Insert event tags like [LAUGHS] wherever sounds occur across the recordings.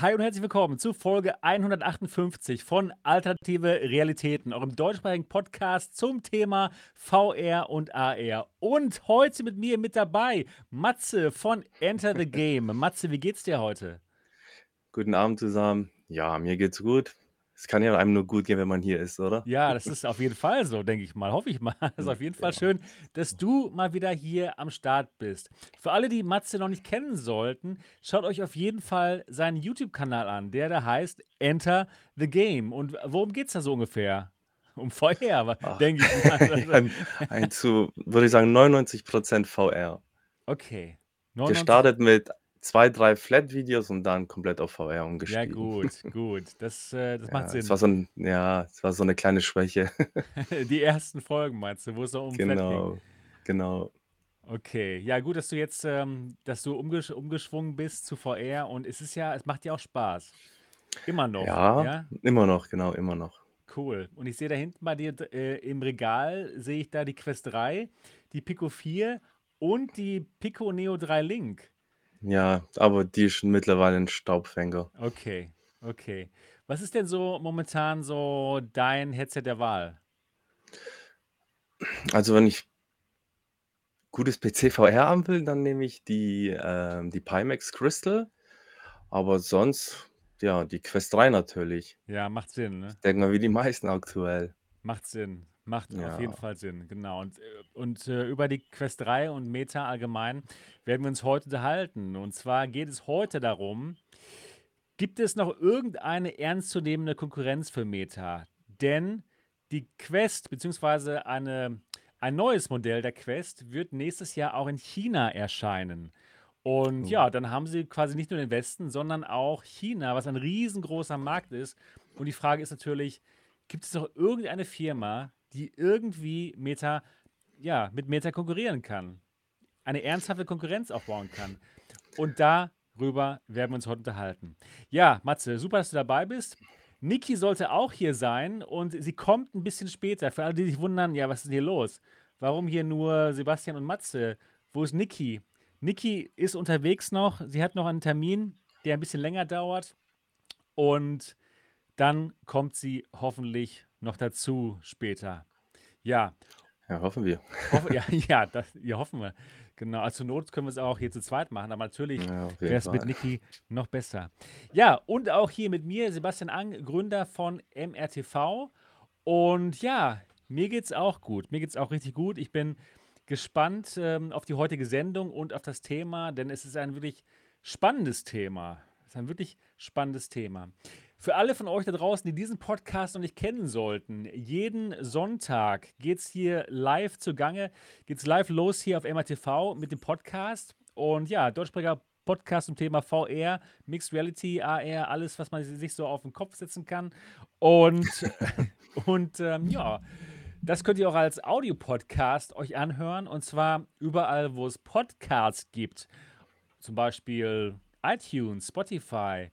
Hi und herzlich willkommen zu Folge 158 von Alternative Realitäten, eurem deutschsprachigen Podcast zum Thema VR und AR. Und heute mit mir mit dabei Matze von Enter the [LAUGHS] Game. Matze, wie geht's dir heute? Guten Abend zusammen. Ja, mir geht's gut. Es kann ja einem nur gut gehen, wenn man hier ist, oder? Ja, [LAUGHS] das ist auf jeden Fall so, denke ich mal. Hoffe ich mal. Es [LAUGHS] ist auf jeden Fall genau. schön, dass du mal wieder hier am Start bist. Für alle, die Matze noch nicht kennen sollten, schaut euch auf jeden Fall seinen YouTube-Kanal an, der da heißt Enter the Game. Und worum geht's da so ungefähr? Um Feuer, wa- Ach, denke ich [LAUGHS] mal. Also, ein, ein zu, würde ich sagen, 99% VR. okay. 99. Gestartet mit zwei, drei Flat-Videos und dann komplett auf VR Ja, umgestiegen. gut, [LAUGHS] gut. Das, äh, das macht Ja, es Sinn. war so ein, ja, es war so eine kleine Schwäche. [LAUGHS] [LAUGHS] Die ersten Folgen meinst du, wo es noch um Flat ging. Genau, genau. Okay, ja gut, dass du jetzt, ähm, dass du umgesch umgeschwungen bist zu VR und es ist ja, es macht dir auch Spaß. Immer noch, Ja, ja? immer noch, genau, immer noch. Cool. Und ich sehe da hinten bei dir d- äh, im Regal, sehe ich da die Quest 3, die Pico 4 und die Pico Neo 3 Link. Ja, aber die ist schon mittlerweile ein Staubfänger. Okay, okay. Was ist denn so momentan so dein Headset der Wahl? Also wenn ich gutes PC-VR haben will, dann nehme ich die, ähm, die Pimax Crystal. Aber sonst, ja, die Quest 3 natürlich. Ja, macht Sinn, ne? Ich denke mal, wie die meisten aktuell. Macht Sinn. Macht auf jeden Ja. Fall Sinn, genau. Und, äh, und äh, über die Quest 3 und Meta allgemein werden wir uns heute unterhalten. Und zwar geht es heute darum, gibt es noch irgendeine ernstzunehmende Konkurrenz für Meta? Denn die Quest, beziehungsweise eine, ein neues Modell der Quest, wird nächstes Jahr auch in China erscheinen. Und Oh. ja, dann haben sie quasi nicht nur den Westen, sondern auch China, was ein riesengroßer Markt ist. Und die Frage ist natürlich, gibt es noch irgendeine Firma, die irgendwie Meta, ja, mit Meta konkurrieren kann? Eine ernsthafte Konkurrenz aufbauen kann? Und darüber werden wir uns heute unterhalten. Ja, Matze, super, dass du dabei bist. Niki sollte auch hier sein und sie kommt ein bisschen später. Für alle, die sich wundern, ja, was ist denn hier los? Warum hier nur Sebastian und Matze? Wo ist Niki? Niki ist unterwegs noch. Sie hat noch einen Termin, der ein bisschen länger dauert. Und dann kommt sie hoffentlich noch dazu später. Ja, Ja, hoffen wir. hoffe, ja, [LAUGHS] ja, das, ja, hoffen wir. Genau, also zur Not können wir es auch hier zu zweit machen, aber natürlich Ja, auf wäre jeden es mit Fall. Niki noch besser. Ja, und auch hier mit mir, Sebastian Ang, Gründer von MRTV. Und ja, mir geht's auch gut. Mir geht's auch richtig gut. Ich bin gespannt ähm, auf die heutige Sendung und auf das Thema, denn es ist ein wirklich spannendes Thema. Es ist ein wirklich spannendes Thema. Für alle von euch da draußen, die diesen Podcast noch nicht kennen sollten, jeden Sonntag geht es hier live zugange, geht es live los hier auf MRTV mit dem Podcast. Und ja, deutschsprachiger Podcast zum Thema VR, Mixed Reality, AR, alles, was man sich so auf den Kopf setzen kann. Und, [LAUGHS] und ähm, ja, das könnt ihr auch als Audiopodcast euch anhören. Und zwar überall, wo es Podcasts gibt. Zum Beispiel iTunes, Spotify,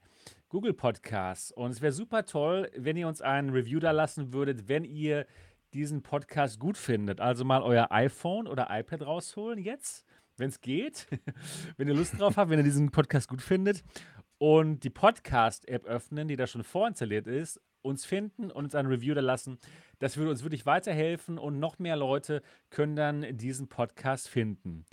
Google Podcasts. Und es wäre super toll, wenn ihr uns ein Review da lassen würdet, wenn ihr diesen Podcast gut findet. Also mal euer iPhone oder iPad rausholen jetzt, wenn es geht. [LAUGHS] wenn ihr Lust drauf habt, wenn ihr diesen Podcast gut findet. Und die Podcast-App öffnen, die da schon vorinstalliert ist, uns finden und uns ein Review da lassen. Das würde uns wirklich weiterhelfen und noch mehr Leute können dann diesen Podcast finden.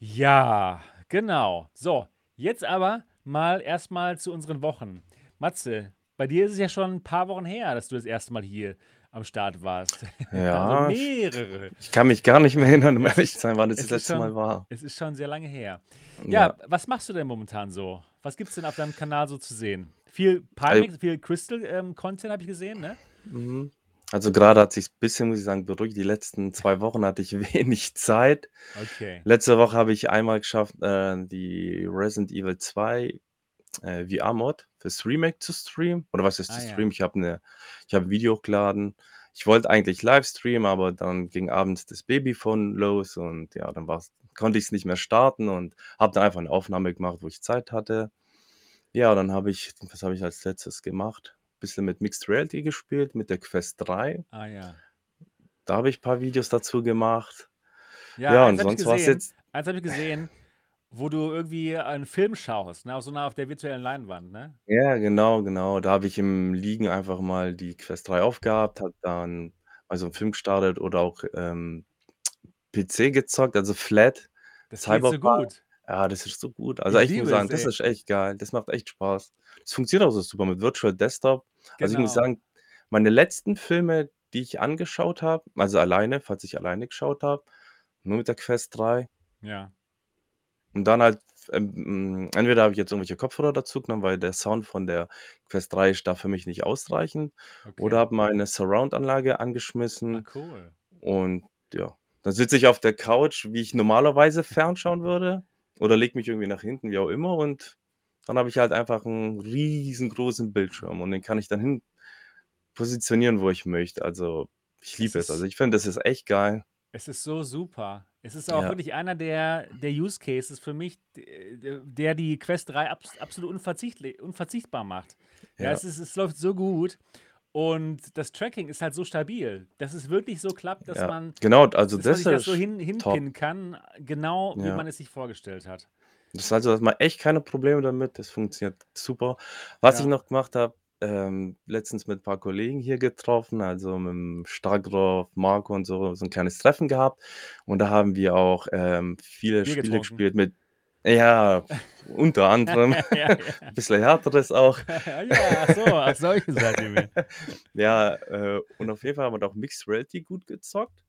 Ja, genau. So, jetzt aber mal erstmal zu unseren Wochen. Matze, bei dir ist es ja schon ein paar Wochen her, dass du das erste Mal hier am Start warst. [LAUGHS] also Ja, ich, mehrere. ich kann mich gar nicht mehr erinnern, um Es ehrlich zu sein, wann das es das letzte Mal schon, war. es ist schon sehr lange her. Ja, Ja, was machst du denn momentan so? Was gibt's denn auf deinem Kanal so zu sehen? Viel also, Pimax, viel Crystal-Content habe ich gesehen, ne? mhm. Also gerade hat sich ein bisschen, muss ich sagen, beruhigt. Die letzten zwei Wochen hatte ich [LAUGHS] wenig Zeit. Okay. Letzte Woche habe ich einmal geschafft, äh, die Resident Evil 2 äh, VR-Mod fürs Remake zu streamen. Oder was ist Ah zu ja. streamen? Ich habe eine, ich habe ein Video hochgeladen. Ich wollte eigentlich live streamen, aber dann ging abends das Babyphone los und ja, dann war's, konnte ich es nicht mehr starten und habe dann einfach eine Aufnahme gemacht, wo ich Zeit hatte. Ja, dann habe ich, was habe ich als letztes gemacht? Bisschen mit Mixed Reality gespielt, mit der Quest 3. Ah ja. Da habe ich ein paar Videos dazu gemacht. Ja, Ja, und sonst war es jetzt, Eins habe ich gesehen. Wo du irgendwie einen Film schaust, ne, auf so 'ner auf der virtuellen Leinwand, ne? Ja, genau, genau. Da habe ich im Liegen einfach mal die Quest 3 aufgehabt, habe dann mal so 'n Film gestartet oder auch, ähm, PC gezockt, also Flat, Das geht so Cyberpunk. gut. Ja, das ist so gut. Also Ich echt, ich muss liebe es, sagen, das ey. ist echt geil. Das macht echt Spaß. Das funktioniert auch so super mit Virtual Desktop. Also, ich muss Genau. sagen, meine letzten Filme, die ich angeschaut habe also alleine, falls ich alleine geschaut habe, nur mit der Quest 3 Ja. und dann halt, ähm, hm, entweder habe ich jetzt irgendwelche Kopfhörer dazu genommen, weil der Sound von der Quest 3 ist da für mich nicht ausreichend oder Okay. habe meine Surround-Anlage Ah, angeschmissen cool. und ja, dann sitze ich auf der Couch, wie ich normalerweise fernschauen würde oder lege mich irgendwie nach hinten, wie auch immer und dann habe ich halt einfach 'n riesengroßen Bildschirm und den kann ich dann hin positionieren, wo ich möchte. Also, ich liebe es. Also, ich finde, das ist echt geil. es ist so super. Es ist auch Ja. wirklich einer der der Use Cases für mich, der die Quest 3 abs absolut unverzichtbar macht. Ja, Ja. es ist es läuft so gut und das Tracking ist halt so stabil, dass es wirklich so klappt, dass Ja, man genau, also dass man das sich das so hin hinpinnen kann, genau wie Ja. man es sich vorgestellt hat. Das ist also, hat man echt keine Probleme damit. Das funktioniert super. Was ich Ja. noch gemacht habe, ähm, letztens mit paar Kollegen hier getroffen, also mit'm Stagroff, Marco und so, so 'n kleines Treffen gehabt und da haben wir auch, ähm, viele Bier Spiele getrunken. gespielt mit ja, unter anderem, [LAUGHS] Ja, ja. bisschen härteres auch. [LAUGHS] Ja, so, solche Sachen mehr. [LAUGHS] Ja, äh, und auf jeden Fall haben wir da auch Mixed Reality gut gezockt.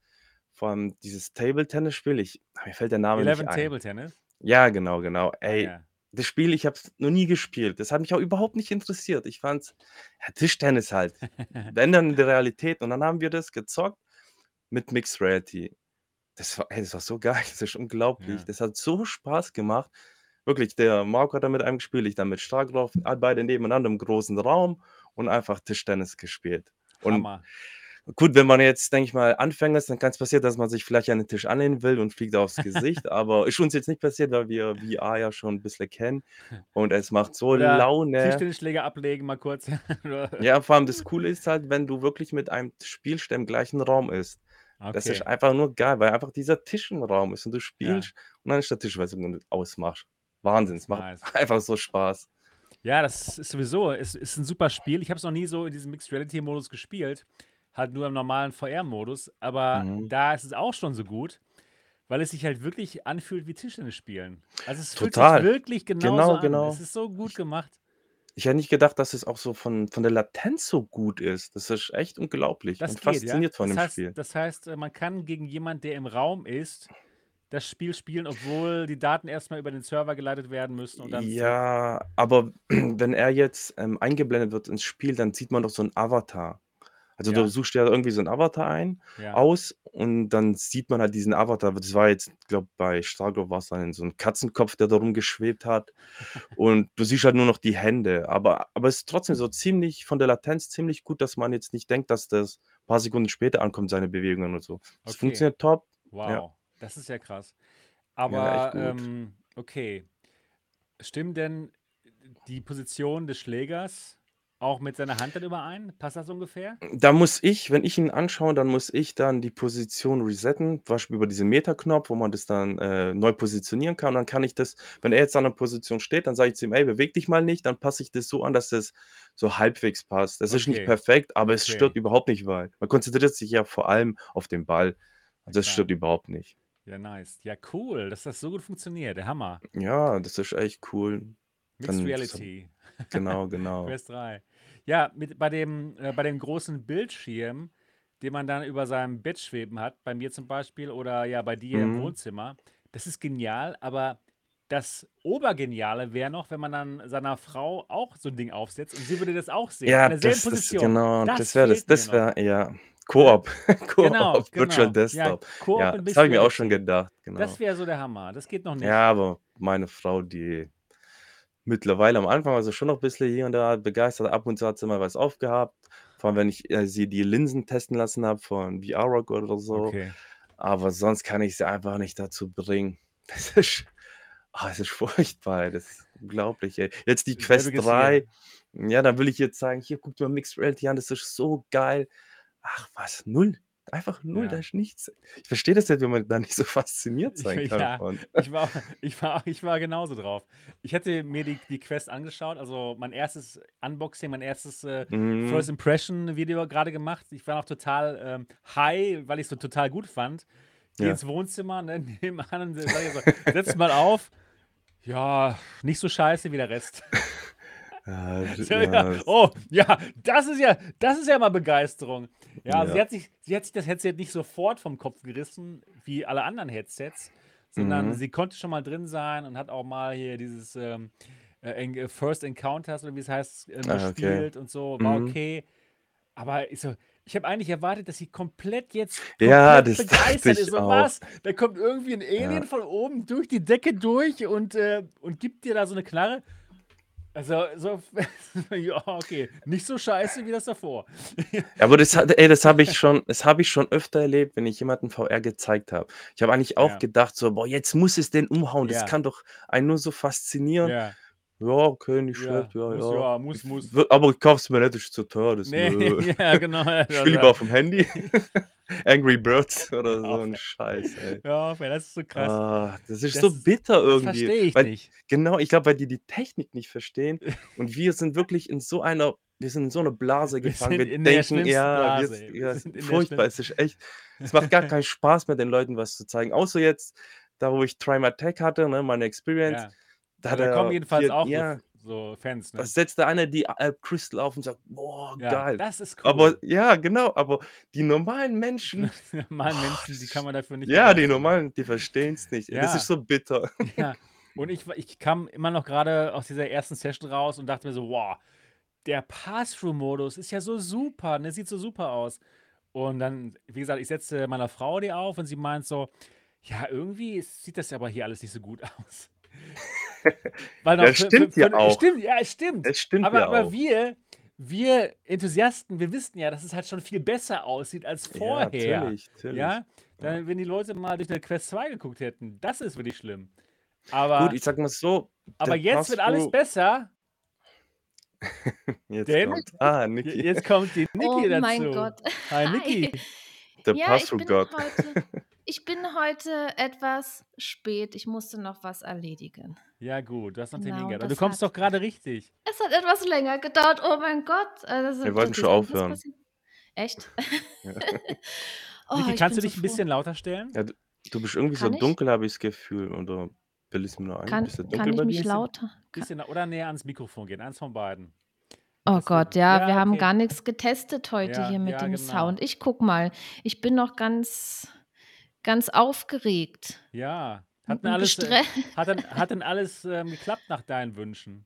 Vor allem dieses Table-Tennis-Spiel, ich mir fällt der Name nicht 11 ein. Table Tennis? Ja, genau, genau. Ah Ey, ja. das Spiel, ich habe es noch nie gespielt. Das hat mich auch überhaupt nicht interessiert. Ich fand's ja, Tischtennis halt. Wenn, dann in der Realität und dann haben wir das gezockt mit Mixed Reality. Das war ey, das war so geil, das ist unglaublich. Ja. Das hat so Spaß gemacht. Wirklich, der Marco hat da mit einem gespielt, ich dann mit Stagroff, a beide nebeneinander im großen Raum und einfach Tischtennis gespielt. Und Hammer. gut, wenn man jetzt, denke ich mal, Anfänger ist, dann kann's passieren, dass man sich vielleicht an den Tisch anlehnen will und fliegt aufs Gesicht, [LAUGHS] aber ist uns jetzt nicht passiert, weil wir VR ja schon 'n bisschen kennen und es macht so Oder Laune. Tischtennisschläger ablegen mal kurz. [LAUGHS] Ja, vor allem das Coole ist halt, wenn du wirklich mit einem spielst, der im gleichen Raum ist. Das ist Okay. einfach nur geil, weil einfach dieser Tisch im Raum ist und du Ja. spielst und dann ist der Tisch, weißt du, wenn du ausmachst. Wahnsinn, es macht nice. [LAUGHS] einfach so Spaß. Ja, das ist sowieso ist ist 'n super Spiel. Ich habe es noch nie so in diesem Mixed Reality Modus gespielt, halt nur im normalen VR-Modus, aber Mhm. da ist es auch schon so gut, weil es sich halt wirklich anfühlt wie Tischtennis spielen. Also, es fühlt sich Total. wirklich genauso Genau, an. genau. Es ist so gut gemacht. Ich hätte nicht gedacht, dass es auch so von von der Latenz so gut ist. Das ist echt unglaublich Das und geht, ja. fasziniert von Das dem heißt Spiel. das heißt, äh, man kann gegen jemand, der im Raum ist, das Spiel spielen, obwohl die Daten erst mal über den Server geleitet werden müssen und dann zurück Ja, aber [CLEARS THROAT] wenn er jetzt, ähm, eingeblendet wird ins Spiel, dann sieht man doch so 'n Avatar. Also, du Ja. suchst dir irgendwie so 'n Avatar ein Ja. aus und dann sieht man halt diesen Avatar. Das war jetzt glaube, bei Starcraft war's dann so 'n Katzenkopf, der da rumgeschwebt hat und du siehst halt nur noch die Hände. Aber aber es ist trotzdem so ziemlich von der Latenz ziemlich gut, dass man jetzt nicht denkt, dass das paar Sekunden später ankommt, seine Bewegungen und so. Das Okay. funktioniert top. Ja. Wow, das ist ja krass. Ja, echt Aber, gut. ähm, okay. Stimmen denn die Position des Schlägers auch mit seiner Hand dann überein? Passt das ungefähr? Da muss ich wenn ich ihn anschaue, dann muss ich dann die Position resetten, zum Beispiel über diesen Meter-Knopf, wo man das dann, äh, neu positionieren kann. Und dann kann ich das wenn er jetzt an 'ner Position steht, dann sage ich zu ihm: „Ey, beweg dich mal nicht.“ Dann passe ich das so an, dass das so halbwegs passt. Das ist nicht Okay. perfekt, aber es stört Okay. überhaupt nicht, weil man konzentriert sich ja vor allem auf den Ball. Na Das klar. stört überhaupt nicht. Ja, nice. Ja, cool, dass das so gut funktioniert. Der Hammer. Ja, das ist echt cool. Mixed Dann Reality. genau, [LAUGHS] genau. Quest 3. Ja, mit bei dem äh, bei dem großen Bildschirm, den man dann über seinem Bett schweben hat, bei mir zum Beispiel oder ja bei dir im Mhm. Wohnzimmer, das ist genial, aber das Obergeniale wäre noch, wenn man dann seiner Frau auch so 'n Ding aufsetzt und sie würde das auch sehen, Ja, in derselben das das Position. genau, Das das wäre das fehlt mir das noch. wäre ja, Ne? [LAUGHS] Koop. Genau, Koop, Virtual genau. Ja, Desktop. Koop Ja, das habe ich mir auch schon gedacht, Das genau. wäre so der Hammer. Das geht noch nicht. Ja, aber meine Frau, die mittlerweile am Anfang war sie schon noch bisschen hier und da begeistert. Ab und zu hat sie mal was aufgehabt, vor allem, wenn ich, äh, sie die Linsen testen lassen habe von VR-Rock oder so. Okay. Aber sonst kann ich sie einfach nicht dazu bringen. [LAUGHS] Das ist ah, es ist furchtbar, das ist unglaublich, ey. Jetzt die Quest Selbiges 3, hier. ja, dann will ich jetzt sagen: „Hier, guck dir mal Mixed Reality an, das ist so geil.“ Ach was, null. Einfach 0, da Ja. ist nichts. Ich verstehe das nicht, wie man da nicht so [LAUGHS] fasziniert [LAUGHS] Ich sein kann ja, von. ich war ich war ich war genauso drauf. Ich hätte mir die die Quest angeschaut, also mein erstes Unboxing, mein erstes, äh, First Mhm. Impression Video grade gemacht. Ich war noch total, ähm, high, weil ich's so total gut fand. Gehe Ja. ins Wohnzimmer, ne, [LAUGHS] nebenan und sage so: „Setz mal auf.“ Ja, nicht so scheiße wie der Rest. Ja, [LAUGHS] So, ja, ja. das Oh, ja, das ist ja das ist ja mal Begeisterung. Ja, also sie Ja. hat sich sie hat sich das Headset nicht sofort vom Kopf gerissen wie alle anderen Headsets, sondern Mhm. sie konnte schon mal drin sein und hat auch mal hier dieses, ähm, äh, äh, First Encounters oder wie es heißt, ähm, Ah, okay. gespielt und so, war Mhm. okay. Aber ich so ich habe eigentlich erwartet, dass sie komplett jetzt Ja, komplett das [LAUGHS] dachte begeistert ist. So: auch. „Was? Da kommt irgendwie 'n Ja. Alien von oben durch die Decke durch und, äh und gibt dir da so 'ne Knarre?“ Also, so [LAUGHS] ja, okay, nicht so scheiße wie das davor. [LAUGHS] Ja, aber das hat ey, das habe ich schon das habe ich schon öfter erlebt, wenn ich jemandem VR gezeigt habe. Ich habe eigentlich auch Ja. gedacht so: „Boah, jetzt muss es den umhauen. Das Ja. kann doch einen nur so faszinieren.“ Ja. Ja, okay, nicht Ja, schlecht, ja, muss ja. ja, muss, Ich muss. w aber ich kaufe es mir nicht, das ist zu teuer, das Ne, nö. [LAUGHS] ja, genau, ja, [LAUGHS] Ich spiele ja. lieber auf'm Handy. [LAUGHS] Angry Birds oder so auf, 'n ey. Scheiß, ey. Auf, ey, das ist so krass. Ah, das ist Das so bitter das irgendwie, verstehe ich weil nicht. genau, ich glaube, weil die die Technik nicht verstehen und wir sind wirklich in so einer wir sind in so 'ne Blase Wir gefangen. Wir der denken, ja, wir Blase. Wir ja, der furchtbar. Es ist echt es macht gar keinen Spaß mehr, den Leuten was zu zeigen. Außer jetzt, da wo ich Try My Tech hatte, ne, meine Experience, Ja. Da Ja, da kommen jedenfalls hier auch so ja so Fans, da ne? setzt der eine die Alp Crystal auf und sagt: „Boah, Ja, geil.“ das ist Aber cool. ja, genau, aber die normalen Menschen, [LAUGHS] Die normalen boah, Menschen, die das kann man dafür nicht ja, die normalen, die verstehen's nicht. Ey, das ist Ja. so bitter. [LAUGHS] Ja. Und ich ich kam immer noch grade aus dieser ersten Session raus und dachte mir so: „Wow, der Pass-Through-Modus ist ja so super, ne? Sieht so super aus.“ Und dann, wie gesagt, ich setze meiner Frau die auf und sie meint so: „Ja, irgendwie sieht das aber hier alles nicht so gut [LAUGHS] aus.“ [LAUGHS] Weil Ja, für für stimmt ja auch. stimmt, ja, es stimmt. Es stimmt Aber ja aber auch. wir wir Enthusiasten, wir wissen ja, dass es halt schon viel besser aussieht als Ja, vorher. natürlich, natürlich. Ja? Ja. Dann wenn die Leute mal durch 'ne Quest 2 geguckt hätten, das ist wirklich schlimm. Gut, Aber ich sage mal so, aber jetzt wird alles besser [LAUGHS] Jetzt denn kommt's. Ah, Niki. jetzt kommt die Oh Niki mein dazu. Gott. Hi. Niki. Der Ja, ich heute [LAUGHS] ich bin heute etwas spät. Ich musste noch was erledigen. Ja gut, du hast noch Genau, gehabt. Aber du das kommst hat doch grade richtig. es hat etwas länger gedauert. Oh mein Gott, das Wir wollten das schon aufhören. Echt? [LAUGHS] Ja. Oh, Niki, ich kannst du so dich 'n froh. bisschen lauter stellen? Ja, d du bist irgendwie so Kann ich? dunkel, habe ich's Gefühl, oder bilde ich's mir nur ein? Kann Bist du kann dunkel ich bei mich? Bisschen lauter bisschen oder näher ans Mikrofon gehen, eins von beiden. Oh Das Gott, wird ja, wir ja, haben okay. gar nix getestet heute Ja, hier mit ja, dem genau. Sound. Ich gucke mal. Ich bin noch ganz ganz aufgeregt Ja. Hat denn alles äh, [LAUGHS] hat denn hat denn alles, ähm, geklappt nach deinen Wünschen?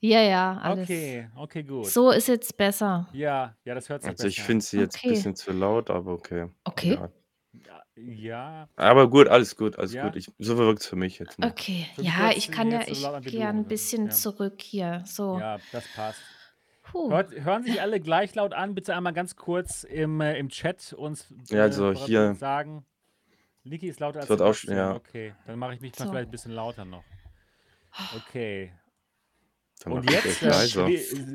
Ja, ja, alles. Okay, okay, gut. So ist jetzt besser. Ja, ja, das hört sich Also, ich besser an. finde sie jetzt Okay. bisschen zu laut, aber okay. Okay. Ja. Ja, ja. Aber gut, alles gut, alles Ja? gut. Ich so wirkt's für mich jetzt noch. Okay. Für mich Ja, ich kann ja jetzt so ich laut an wie gehe du, ein also, bisschen ja. zurück hier. So. Ja, das passt. Puh. Hört hören sich alle gleich laut an. Bitte einmal ganz kurz im äh, im Chat uns, Ja, äh, also bere hier sagen. Niki ist lauter es als wird auch ja. Okay, dann mache ich mich mal So. vielleicht 'n bisschen lauter noch. Okay. Dann Und ich jetzt, äh,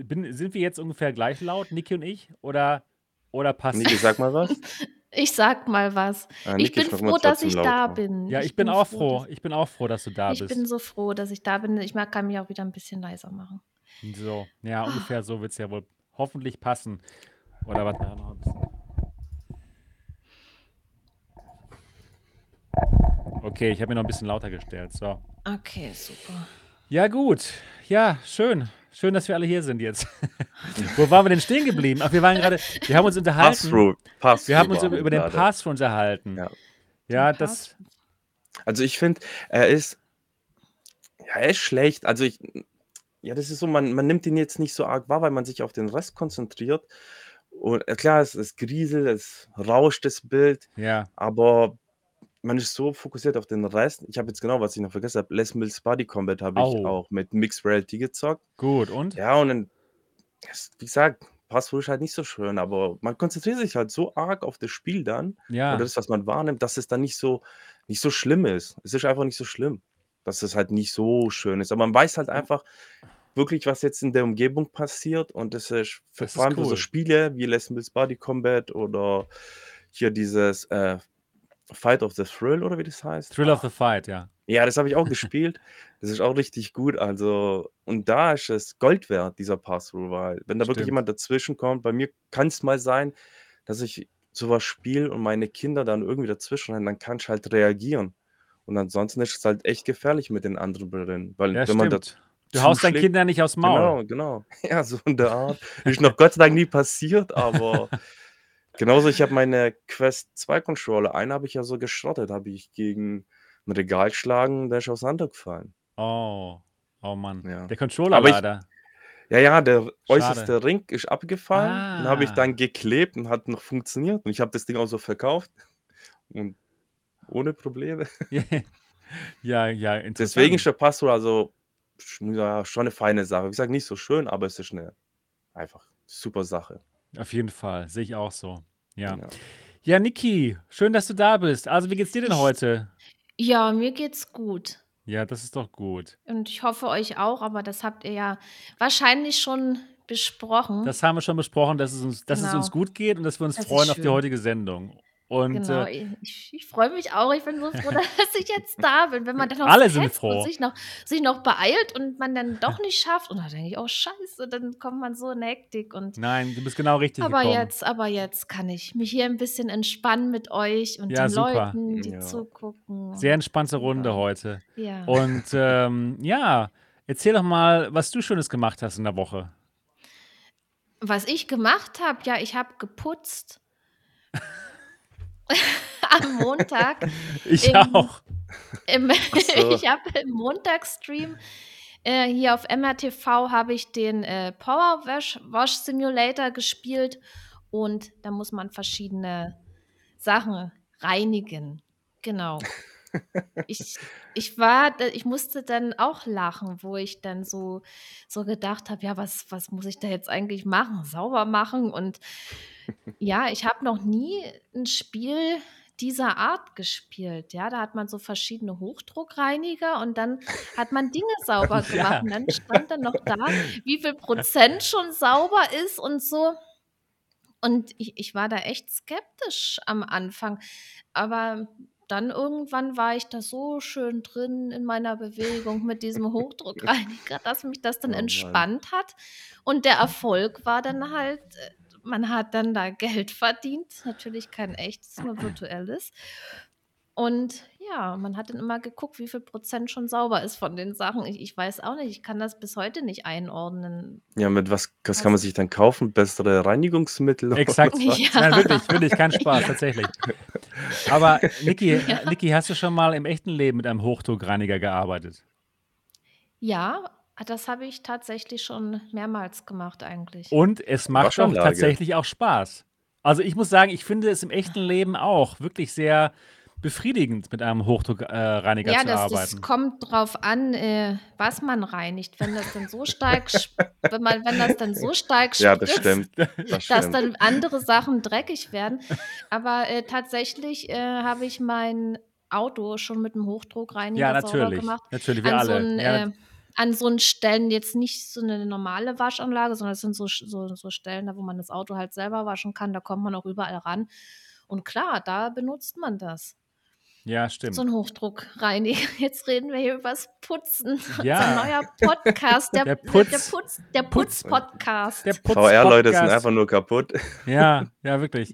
bin sind wir jetzt ungefähr gleich laut, Niki und ich, oder oder passt Niki, sag mal was. [LAUGHS] Ich sage mal was. Ah, Ich Niki bin froh, dass ich da lauter. bin. Ja, Ich ich bin bin auch froh, Ich bin auch froh, dass du da ich bin bist. so froh, dass ich da bin. Ich kann mich auch wieder 'n bisschen leiser machen. So, ja, ungefähr so wird's ja wohl hoffentlich passen. Oder warte mal noch 'n bisschen. Okay, ich habe ihn noch 'n bisschen lauter gestellt. So. Okay, super. Ja gut. Ja, schön. Schön, dass wir alle hier sind jetzt. [LAUGHS] Wo waren wir denn stehen geblieben? Ach, wir waren grade wir haben uns unterhalten Pass-Through wir Pass-Through haben uns über wir über den. Pass-Through unterhalten. Ja. Ja, das Pass Also, ich finde, er ist ja, er ist schlecht. Also, ich ja, das ist so, man man nimmt ihn jetzt nicht so arg wahr, weil man sich auf den Rest konzentriert. Und, äh, klar, es es grieselt, es rauscht das Bild, Ja. aber man ist so fokussiert auf den Rest. Ich habe jetzt genau, was ich noch vergessen habe, Les Mills Body Combat habe ich auch mit Mixed Reality gezockt. Gut, und? Ja, und dann es wie gesagt, Pass-Through ist halt nicht so schön, aber man konzentriert sich halt so arg auf das Spiel dann oder Ja. das, was man wahrnimmt, dass es dann nicht so nicht so schlimm ist. Es ist einfach nicht so schlimm, dass es halt nicht so schön ist. Aber man weiß halt einfach wirklich, was jetzt in der Umgebung passiert und das ist für Das vor ist allem für so cool. Spiele wie Les Mills Body Combat oder hier dieses äh, Fight of the Thrill oder wie das heißt. Thrill of the Fight, ja. Ja, das habe ich auch [LAUGHS] gespielt. Das ist auch richtig gut. Also, und da ist es Gold wert, dieser Pass-Through, weil wenn da wirklich Stimmt. jemand dazwischen kommt, bei mir kann es mal sein, dass ich sowas spiele und meine Kinder dann irgendwie dazwischen rennen, dann kann ich halt reagieren. Und ansonsten ist es halt echt gefährlich mit den anderen Brillen, weil Ja, wenn man da stimmt. Du haust deinen Kindern nicht aufs Maul. Genau, genau. [LAUGHS] Ja, so in der Art. [LAUGHS] Ist noch Gott sei Dank nie passiert, aber genauso, ich habe meine Quest 2 Controller, einen habe ich ja so geschrottet, habe ich gegen ein Regal geschlagen, der ist auseinandergefallen. Oh, oh Mann. Ja. Der Controller Aber ich leider. ja, ja, der Schade. äußerste Ring ist abgefallen, den habe ich Ah. dann geklebt und hat noch funktioniert und ich habe das Ding auch so verkauft und ohne Probleme. [LAUGHS] Ja, ja, Deswegen ist interessant. der Passwort also sch ja, schon 'ne feine Sache. Wie gesagt, nicht so schön, aber es ist 'ne einfach super Sache. Auf jeden Fall, sehe ich auch so. Ja. Ja. Ja, Niki, schön, dass du da bist. Also, wie geht's dir denn heute? Ja, mir geht's gut. Ja, das ist doch gut. Und ich hoffe euch auch, aber das habt ihr ja wahrscheinlich schon besprochen. Das haben wir schon besprochen, dass es uns dass es uns Genau. gut geht und dass wir uns Das ist freuen auf die schön. heutige Sendung. Und, Genau, äh ich ich freue mich auch. Ich bin so froh, [LAUGHS] dass ich jetzt da bin. Wenn man dann noch Alle sind hetzt und froh. sich noch sich noch beeilt und man dann [LAUGHS] doch nicht schafft und dann denke ich: „Oh scheiße“, dann kommt man so in Hektik und Nein, du bist genau richtig aber gekommen. jetzt aber jetzt kann ich mich hier 'n bisschen entspannen mit euch und Ja, den super. Leuten, die Ja. zugucken Sehr entspannte Runde ja. heute. Ja. Und, ähm, ja, erzähl doch mal, was du Schönes gemacht hast in der Woche. Was ich gemacht habe? Ja, ich habe geputzt. [LAUGHS] [LAUGHS] Am Montag [LAUGHS] Ich im auch. im [LAUGHS] so. ich habe im Montagsstream, äh, hier auf MRTV habe ich den, äh, Power Wash Wash Simulator gespielt und da muss man verschiedene Sachen reinigen. Genau. Ich ich war ich musste dann auch lachen, wo ich dann so so gedacht habe: „Ja, was was muss ich da jetzt eigentlich machen? Sauber machen?“ Und ja, ich habe noch nie 'n Spiel dieser Art gespielt, ja? Da hat man so verschiedene Hochdruckreiniger und dann hat man Dinge [LAUGHS] sauber gemacht Ja. und dann stand dann noch da, wie viel Prozent schon sauber ist und so. Und ich ich war da echt skeptisch am Anfang, aber dann irgendwann war ich da so schön drin in meiner Bewegung mit diesem [LAUGHS] Hochdruckreiniger, dass mich das dann Oh entspannt hat. Und der Erfolg war dann halt, äh, man hat dann da Geld verdient, natürlich kein echtes, nur virtuelles. Und ja, man hat dann immer geguckt, wie viel Prozent schon sauber ist von den Sachen. Ich ich weiß auch nicht, ich kann das bis heute nicht einordnen. Ja, mit was was kann man sich dann kaufen? Bessere Reinigungsmittel oder Exakt. was? [LAUGHS] Ja. Nein, wirklich, wirklich, kein Spaß, Ja. tatsächlich. Aber [LAUGHS] Niki, Ja. Niki, hast du schon mal im echten Leben mit einem Hochdruckreiniger gearbeitet? Ja, das habe ich tatsächlich schon mehrmals gemacht eigentlich. Und es macht doch Waschanlage. tatsächlich auch Spaß. Also, ich muss sagen, ich finde es im echten Leben auch wirklich sehr befriedigend, mit einem Hochdruckreiniger äh, Ja, zu das das arbeiten. kommt drauf an, äh, was man reinigt. Wenn das dann so stark wenn man wenn das dann so stark Ja, das spritzt, stimmt. [LAUGHS] Das dass stimmt. dann andere Sachen dreckig werden. Aber, äh, tatsächlich, äh, habe ich mein Auto schon mit 'nem Ja, Hochdruckreiniger sauber natürlich. gemacht. Natürlich, wir An so alle. 'n Ja, äh, an so 'n Stellen jetzt nicht so 'ne normale Waschanlage, sondern es sind so so so Stellen, da wo man das Auto halt selber waschen kann. Da kommt man auch überall ran. Und klar, da benutzt man das. Ja, So stimmt. 'n Hochdruckreiniger. [LAUGHS] Jetzt reden wir hier übers Putzen. Unser Ja. neuer Podcast, der Der [LAUGHS] der der Putz Putz der Putz Putz-Podcast. der VR-Leute sind Putz-Podcast. einfach nur kaputt. Ja, [LAUGHS] ja, wirklich.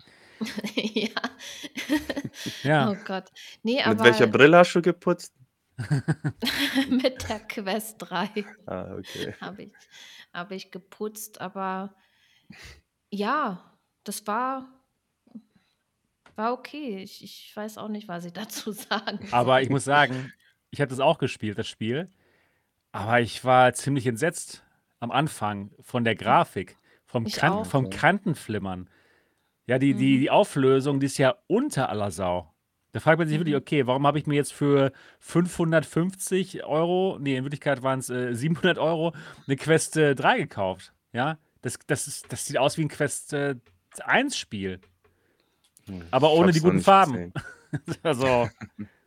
Ja. Ja. Oh Gott. Ne, Mit welcher aber Brille hast du geputzt? mit der Quest 3 Ah, okay. habe ich habe ich geputzt, aber ja, das war war okay. Ich ich weiß auch nicht, was ich [LAUGHS] dazu sagen Aber ich soll. muss sagen, ich habe das auch gespielt, das Spiel. Aber ich war ziemlich entsetzt am Anfang von der Grafik, vom Kan auch. vom. Kantenflimmern. Ja, die die Mhm. die Auflösung, die ist ja unter aller Sau. Da fragt man sich wirklich: Mhm. „Okay, warum habe ich mir jetzt für 550 €, ne, in Wirklichkeit waren's, äh, 700 € 'ne Quest, äh, 3 gekauft?“ Ja, das das ist das sieht aus wie 'n Quest, äh, 1 Spiel. Hm, Aber ohne habe die guten Farben. [LAUGHS] Also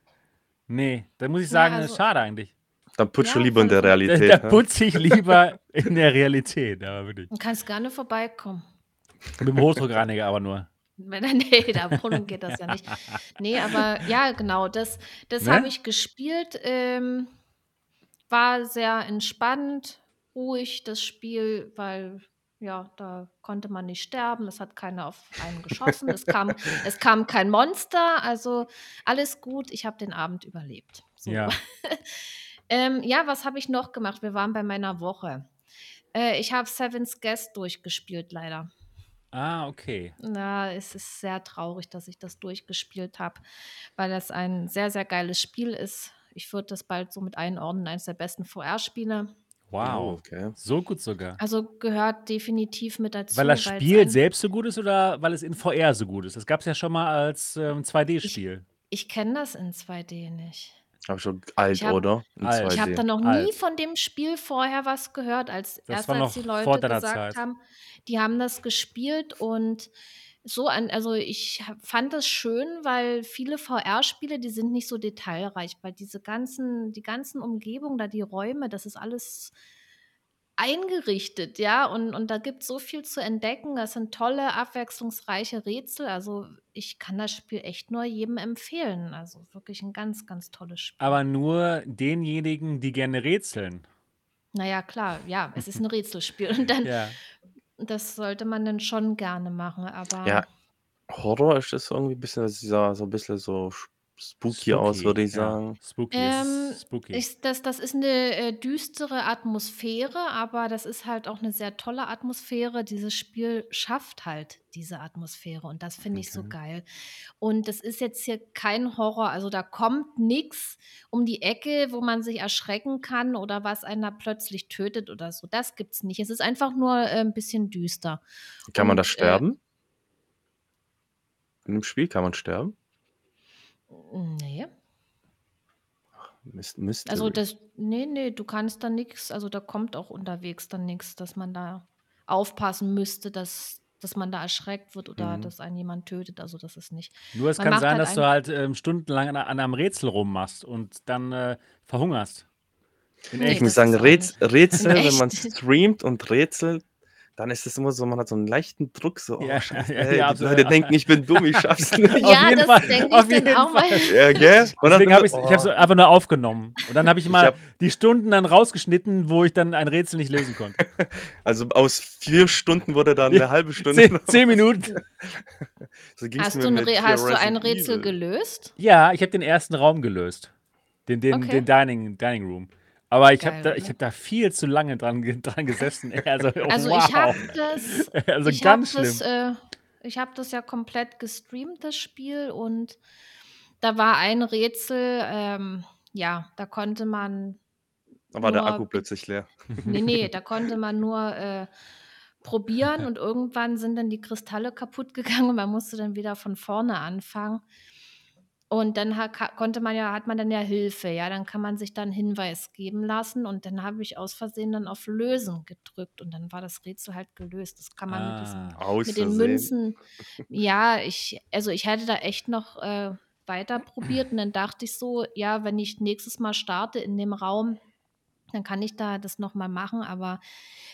[LAUGHS] ne, da muss ich Ja, sagen, also schade eigentlich. Dann putzt du Ja, lieber in der von Da da Realität, putze ich lieber [LAUGHS] in der Realität, aber wirklich. Du kannst gerne vorbeikommen. Mit dem Hochdruckreiniger aber nur. Ne, der Wohnung geht das ja nicht. Ne, aber ja, genau, das das habe Ne? ich gespielt, ähm, war sehr entspannt, ruhig das Spiel, weil, ja, da konnte man nicht sterben, es hat keiner auf einen geschossen, es kam [LAUGHS] es kam kein Monster, also alles gut, ich habe den Abend überlebt, so. Ja. [LAUGHS] Ähm, ja, was habe ich noch gemacht? Wir waren bei meiner Woche. Äh, ich habe Seven's Guest durchgespielt leider. Ah, okay. Na, es ist sehr traurig, dass ich das durchgespielt habe, weil das ein sehr, sehr geiles Spiel ist. Ich würde das bald so mit einordnen, eins der besten VR-Spiele. Oh, Wow, okay. so gut sogar. Also, gehört definitiv mit dazu, Weil das Spiel ein selbst so gut ist oder weil es in VR so gut ist? Das gab's ja schon mal als, ähm, Ich 2D-Spiel. ich kenne das in 2D nicht. Aber schon Ich alt, habe oder? In Alt. ich habe 2D. da noch nie Alt. von dem Spiel vorher was gehört, als Das erst war als noch die vor Leute deiner gesagt Zeit. haben, die haben das gespielt und so an also, ich fand das schön, weil viele VR-Spiele, die sind nicht so detailreich, weil diese ganzen die ganzen Umgebungen da, die Räume, das ist alles eingerichtet, ja, und und da gibt's so viel zu entdecken. Das sind tolle, abwechslungsreiche Rätsel. Also, ich kann das Spiel echt nur jedem empfehlen. Also, wirklich 'n ganz, ganz tolles Spiel. Aber nur denjenigen, die gerne rätseln. Na ja, klar, ja, es ist 'n Rätselspiel und dann Ja. Das sollte man dann schon gerne machen, Ja, aber Horror ist das irgendwie bisschen das sah so 'n bisschen so sch spooky aus, Spooky, würde ich ja. sagen. Spooky, es Ähm, ist spooky. ich das das ist 'ne, äh, düstere Atmosphäre, aber das ist halt auch 'ne sehr tolle Atmosphäre. Dieses Spiel schafft halt diese Atmosphäre und das finde ich so Okay. geil. Und das ist jetzt hier kein Horror, also, da kommt nix um die Ecke, wo man sich erschrecken kann oder was einen da plötzlich tötet oder so. Das gibt's nicht. Es ist einfach nur, äh, 'n bisschen düster. Kann man da Und, äh sterben? In dem Spiel kann man sterben? Ne. Mys Also, Mystery. das ne, ne, du kannst da nix also, da kommt auch unterwegs dann nix, dass man da aufpassen müsste, dass dass man da erschreckt wird oder Mhm. dass einen jemand tötet. Also, das ist nicht. Nur es Man kann sein, halt dass du halt, ähm, stundenlang an an 'nem Rätsel rummachst und dann, äh, verhungerst. In Ne, Ich muss sagen, ist auch Räts nicht. In Rätsel, wenn man streamt und rätselt, dann ist es immer so, man hat so 'n leichten Druck, so: „Oh, [LAUGHS] Ja, Scheiße, ja, ey, ja, die. Leute denken, ich bin dumm, ich schaff's [LAUGHS] nicht.“ Auf Ja, jeden das Fall, denke auf ich dann jeden auch mal. Ja, gell? Und dann Deswegen habe ich's oh. ich habe es einfach nur aufgenommen. Und dann habe ich Ich mal habe die Stunden dann rausgeschnitten, wo ich dann ein Rätsel nicht lösen konnte. [LAUGHS] Also, aus 4 Stunden wurde dann Ja, 'ne 1/2 Stunde 10 oder 10 was? Minuten. So Hast du 'n mit Rä hier hast du ein Rätsel gelöst? Ja, ich habe den ersten Raum gelöst. Den den Okay. den Dining Dining Room. Aber ich habe da ich habe da viel zu lange dran dran gesessen. [LAUGHS] Also, Also, ich habe wow. das [LAUGHS] Also, ich ganz das, schlimm. äh ich habe das ja komplett gestreamt, das Spiel, und da war ein Rätsel, ähm, ja, da konnte man Da war der nur Akku be plötzlich leer. ne, ne, [LAUGHS] da konnte man nur, äh, probieren und irgendwann sind dann die Kristalle kaputtgegangen und man musste dann wieder von vorne anfangen. Und dann konnte man ja hat man dann ja Hilfe, ja? Dann kann man sich da 'n Hinweis geben lassen und dann habe ich aus Versehen dann auf Lösen gedrückt und dann war das Rätsel halt gelöst. Das kann man mit diesen Ah. Mit den. Münzen ja, ich also, ich hätte da echt noch, äh, weiter probiert und dann dachte ich so: „Ja, wenn ich nächstes Mal starte in dem Raum, dann kann ich da das noch mal machen.“ Aber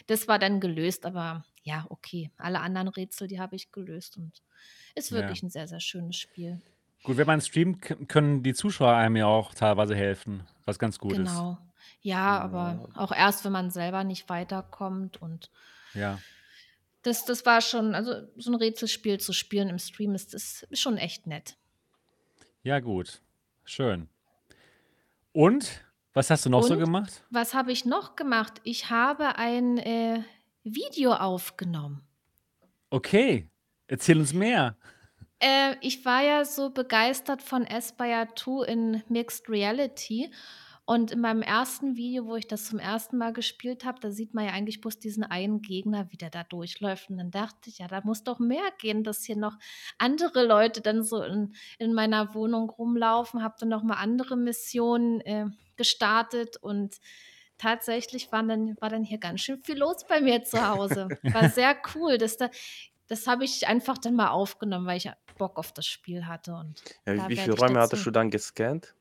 das war dann gelöst, aber ja, okay. Alle anderen Rätsel, die habe ich gelöst und ist Ja. wirklich 'n sehr, sehr schönes Spiel. Gut, wenn man streamt, können die Zuschauer einem ja auch teilweise helfen, was ganz gut ist. Genau. Ja, aber auch erst, wenn man selber nicht weiterkommt und Ja. das das war schon also, so 'n Rätselspiel zu spielen im Stream ist ist ist schon echt nett. Ja, gut. Schön. Und was hast du noch so Und gemacht? was habe ich noch gemacht? Ich habe ein, äh, Video aufgenommen. Okay, erzähl uns mehr. Äh, ich war ja so begeistert von Aspyr 2 in Mixed Reality und in meinem ersten Video, wo ich das zum ersten Mal gespielt habe, da sieht man ja eigentlich bloß diesen einen Gegner, wie der da durchläuft. Und dann dachte ich: „Ja, da muss doch mehr gehen, dass hier noch andere Leute dann so in in meiner Wohnung rumlaufen.“ Habe dann noch mal andere Missionen, äh, gestartet und tatsächlich waren dann war dann hier ganz schön viel los bei mir zu Hause. War [LAUGHS] sehr cool, dass da das habe ich einfach dann mal aufgenommen, weil ich Bock auf das Spiel hatte und Ja, wie viele ich Räume hattest du dann gescannt?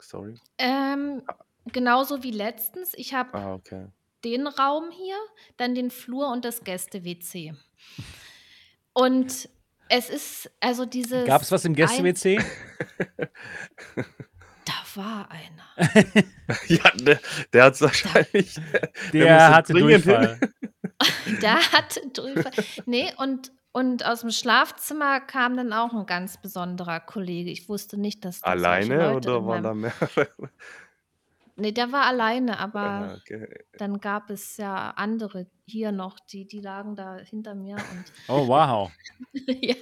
Sorry. Ähm, Ah. genauso wie letztens. Ich habe Ah, okay. den Raum hier, dann den Flur und das Gäste-WC. Und es ist also Gab dieses es was im ein Gäste-WC? Da war einer. [LAUGHS] [LAUGHS] Ja, [LAUGHS] der der hat's Da wahrscheinlich der [LAUGHS] Der hatte. Durchfall. Der hatte Durchfall. Ne, und und aus'm Schlafzimmer kam dann auch 'n ganz besonderer Kollege. Ich wusste nicht, dass da solche Alleine oder waren da mehrere? Ne, der war alleine, aber okay. dann gab es ja andere hier noch, die die lagen da hinter mir und Oh, wow. [LAUGHS] ja,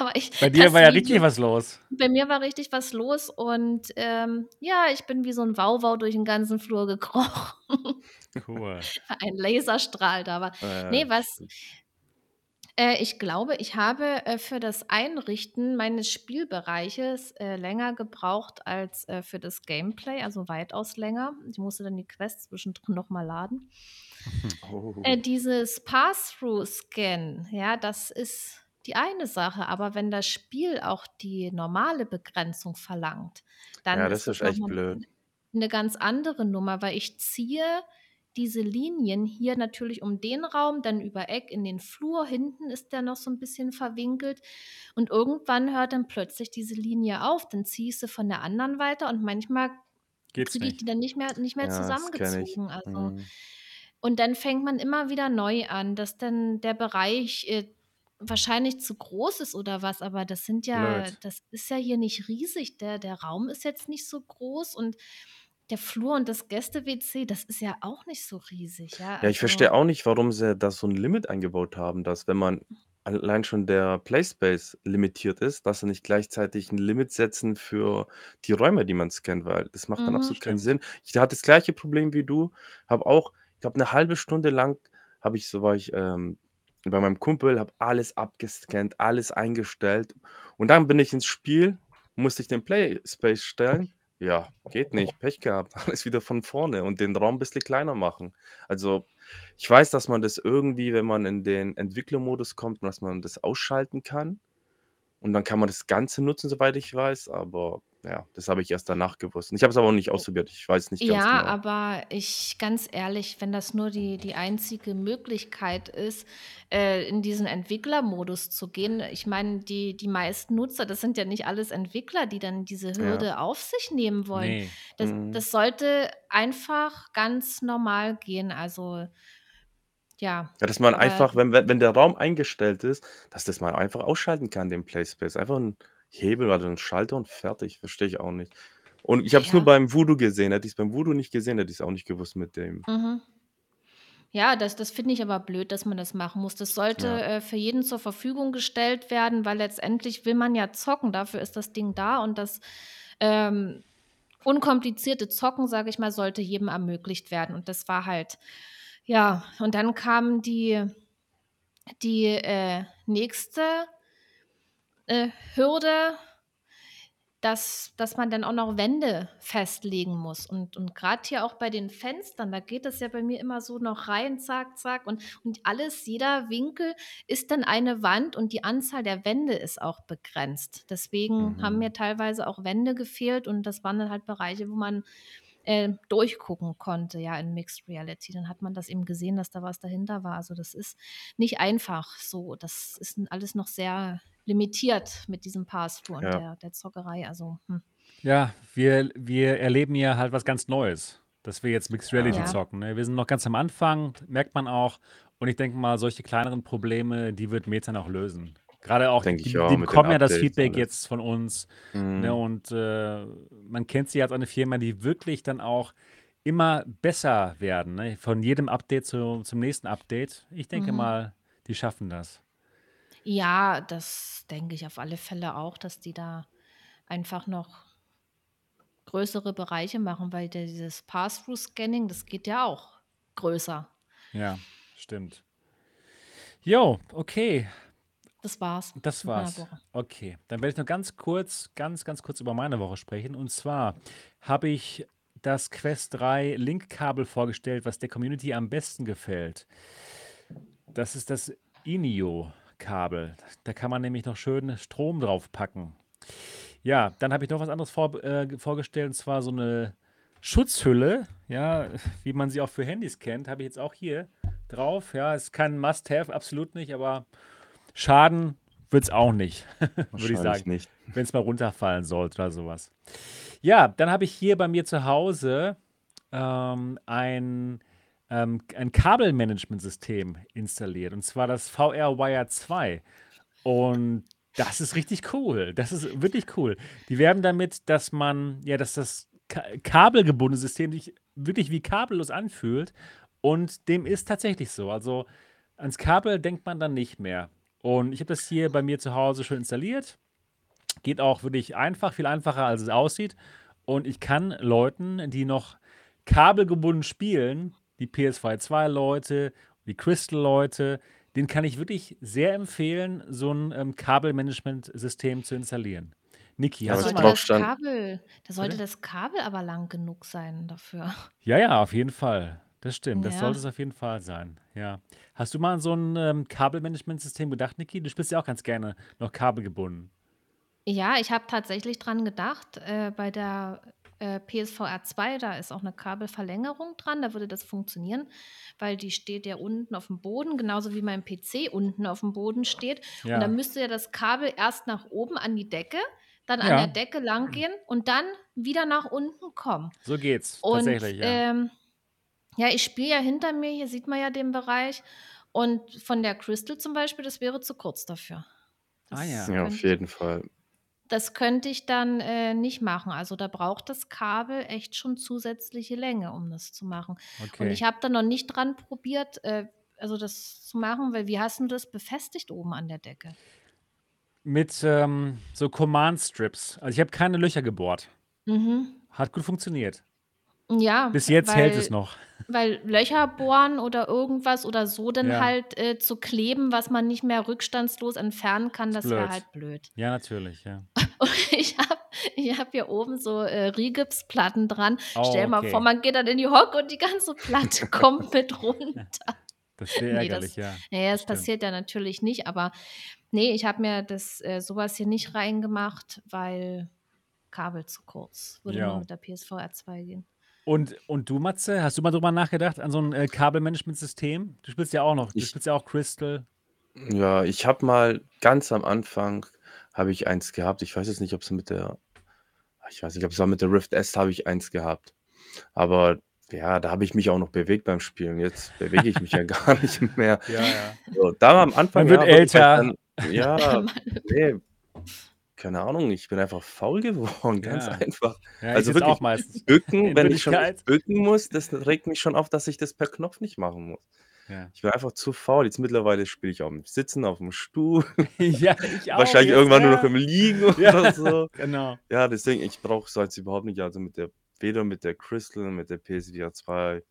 aber ich Bei dir war ja richtig was los. bei mir war richtig was los und, ähm, ja, ich bin wie so 'n Wauwau durch 'n ganzen Flur [LAUGHS] gekrochen, Cool. ein Laserstrahl da war. Äh, Ne, was stimmt. Äh, ich glaube, ich habe, äh, für das Einrichten meines Spielbereiches, äh, länger gebraucht als, äh, für das Gameplay, also weitaus länger. Ich musste dann die Quests zwischendrin noch mal laden. Äh, Oh. dieses Pass-Through-Scan, ja, das ist die eine Sache, aber wenn das Spiel auch die normale Begrenzung verlangt, dann Ja, ist das ist noch echt blöd. 'ne ganz andere Nummer, weil ich ziehe diese Linien hier natürlich um den Raum, dann über Eck in den Flur. Hinten ist der noch so 'n bisschen verwinkelt und irgendwann hört dann plötzlich diese Linie auf. Dann ziehe ich sie von der anderen weiter und manchmal Geht's kriege ich nicht. die dann nicht mehr nicht mehr Ja, zusammengezogen. Also Mhm. und dann fängt man immer wieder neu an, dass dann der Bereich, äh, wahrscheinlich zu groß ist oder was, aber das sind ja Blöd. das ist ja hier nicht riesig. Der der Raum ist jetzt nicht so groß und der Flur und das Gäste-WC, das ist ja auch nicht so riesig, ja, Ja, ich verstehe also auch nicht, warum sie da so 'n Limit eingebaut haben, dass wenn man allein schon der Playspace limitiert ist, dass sie nicht gleichzeitig 'n Limit setzen für die Räume, die man scannt, weil das macht dann Mhm. absolut keinen Stimmt. Sinn. Ich hatte das gleiche Problem wie du, habe auch ich glaube, 'ne halbe Stunde lang habe ich so war ich, ähm, bei meinem Kumpel, habe alles abgescannt, alles eingestellt und dann bin ich ins Spiel, musste ich den Playspace stellen. Ja, geht nicht, Pech gehabt, [LAUGHS] alles wieder von vorne und den Raum bisschen kleiner machen. Also, ich weiß, dass man das irgendwie, wenn man in den Entwicklermodus kommt, dass man das ausschalten kann und dann kann man das Ganze nutzen, soweit ich weiß, aber ja, das habe ich erst danach gewusst. Ich habe es aber auch nicht ausprobiert. Ich weiß nicht ganz Ja, genau. aber ich ganz ehrlich, wenn das nur die die einzige Möglichkeit ist, äh, in diesen Entwicklermodus zu gehen ich meine, die die meisten Nutzer, das sind ja nicht alles Entwickler, die dann diese Ja. Hürde auf sich nehmen wollen. Ne. Das Mhm. das sollte einfach ganz normal gehen, also ja, Ja, dass man aber einfach, wenn wenn wenn der Raum eingestellt ist, dass das man einfach ausschalten kann, den Playspace. Einfach 'n Hebel oder 'n Schalter und fertig. Verstehe ich auch nicht. Und ich habe es nur Ja. beim Voodoo gesehen. Hätte ich's beim Voodoo nicht gesehen, hätte ich's auch nicht gewusst mit dem Mhm. Ja, das das finde ich aber blöd, dass man das machen muss. Das sollte, Ja. äh, für jeden zur Verfügung gestellt werden, weil letztendlich will man ja zocken. Dafür ist das Ding da und das, ähm, unkomplizierte Zocken, sage ich mal, sollte jedem ermöglicht werden und das war halt ja, und dann kam die die, äh, nächste, äh, Hürde, dass dass man dann auch noch Wände festlegen muss und und grad hier auch bei den Fenstern, da geht das ja bei mir immer so noch rein, zack, zack und und alles jeder Winkel ist dann eine Wand und die Anzahl der Wände ist auch begrenzt. Deswegen haben Mhm. mir teilweise auch Wände gefehlt und das waren dann halt Bereiche, wo man, äh, durchgucken konnte, ja, in Mixed Reality. Dann hat man das eben gesehen, dass da was dahinter war. Also, das ist nicht einfach so. Das ist alles noch sehr limitiert mit diesem Pass-Through und Ja. der der Zockerei, also, hm. Ja, wir wir erleben hier halt was ganz Neues, dass wir jetzt Mixed Reality Ja. zocken, ne? Wir sind noch ganz am Anfang, merkt man auch. Und ich denke mal, solche kleineren Probleme, die wird Meta noch lösen. Grade auch, Denke die ich auch, die bekommen ja das Updates Feedback alles. jetzt von uns, ne? Mhm. Und, äh, man kennt sie als eine Firma, die wirklich dann auch immer besser werden, ne? Von jedem Update zu zum nächsten Update. Ich denke Mhm. mal, die schaffen das. Ja, das denke ich auf alle Fälle auch, dass die da einfach noch größere Bereiche machen, weil dieses Pass-Through-Scanning, das geht ja auch größer. Ja, stimmt. Jo, okay. Das war's Das war's. Okay, dann werde ich noch ganz kurz ganz, ganz kurz über meine Woche sprechen. Und zwar habe ich das Quest 3 Link-Kabel vorgestellt, was der Community am besten gefällt. Das ist das INIO-Kabel. Da kann man nämlich noch schön Strom drauf packen. Ja, dann habe ich noch was anderes vor äh, vorgestellt, und zwar so 'ne Schutzhülle, ja, wie man sie auch für Handys kennt, habe ich jetzt auch hier drauf. Ja, ist kein Must-have, absolut nicht, aber Schaden wird es auch nicht, [LAUGHS] würde ich sagen, wenn es mal runterfallen sollte oder sowas. Ja, dann habe ich hier bei mir zu Hause ähm, ein, ähm, ein Kabelmanagementsystem installiert und zwar das VR Wire 2. Und das ist richtig cool. Das ist wirklich cool. Die werben damit, dass man, ja, dass das ka kabelgebundene System sich wirklich wie kabellos anfühlt. Und dem ist tatsächlich so. Also ans Kabel denkt man dann nicht mehr. Und ich habe das hier bei mir zu Hause schon installiert. Geht auch wirklich einfach, viel einfacher, als es aussieht. Und ich kann Leuten, die noch kabelgebunden spielen, die PS2 2 Leute, die Crystal Leute, den kann ich wirklich sehr empfehlen, so ein ähm, Kabelmanagement-System zu installieren. Niki, Da hast du ich sollte mal. das Kabel, da sollte Bitte? das Kabel aber lang genug sein dafür. Ja, ja, auf jeden Fall. Das stimmt. Das sollte Ja. es auf jeden Fall sein. Ja. Hast du mal an so ein ähm, Kabelmanagementsystem gedacht, Niki? Du spielst ja auch ganz gerne noch kabelgebunden. Ja, ich habe tatsächlich dran gedacht, äh, bei der äh, PSVR 2, da ist auch eine Kabelverlängerung dran, da würde das funktionieren, weil die steht ja unten auf dem Boden, genauso wie mein PC unten auf dem Boden steht. Und dann Ja. müsste ja das Kabel erst nach oben an die Decke, dann an der Ja. Decke lang gehen und dann wieder nach unten kommen. So geht's. Und Tatsächlich, ja. ähm, ja, ich spiele ja hinter mir, hier sieht man ja den Bereich. Und von der Crystal zum Beispiel, das wäre zu kurz dafür. Ah Das ja. Ja, auf jeden Fall. das könnte ich dann äh, nicht machen. Also da braucht das Kabel echt schon zusätzliche Länge, um das zu machen. Und ich Okay. habe da noch nicht dran probiert, äh, also das zu machen, weil wie hast du das befestigt oben an der Decke? Mit ähm, so Command-Strips. Also ich habe keine Löcher gebohrt. Mhm. Hat gut funktioniert. Ja, Bis jetzt hält es weil, noch. weil Löcher bohren oder irgendwas oder so dann Ja, halt äh, zu kleben, was man nicht mehr rückstandslos entfernen kann, ist das wäre halt blöd. Ja, natürlich, ja. [LAUGHS] Und ich habe ich hab hier oben so äh, Rigipsplatten dran. Stell Oh, dir mal vor, okay. man geht dann in die Hocke und die ganze Platte [LAUGHS] kommt mit runter. Das wäre Nee, ärgerlich, das, ja. nee, Das stimmt. passiert ja natürlich nicht, aber nee, ich habe mir das äh, sowas hier nicht reingemacht, weil Kabel zu kurz. Würde nur Ja. mit der PSVR 2 gehen. Und, und du, Matze, hast du mal drüber nachgedacht, an so ein äh, Kabelmanagementsystem? Du spielst ja auch noch, du Ich, spielst ja auch Crystal. ja, ich habe mal ganz am Anfang habe ich eins gehabt. Ich weiß jetzt nicht, ob es mit der, ich weiß nicht, ob es war mit der Rift S habe ich eins gehabt. Aber ja, da habe ich mich auch noch bewegt beim Spielen. Jetzt bewege ich mich ja [LAUGHS] gar nicht mehr. Ja, ja. So, da am Man Anfang, wird ja, weil ich älter. dann, ja, [LAUGHS] nee, keine Ahnung, ich bin einfach faul geworden, [LAUGHS] ganz Ja. einfach. Ja, ich Also jetzt auch wirklich, meistens. bücken, In wenn ich schon Wirklichkeit. bücken muss, das regt mich schon auf, dass ich das per Knopf nicht machen muss. Ja. Ich bin einfach zu faul. Jetzt mittlerweile spiele ich auf dem Sitzen, auf dem Stuhl, [LAUGHS] ja, ich auch wahrscheinlich jetzt, irgendwann nur noch ja. im Liegen [LAUGHS] Ja, oder so. genau. Ja, deswegen, ich brauche es jetzt überhaupt nicht. Also mit der, weder mit der Crystal, mit der PSVR 2.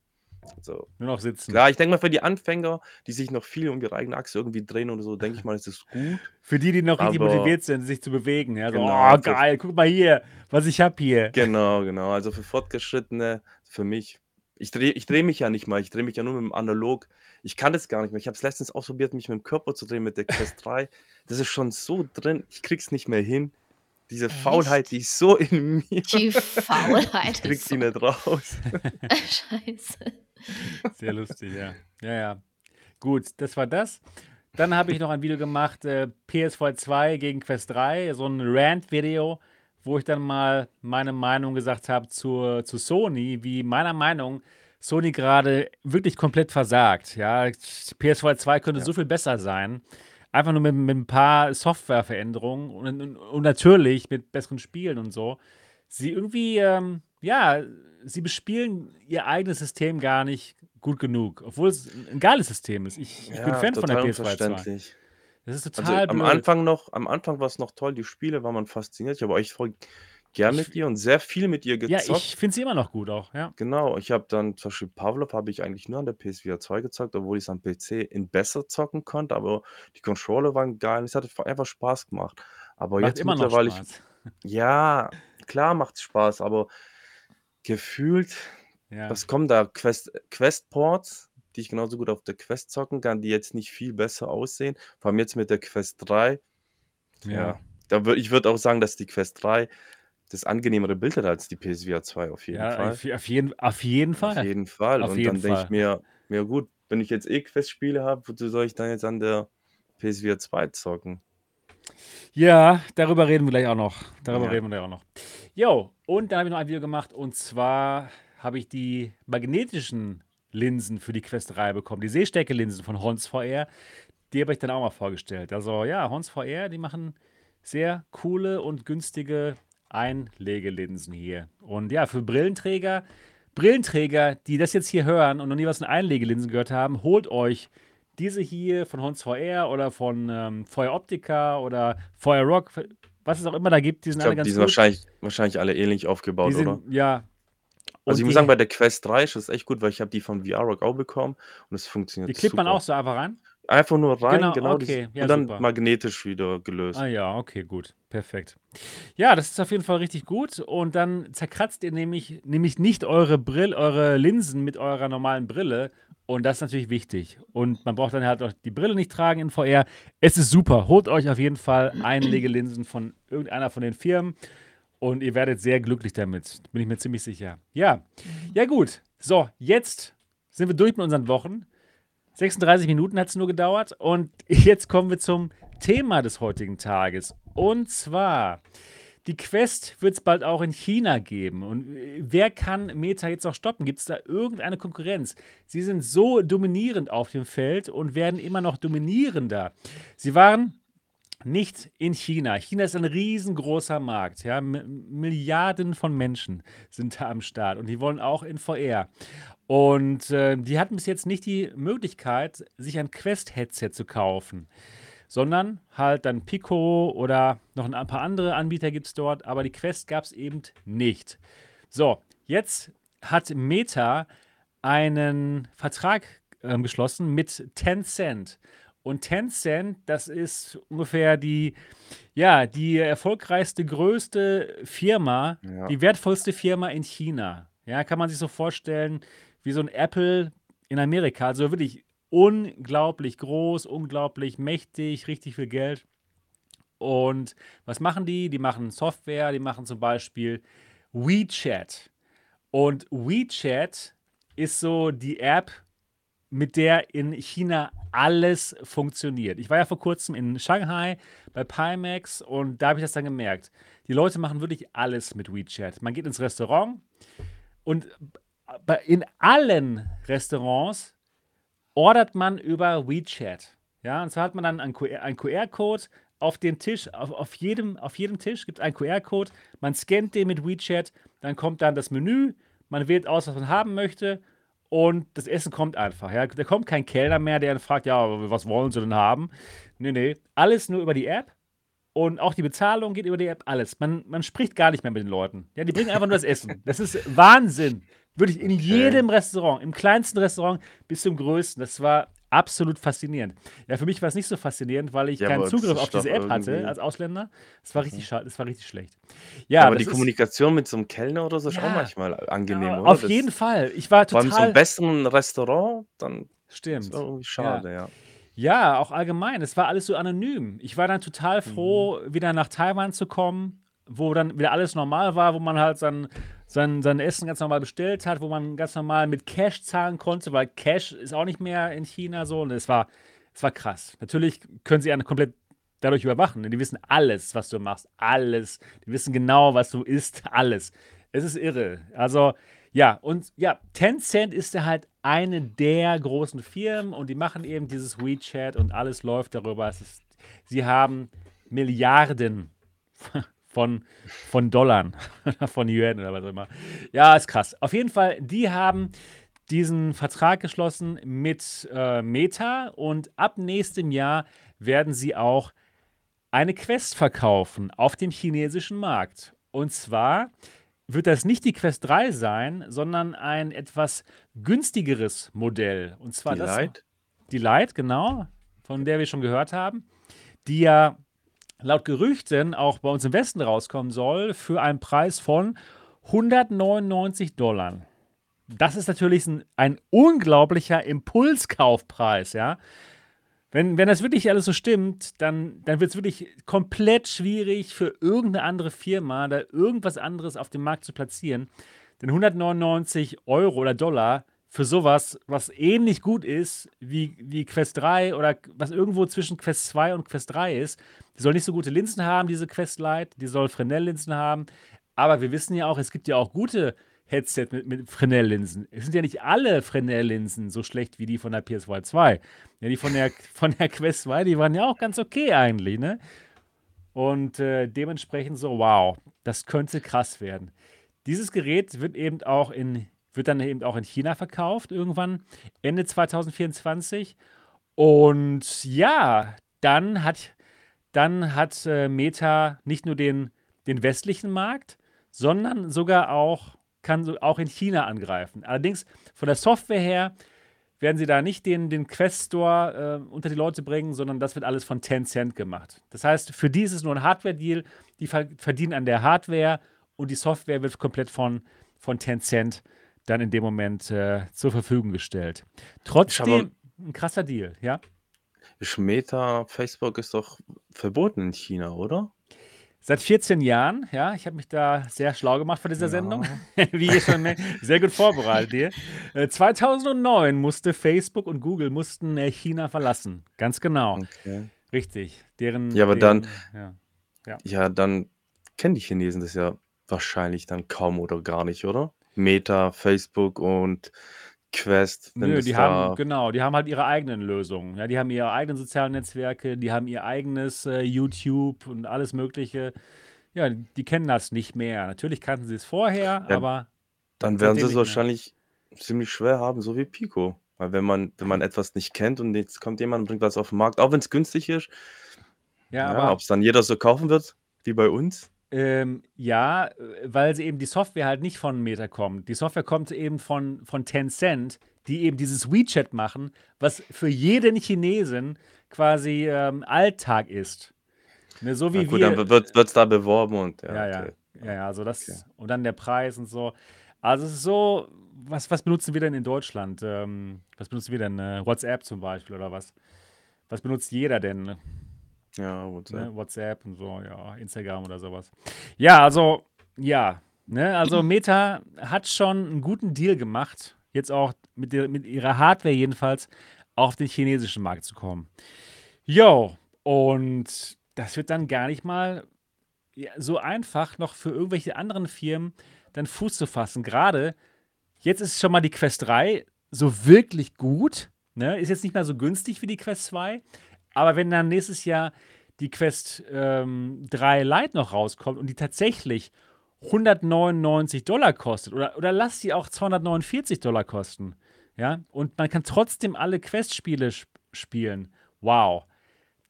Also, Nur noch sitzen. klar, ich denke mal für die Anfänger, die sich noch viel um ihre eigene Achse irgendwie drehen oder so, denke ich mal, ist es gut. Für die, die noch richtig Aber motiviert sind, sich zu bewegen. Ja, so, genau, oh, geil, guck mal hier, was ich hab hier. genau, genau. Also für Fortgeschrittene, für mich, ich drehe ich dreh mich ja nicht mal, ich drehe mich ja nur mit dem Analog. Ich kann das gar nicht mehr. Ich habe es letztens ausprobiert, mich mit dem Körper zu drehen, mit der Quest [LAUGHS] 3. Das ist schon so drin, ich krieg's nicht mehr hin. Diese Faulheit, Echt? die ist so in [LAUGHS] mir. Die Faulheit Ich krieg ist die so. nicht raus. [LAUGHS] Scheiße. Sehr lustig, ja. Ja, ja. Gut, das war das. Dann habe ich noch ein Video gemacht, äh, PS4 2 gegen Quest 3, so ein Rant-Video, wo ich dann mal meine Meinung gesagt habe zu, zu Sony, wie meiner Meinung Sony gerade wirklich komplett versagt. Ja, PS4 2 könnte Ja. so viel besser sein. Einfach nur mit, mit ein paar Softwareveränderungen und, und, und natürlich mit besseren Spielen und so. Sie irgendwie, ähm, ja, sie bespielen ihr eigenes System gar nicht gut genug, obwohl es ein geiles System ist. Ich, ich bin Ja, Fan von der total PS2 2. unverständlich. Das ist Also total am blöd. Anfang noch, am Anfang war es noch toll, die Spiele war man fasziniert. Ich habe euch voll gern Ich, mit ihr und sehr viel mit ihr ja, gezockt. ich finde sie immer noch gut auch, ja. Genau, ich habe dann zum Beispiel Pavlov habe ich eigentlich nur an der PS4 2 gezockt, obwohl ich es am PC in besser zocken konnte, aber die Controller waren geil. Es hat einfach Spaß gemacht. Aber Macht jetzt immer noch mittlerweile, ich, Spaß. ja, klar macht es Spaß, aber gefühlt, Ja. was kommen da? Quest, Quest-Ports, die ich genauso gut auf der Quest zocken kann, die jetzt nicht viel besser aussehen. Vor allem jetzt mit der Quest 3. Ja. Ja, da würd, ich würde auch sagen, dass die Quest 3 das angenehmere Bild hat als die PSVR 2 auf jeden Ja, Fall. auf, auf, jeden, auf jeden Auf Fall. jeden Fall. Auf Und jeden dann denke ich Fall. mir, mir gut, wenn ich jetzt eh Quest-Spiele habe, wozu soll ich dann jetzt an der PSVR 2 zocken? Ja, darüber reden wir gleich auch noch. Darüber Ja. reden wir gleich auch noch. Jo, und dann habe ich noch ein Video gemacht und zwar habe ich die magnetischen Linsen für die Quest 3 bekommen. Die Sehstärke-Linsen von Hons VR. Die habe ich dann auch mal vorgestellt. Also ja, Hons VR, die machen sehr coole und günstige Einlegelinsen hier. Und ja, für Brillenträger, Brillenträger, die das jetzt hier hören und noch nie was von Einlegelinsen gehört haben, holt euch diese hier von Hons VR oder von ähm, Feuer Optica oder Feuer Rock, was es auch immer da gibt, die sind Ich alle ganz die sind gut. wahrscheinlich, wahrscheinlich alle ähnlich aufgebaut, Die sind, oder? ja. Also Und ich muss die, sagen, bei der Quest 3 ist das echt gut, weil ich habe die von VR-Rock auch bekommen und es die funktioniert klippt man super. auch so einfach rein? Einfach nur rein, Genau, genau, okay, ja, und dann super. magnetisch wieder gelöst. Ah ja, okay, gut. Perfekt. Ja, das ist auf jeden Fall richtig gut. Und dann zerkratzt ihr nämlich, nämlich nicht eure Brille, eure Linsen mit eurer normalen Brille. Und das ist natürlich wichtig. Und man braucht dann halt auch die Brille nicht tragen in VR. Es ist super. Holt euch auf jeden Fall Einlegelinsen von irgendeiner von den Firmen. Und ihr werdet sehr glücklich damit. Bin ich mir ziemlich sicher. Ja. Ja, gut. So, jetzt sind wir durch mit unseren Wochen. 36 Minuten hat es nur gedauert. Und [LAUGHS] jetzt kommen wir zum Thema des heutigen Tages. Und zwar, die Quest wird es bald auch in China geben. Und äh, wer kann Meta jetzt noch stoppen? Gibt es da irgendeine Konkurrenz? Sie sind so dominierend auf dem Feld und werden immer noch dominierender. Sie waren nicht in China. China ist ein riesengroßer Markt. Ja? Milliarden von Menschen sind da am Start und die wollen auch in VR. Und äh, die hatten bis jetzt nicht die Möglichkeit, sich ein Quest-Headset zu kaufen, sondern halt dann Pico oder noch ein paar andere Anbieter gibt es dort, aber die Quest gab es eben nicht. So, jetzt hat Meta einen Vertrag ähm, geschlossen mit Tencent. Und Tencent, das ist ungefähr die, ja, die erfolgreichste, größte Firma, Ja. die wertvollste Firma in China. Ja, kann man sich so vorstellen, wie so ein Apple in Amerika. Also wirklich unglaublich groß, unglaublich mächtig, richtig viel Geld. Und was machen die? Die machen Software, die machen zum Beispiel WeChat. Und WeChat ist so die App, mit der in China alles funktioniert. Ich war ja vor kurzem in Shanghai bei Pimax und da habe ich das dann gemerkt. Die Leute machen wirklich alles mit WeChat. Man geht ins Restaurant und in allen Restaurants ordert man über WeChat. Ja, und zwar hat man dann einen QR einen QR-Code auf den Tisch, auf, auf, jedem, auf jedem Tisch gibt es einen QR-Code, man scannt den mit WeChat, dann kommt dann das Menü, man wählt aus, was man haben möchte und das Essen kommt einfach. Ja. Da kommt kein Kellner mehr, der dann fragt, ja, was wollen Sie denn haben? Nee, nee, alles nur über die App und auch die Bezahlung geht über die App, alles. Man, man spricht gar nicht mehr mit den Leuten. Ja, die bringen einfach nur das Essen. Das ist Wahnsinn. Wirklich in Okay. jedem Restaurant, im kleinsten Restaurant bis zum größten. Das war absolut faszinierend. Ja, für mich war es nicht so faszinierend, weil ich Ja, keinen Zugriff auf diese App hatte irgendwie- als Ausländer. Das war richtig Mhm. schade, das war richtig schlecht. Ja, aber die Kommunikation mit so einem Kellner oder so ist auch ja, manchmal angenehm, ja, oder? auf Das, jeden Fall. Ich war vor allem so total einem besseren Restaurant, dann ist stimmt. schade, ja. Ja, auch allgemein. Es war alles so anonym. Ich war dann total Mhm. froh, wieder nach Taiwan zu kommen, wo dann wieder alles normal war, wo man halt sein, sein, sein Essen ganz normal bestellt hat, wo man ganz normal mit Cash zahlen konnte, weil Cash ist auch nicht mehr in China so. Und es war, es war krass. Natürlich können sie einen komplett dadurch überwachen. denn Die wissen alles, was du machst. Alles. Die wissen genau, was du isst. Alles. Es ist irre. Also, ja, und ja, Tencent ist ja halt eine der großen Firmen und die machen eben dieses WeChat und alles läuft darüber. Ist, sie haben Milliarden [LAUGHS] von, von Dollar, [LAUGHS] von Yuan oder was auch immer. Ja, ist krass. Auf jeden Fall, die haben diesen Vertrag geschlossen mit äh, Meta und ab nächstem Jahr werden sie auch eine Quest verkaufen auf dem chinesischen Markt. Und zwar wird das nicht die Quest 3 sein, sondern ein etwas günstigeres Modell. Und zwar Die das Lite? die Lite, genau, von der wir schon gehört haben, die ja laut Gerüchten auch bei uns im Westen rauskommen soll für einen Preis von 199 Dollar. Das ist natürlich ein, ein unglaublicher Impulskaufpreis, ja. Wenn, wenn das wirklich alles so stimmt, dann, dann wird es wirklich komplett schwierig für irgendeine andere Firma, da irgendwas anderes auf dem Markt zu platzieren. Denn 199 Euro oder Dollar für sowas, was ähnlich gut ist wie, wie Quest 3 oder was irgendwo zwischen Quest 2 und Quest 3 ist. Die soll nicht so gute Linsen haben, diese Quest Lite, die soll Fresnel-Linsen haben. Aber wir wissen ja auch, es gibt ja auch gute Headset mit, mit Fresnel-Linsen. Es sind ja nicht alle Fresnel-Linsen so schlecht wie die von der PS2 2. Ja, die von der, [LAUGHS] von der Quest 2, die waren ja auch ganz okay eigentlich, ne? Und äh, dementsprechend so, wow, das könnte krass werden. Dieses Gerät wird eben auch in, wird dann eben auch in China verkauft, irgendwann Ende 2024. Und ja, dann hat, dann hat äh, Meta nicht nur den, den westlichen Markt, sondern sogar auch, kann so auch in China angreifen. Allerdings von der Software her werden sie da nicht den, den Quest Store äh, unter die Leute bringen, sondern das wird alles von Tencent gemacht. Das heißt, für die ist es nur ein Hardware-Deal, die verdienen an der Hardware und die Software wird komplett von, von Tencent dann in dem Moment äh, zur Verfügung gestellt. Trotzdem ein krasser Deal, ja? Meta, Facebook ist doch verboten in China, oder? Seit 14 Jahren, ja, ich habe mich da sehr schlau gemacht vor dieser Ja. Sendung, [LAUGHS] wie ihr schon merkt, sehr gut vorbereitet hier. Äh, 2009 musste Facebook und Google mussten äh, China verlassen, ganz genau, Okay. richtig. Deren, Ja, aber dann- deren, ja. Ja, dann kennen die Chinesen das ja wahrscheinlich dann kaum oder gar nicht, oder? Meta, Facebook und Quest, Nö, die haben, genau, die haben halt ihre eigenen Lösungen. Ja, die haben ihre eigenen sozialen Netzwerke, die haben ihr eigenes äh, YouTube und alles Mögliche. Ja, die kennen das nicht mehr. Natürlich kannten sie es vorher, Ja, aber dann werden sie seitdem es nicht mehr. wahrscheinlich ziemlich schwer haben, so wie Pico. Weil wenn man, wenn man etwas nicht kennt und jetzt kommt jemand und bringt was auf den Markt, auch wenn es günstig ist, Ja, ja, aber ob es dann jeder so kaufen wird, wie bei uns. Ähm, ja, äh, weil sie eben die Software halt nicht von Meta kommt. Die Software kommt eben von, von Tencent, die eben dieses WeChat machen, was für jeden Chinesen quasi ähm, Alltag ist. Ne, so Na wie gut, wir. dann wird es da beworben und ja, ja, ja, okay. ja, ja, also das Okay. und dann der Preis und so. Also es ist so, was, was benutzen wir denn in Deutschland? Ähm, was benutzen wir denn? Äh, WhatsApp zum Beispiel oder was? Was benutzt jeder denn? Ja, WhatsApp. Ne? WhatsApp und so, ja, Instagram oder sowas. Ja, also, ja, ne, also [CLEARS THROAT] Meta hat schon einen guten Deal gemacht, jetzt auch mit, der, mit ihrer Hardware jedenfalls auf den chinesischen Markt zu kommen. Jo, und das wird dann gar nicht mal so einfach noch für irgendwelche anderen Firmen dann Fuß zu fassen. Gerade jetzt ist schon mal die Quest 3 so wirklich gut, ne? Ist jetzt nicht mehr so günstig wie die Quest 2, aber wenn dann nächstes Jahr die Quest ähm, 3 Lite noch rauskommt und die tatsächlich 199 Dollar kostet oder, oder lass sie auch 249 Dollar kosten, ja, und man kann trotzdem alle Quest-Spiele sp spielen, wow.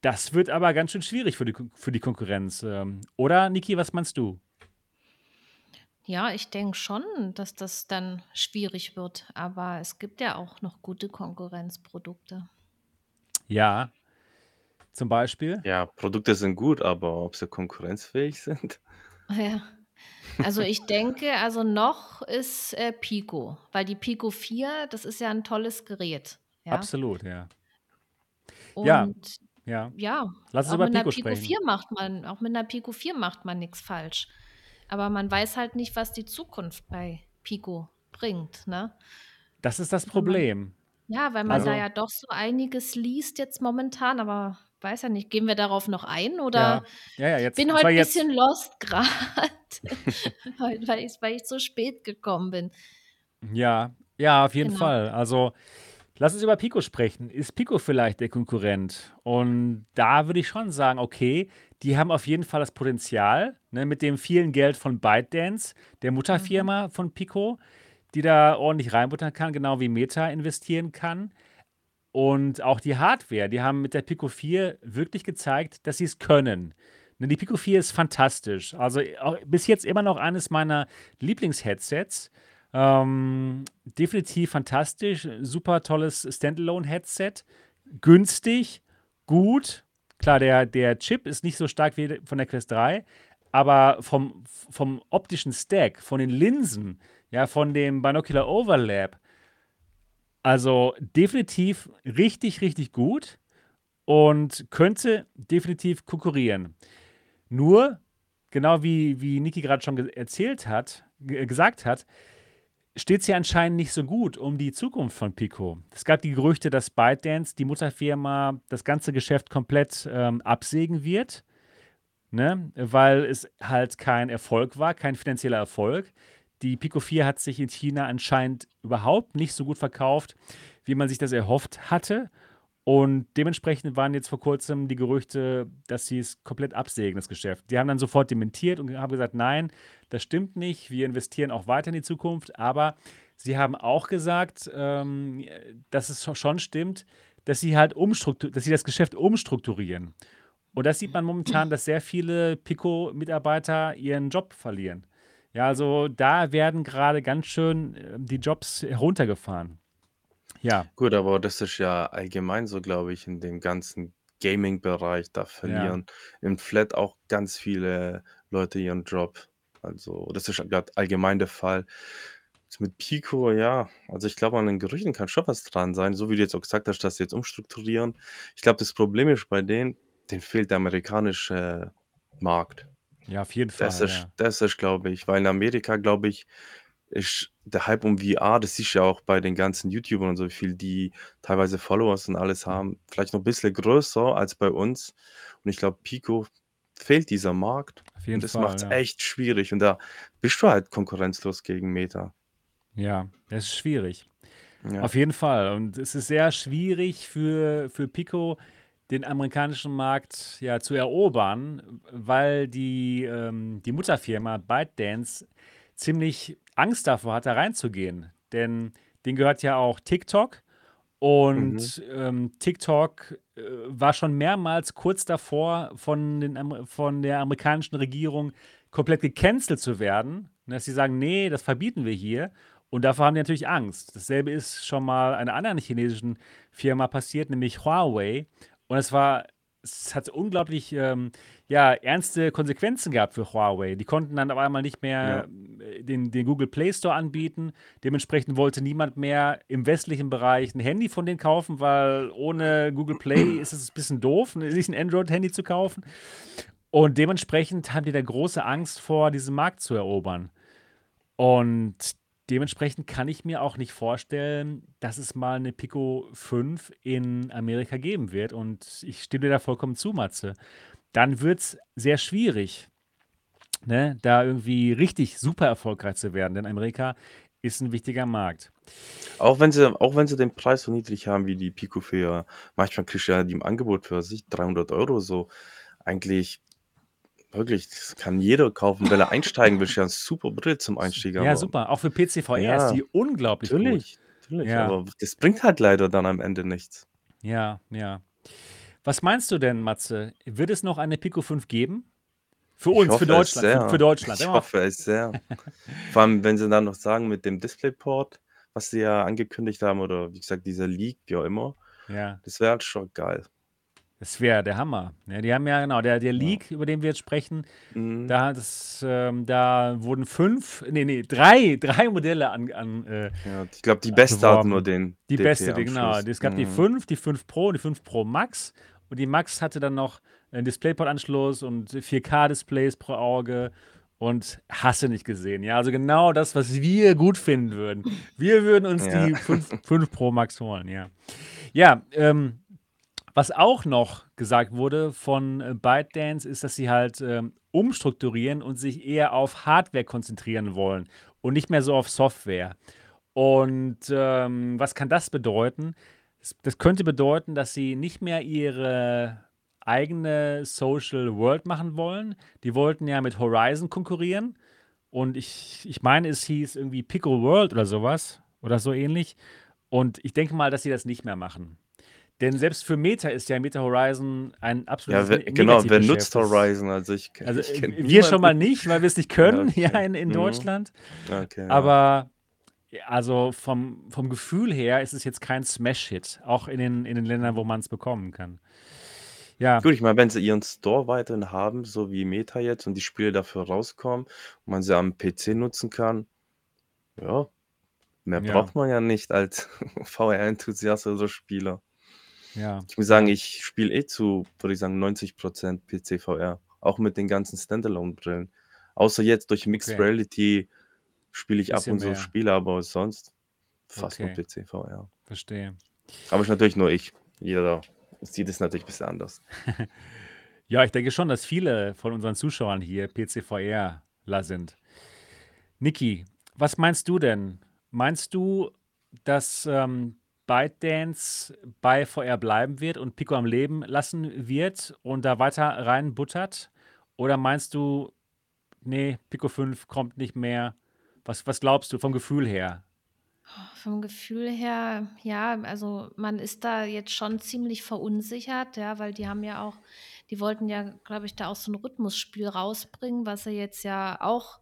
Das wird aber ganz schön schwierig für die, für die Konkurrenz. Ähm, oder, Niki, was meinst du? Ja, ich denke schon, dass das dann schwierig wird. Aber es gibt ja auch noch gute Konkurrenzprodukte. Ja, zum Beispiel. Ja, Produkte sind gut, aber ob sie konkurrenzfähig [LAUGHS] sind? Ja. Also ich denke, also noch ist äh, Pico, weil die Pico 4, das ist ja ein tolles Gerät. Ja. Absolut, ja. Und Ja. ja, Ja, lass uns auch über mit einer Pico Pico sprechen. 4 macht man, auch mit einer Pico 4 macht man nichts falsch. Aber man weiß halt nicht, was die Zukunft bei Pico bringt, ne? Das ist das Wenn man- Problem. Ja, weil man Also- da ja doch so einiges liest jetzt momentan, aber weiß ja nicht, gehen wir darauf noch ein oder Ja, ja, ja jetzt. bin heute ein jetzt bisschen lost [LAUGHS] gerade, weil, ich, weil ich so spät gekommen bin. Ja, ja, auf jeden Genau. Fall. Also, lass uns über Pico sprechen. Ist Pico vielleicht der Konkurrent? Und da würde ich schon sagen, okay, die haben auf jeden Fall das Potenzial, ne, mit dem vielen Geld von ByteDance, der Mutterfirma von Pico, die da ordentlich reinbuttern kann, genau wie Meta investieren kann. Und auch die Hardware, die haben mit der Pico 4 wirklich gezeigt, dass sie es können. Ne, die Pico 4 ist fantastisch. Also auch bis jetzt immer noch eines meiner Lieblings-Headsets. Ähm, definitiv fantastisch. Super tolles Standalone-Headset. Günstig, gut. Klar, der, der Chip ist nicht so stark wie von der Quest 3, aber vom, vom optischen Stack, von den Linsen, ja, von dem Binocular Overlap, also definitiv richtig, richtig gut und könnte definitiv konkurrieren. Nur, genau wie, wie Niki gerade schon erzählt hat, ge gesagt hat, steht es ja anscheinend nicht so gut um die Zukunft von Pico. Es gab die Gerüchte, dass ByteDance, die Mutterfirma, das ganze Geschäft komplett ähm, absägen wird, ne? weil es halt kein Erfolg war, kein finanzieller Erfolg. Die Pico 4 hat sich in China anscheinend überhaupt nicht so gut verkauft, wie man sich das erhofft hatte. Und dementsprechend waren jetzt vor kurzem die Gerüchte, dass sie es komplett absägen, das Geschäft. Die haben dann sofort dementiert und haben gesagt, nein, das stimmt nicht, wir investieren auch weiter in die Zukunft. Aber sie haben auch gesagt, ähm, dass es schon stimmt, dass sie halt umstruktur dass sie das Geschäft umstrukturieren. Und das sieht man momentan, dass sehr viele Pico-Mitarbeiter ihren Job verlieren. Ja, also da werden gerade ganz schön äh, die Jobs heruntergefahren. Ja. Gut, aber das ist ja allgemein so, glaube ich, in dem ganzen Gaming-Bereich. Da Ja. verlieren im Flat auch ganz viele Leute ihren Job. Also, das ist gerade allgemein der Fall. Jetzt mit Pico, ja, also ich glaube, an den Gerüchten kann schon was dran sein, so wie du jetzt auch gesagt hast, dass sie jetzt umstrukturieren. Ich glaube, das Problem ist bei denen, denen fehlt der amerikanische Markt. Ja, auf jeden Das Fall, ist ja. das ist, glaube ich weil in Amerika, glaube ich, ist der Hype um VR, das siehst du ja auch bei den ganzen YouTubern und so, wie viel die teilweise Followers und alles haben, vielleicht noch ein bisschen größer als bei uns. Und ich glaube, Pico fehlt dieser Markt Auf und jeden das Fall, macht's ja. echt schwierig. Und da bist du halt konkurrenzlos gegen Meta. Ja, das ist schwierig. Ja. Auf jeden Fall. Und es ist sehr schwierig für, für Pico, den amerikanischen Markt ja zu erobern, weil die, ähm, die Mutterfirma ByteDance ziemlich Angst davor hat, da reinzugehen. Denn denen gehört ja auch TikTok. Mhm. Und ähm, TikTok äh, war schon mehrmals kurz davor, von, den, von der amerikanischen Regierung komplett gecancelt zu werden. Dass sie sagen, nee, das verbieten wir hier. Und davor haben die natürlich Angst. Dasselbe ist schon mal einer anderen chinesischen Firma passiert, nämlich Huawei. Und es war, es hat unglaublich ähm, ja, ernste Konsequenzen gehabt für Huawei. Die konnten dann auf einmal nicht mehr äh, den, den Google Play Store anbieten. Dementsprechend wollte niemand mehr im westlichen Bereich ein Handy von denen kaufen, weil ohne Google Play ist es ein bisschen doof, sich ein Android-Handy zu kaufen. Und dementsprechend haben die da große Angst vor, diesen Markt zu erobern. Und dementsprechend kann ich mir auch nicht vorstellen, dass es mal eine Pico 5 in Amerika geben wird. Und ich stimme dir da vollkommen zu, Matze. Dann wird es sehr schwierig, ne, da irgendwie richtig super erfolgreich zu werden. Denn Amerika ist ein wichtiger Markt. Auch wenn sie auch wenn sie den Preis so niedrig haben wie die Pico 4, manchmal kriegst du ja die im Angebot für sich 300 Euro so. Eigentlich wirklich, das kann jeder kaufen, wenn er einsteigen will. Ist ja 'n super Brille zum Einstieg, Ja, aber super. Auch für PC-VR ist Ja, die unglaublich gut. natürlich, natürlich, Ja. aber das bringt halt leider dann am Ende nichts. Ja, ja. Was meinst du denn, Matze? Wird es noch eine Pico 5 geben? Für Ich uns, für hoffe es Deutschland, für, für sehr. Deutschland. Ich hoffe es sehr. Vor allem, wenn sie dann noch sagen mit dem DisplayPort, was sie ja angekündigt haben oder wie gesagt, dieser Leak, wie auch immer, ja, das wäre halt schon geil. Das wäre der Hammer. Ja, die haben ja, genau, der, der Ja. Leak, über den wir jetzt sprechen, Mhm. da, das, ähm, da wurden fünf, nee, nee, drei, drei Modelle an, an äh, Ja, ich glaube, die beste hat nur den Die beste, die, genau. Es gab die Mhm. 5, die 5 Pro, die 5 Pro Max. Und die Max hatte dann noch einen DisplayPort-Anschluss und 4K-Displays pro Auge und hasse nicht gesehen. Ja, also genau das, was wir gut finden würden. Wir würden uns Ja. die 5, 5 Pro Max holen, ja. Ja, ähm, was auch noch gesagt wurde von äh, ByteDance, ist, dass sie halt ähm, umstrukturieren und sich eher auf Hardware konzentrieren wollen und nicht mehr so auf Software. Und ähm, was kann das bedeuten? Das, könnte bedeuten, dass sie nicht mehr ihre eigene Social World machen wollen. Die wollten ja mit Horizon konkurrieren. Und ich, ich meine, es hieß irgendwie Pico World oder sowas oder so ähnlich. Und ich denke mal, dass sie das nicht mehr machen. Denn selbst für Meta ist ja Meta Horizon ein Ja, absolutes wer, Ne- genau, wer nutzt Horizon? Also ich, Also [LAUGHS] ich wir schon mal niemanden. nicht, weil wir es nicht können, Ja, ja, okay. in, in Mhm. Deutschland. Okay, ja. Aber ja, also vom, vom Gefühl her ist es jetzt kein Smash-Hit, auch in den, in den Ländern, wo man es bekommen kann. Ja, Gut, ich meine, wenn sie ihren Store weiterhin haben, so wie Meta jetzt, und die Spiele dafür rauskommen und man sie am PC nutzen kann, ja, mehr Ja. braucht man ja nicht als [LAUGHS] VR-Enthusiast oder Spieler. Ja, Ich muss sagen, ich spiele eh zu, würde ich sagen, 90% PC VR, auch mit den ganzen Standalone-Brillen. Außer jetzt durch Mixed Okay. Reality spiele ich ab Bisschen und zu mehr. Spiele, aber sonst fast nur Okay. PC, VR. Verstehe. Aber ist natürlich nur ich. Jeder sieht es natürlich ein bisschen anders. [LAUGHS] Ja, ich denke schon, dass viele von unseren Zuschauern hier PC-VRler sind. Niki, was meinst du denn? Meinst du, dass ähm, ByteDance bei VR bleiben wird und Pico am Leben lassen wird und da weiter reinbuttert? Oder meinst du, nee, Pico 5 kommt nicht mehr? Was, was glaubst du vom Gefühl her? Vom Gefühl her, ja, also man ist da jetzt schon ziemlich verunsichert, ja, weil die haben ja auch, die wollten ja, glaube ich, da auch so ein Rhythmusspiel rausbringen, was sie jetzt ja auch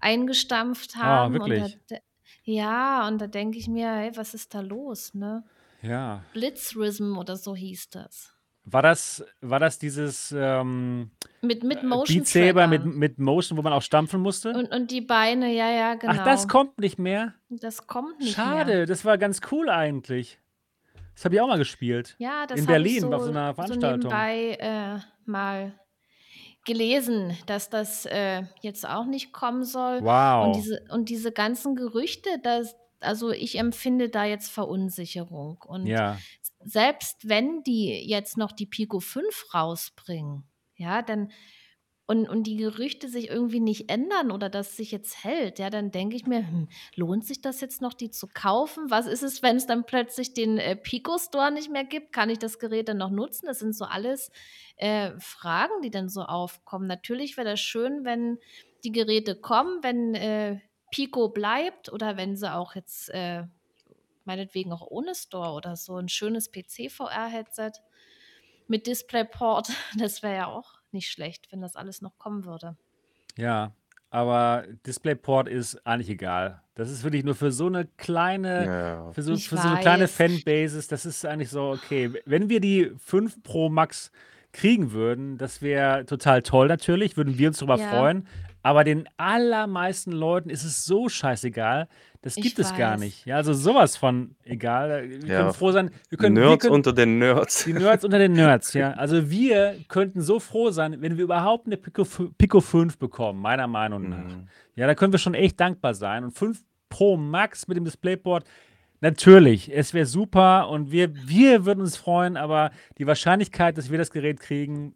eingestampft Ah, haben. Und da, wirklich? de- ja, und da denke ich mir, hey, was ist da los, ne? Ja. Blitzrhythm oder so hieß das. War das, war das dieses ähm, Mit, mit äh, Motion Beat Saber mit, mit Motion, wo man auch stampfen musste? Und, und die Beine, ja, ja, Ach, das genau. kommt nicht mehr? Das kommt nicht mehr. Schade, das war ganz cool eigentlich. Das habe ich auch mal gespielt. Ja, das In habe ich Berlin so, auf so einer so Veranstaltung. nebenbei äh, mal gelesen, dass das äh, jetzt auch nicht kommen soll. Und Wow. diese, und diese ganzen Gerüchte, dass, also ich empfinde da jetzt Verunsicherung. Und Ja, selbst wenn die jetzt noch die Pico 5 rausbringen, ja, dann und, und die Gerüchte sich irgendwie nicht ändern oder das sich jetzt hält, ja, dann denke ich mir, hm, lohnt sich das jetzt noch, die zu kaufen? Was ist es, wenn es dann plötzlich den äh, Pico Store nicht mehr gibt? Kann ich das Gerät dann noch nutzen? Das sind so alles äh, Fragen, die dann so aufkommen. Natürlich wäre das schön, wenn die Geräte kommen, wenn äh, Pico bleibt oder wenn sie auch jetzt äh, meinetwegen auch ohne Store oder so ein schönes PC-VR-Headset mit DisplayPort, [LAUGHS] das wäre ja auch nicht schlecht, wenn das alles noch kommen würde. ja. Aber DisplayPort ist eigentlich egal. Das ist wirklich nur für so eine kleine, Ja, für so, Ich für so eine kleine weiß. Fanbases, das ist eigentlich so, okay. Wenn wir die 5 Pro Max kriegen würden, das wäre total toll natürlich, würden wir uns darüber Ja. freuen. Aber den allermeisten Leuten ist es so scheißegal, das Ich gibt es gar weiß. nicht. Ja, also sowas von egal. Wir können ja. froh sein, wir können, wir Nerds können unter den Nerds. die Nerds unter den Nerds, ja. [LAUGHS] Also wir könnten so froh sein, wenn wir überhaupt eine Pico, Pico 5 bekommen, meiner Meinung nach. Mhm. Ja, da können wir schon echt dankbar sein. Und 5 Pro Max mit dem DisplayPort, natürlich, es wäre super und wir, wir würden uns freuen, aber die Wahrscheinlichkeit, dass wir das Gerät kriegen,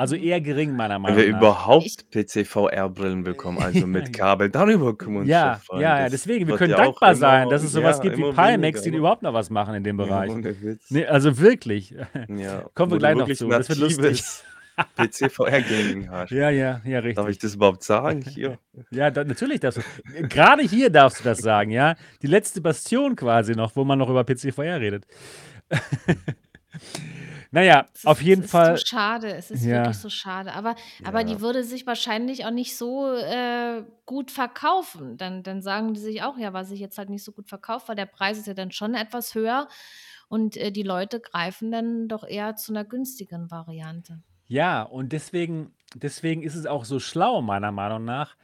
also eher gering, meiner Wenn wir Meinung nach. überhaupt Ich, PC-VR-Brillen bekommen, [LAUGHS] also mit Kabel, darüber können wir uns schon Ja, freuen. ja, ja, Das deswegen, wir wird können ja auch dankbar sein, immer, dass es sowas ja, gibt wie immer Pimax, weniger. die Ne? überhaupt noch was machen in dem Ja, Bereich. ohne Witz. Nee, also wirklich. Ja, [LAUGHS] Kommen wir wo du gleich noch wirklich zu. Das wird lustig. natives PC-VR-Gaming hast. Ja, ja, ja, Darf ich richtig. das überhaupt sagen [LAUGHS] hier? Ja, da, natürlich darfst du. Gerade hier darfst du das sagen, ja. Die letzte Bastion quasi noch, wo man noch über PC-VR redet. Naja, es auf ist, jeden es ist Fall. so schade, es ist Ja, wirklich so schade. Aber, aber die Ja. würde sich wahrscheinlich auch nicht so äh, gut verkaufen. Dann, dann sagen die sich auch, ja, was sich jetzt halt nicht so gut verkauft, weil der Preis ist ja dann schon etwas höher und äh, die Leute greifen dann doch eher zu einer günstigeren Variante. ja, und deswegen, deswegen ist es auch so schlau, meiner Meinung nach,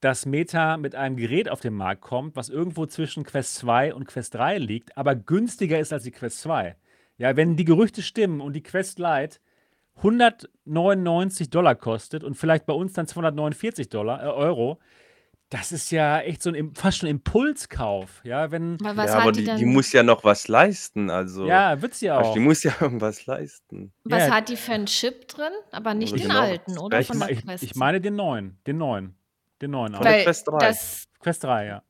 dass Meta mit einem Gerät auf den Markt kommt, was irgendwo zwischen Quest 2 und Quest 3 liegt, aber günstiger ist als die Quest 2. Ja, wenn die Gerüchte stimmen und die Quest Lite 199 Dollar kostet und vielleicht bei uns dann 249 Dollar, äh, Euro, das ist ja echt so ein fast schon Impulskauf. Ja, wenn, was Ja, aber die die, die muss ja noch was leisten. Also, ja, wird sie also die auch. muss ja [LAUGHS] irgendwas leisten. was Ja, hat die für einen Chip drin? Aber nicht Oder den genau, alten, oder? ich, Von me- der ich, meine den neuen, den neuen, den neuen Von auch. der Quest 3. das, Quest 3, ja.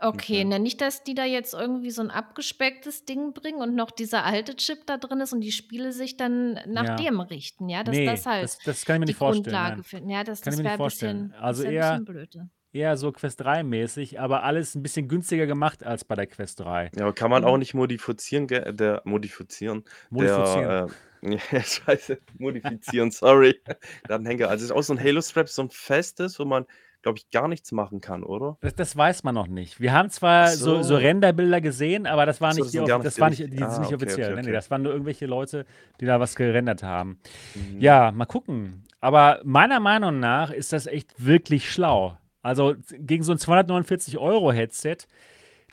Okay, Okay. na nicht, dass die da jetzt irgendwie so ein abgespecktes Ding bringen und noch dieser alte Chip da drin ist und die Spiele sich dann nach Ja. dem richten, ja, dass Nee, das halt das, das kann ich mir die nicht vorstellen. Grundlage Nein, finden. Ja, das, kann ich das mir wäre nicht ein vorstellen. bisschen, Also ist ja ein eher, bisschen blöde. eher so Quest 3 mäßig, aber alles ein bisschen günstiger gemacht als bei der Quest 3. Ja, aber kann man auch Mhm. nicht modifizieren, ge- der modifizieren, Modifizieren. der, äh, [LAUGHS] ja, scheiße, modifizieren, sorry, [LAUGHS] der Anhänger. Also es ist auch so ein Halo-Strap, so ein festes, wo man, glaube ich, gar nichts machen kann, oder? Das, das weiß man noch nicht. Wir haben zwar so, so so. Renderbilder gesehen, aber das war Ach so, nicht das die, sind das war nicht, die sind Ah, nicht okay, offiziell. okay, Nee, nee, okay. das waren nur irgendwelche Leute, die da was gerendert haben. Mhm. Ja, mal gucken. Aber meiner Meinung nach ist das echt wirklich schlau. Also gegen so ein 249 Euro Headset,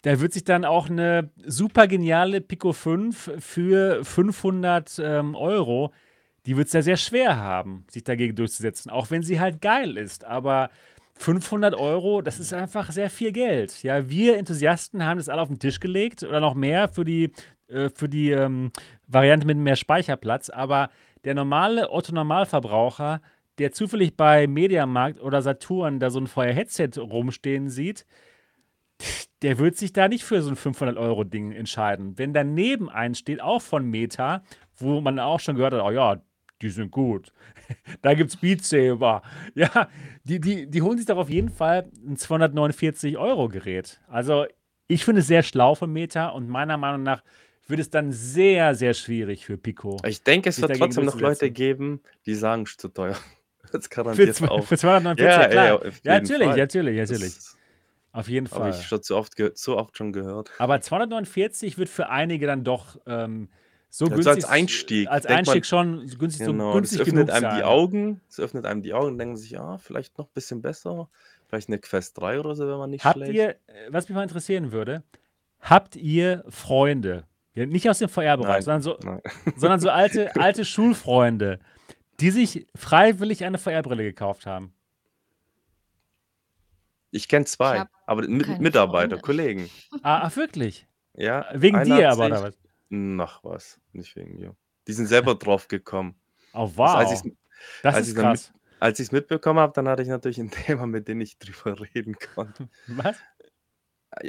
da wird sich dann auch eine super geniale Pico 5 für 500 ähm, Euro, die wird es ja sehr schwer haben, sich dagegen durchzusetzen, auch wenn sie halt geil ist. Aber 500 Euro, das ist einfach sehr viel Geld. Ja, wir Enthusiasten haben das alle auf den Tisch gelegt oder noch mehr für die, äh, für die ähm, Variante mit mehr Speicherplatz. Aber der normale Otto-Normalverbraucher, der zufällig bei Mediamarkt oder Saturn da so ein Feuer-Headset rumstehen sieht, der wird sich da nicht für so ein 500-Euro-Ding entscheiden. Wenn daneben eins steht, auch von Meta, wo man auch schon gehört hat, oh ja, die sind gut. [LAUGHS] da gibt es Beat Saber. [LAUGHS] Ja, die, die, die holen sich doch auf jeden Fall ein 249-Euro-Gerät. Also, ich finde es sehr schlau von Meta und meiner Meinung nach wird es dann sehr, sehr schwierig für Pico. Ich denke, es wird trotzdem noch Leute geben, die sagen, es ist zu teuer. [LAUGHS] Das garantiert für, auch. Für 249, ja, klar. Ja, ja natürlich, Fall. natürlich, natürlich. Das auf jeden Fall. Habe ich schon so oft, so oft schon gehört. Aber 249 wird für einige dann doch ähm, so also günstig. als Einstieg. Als Einstieg man, schon günstig, genau, so günstig das öffnet einem sein. die Augen. Es öffnet einem die Augen und denken sich, ja, vielleicht noch ein bisschen besser. Vielleicht eine Quest 3 oder so, wenn man nicht Habt schlecht. ihr, äh, was mich mal interessieren würde, habt ihr Freunde, ja, nicht aus dem VR-Bereich, sondern so, [LAUGHS] sondern so alte, [LAUGHS] alte Schulfreunde, die sich freiwillig eine VR-Brille gekauft haben? Ich kenne zwei, aber mit, Mitarbeiter, Freunde. Kollegen. Ah, ach, wirklich? Ja. Wegen dir aber, oder was? Nach was, nicht wegen mir. Die sind [LAUGHS] selber drauf gekommen. Oh, wow. Das, als das als ist krass. Mit, als ich es mitbekommen habe, dann hatte ich natürlich ein [LAUGHS] Thema, mit dem ich drüber [LAUGHS] reden konnte. Was?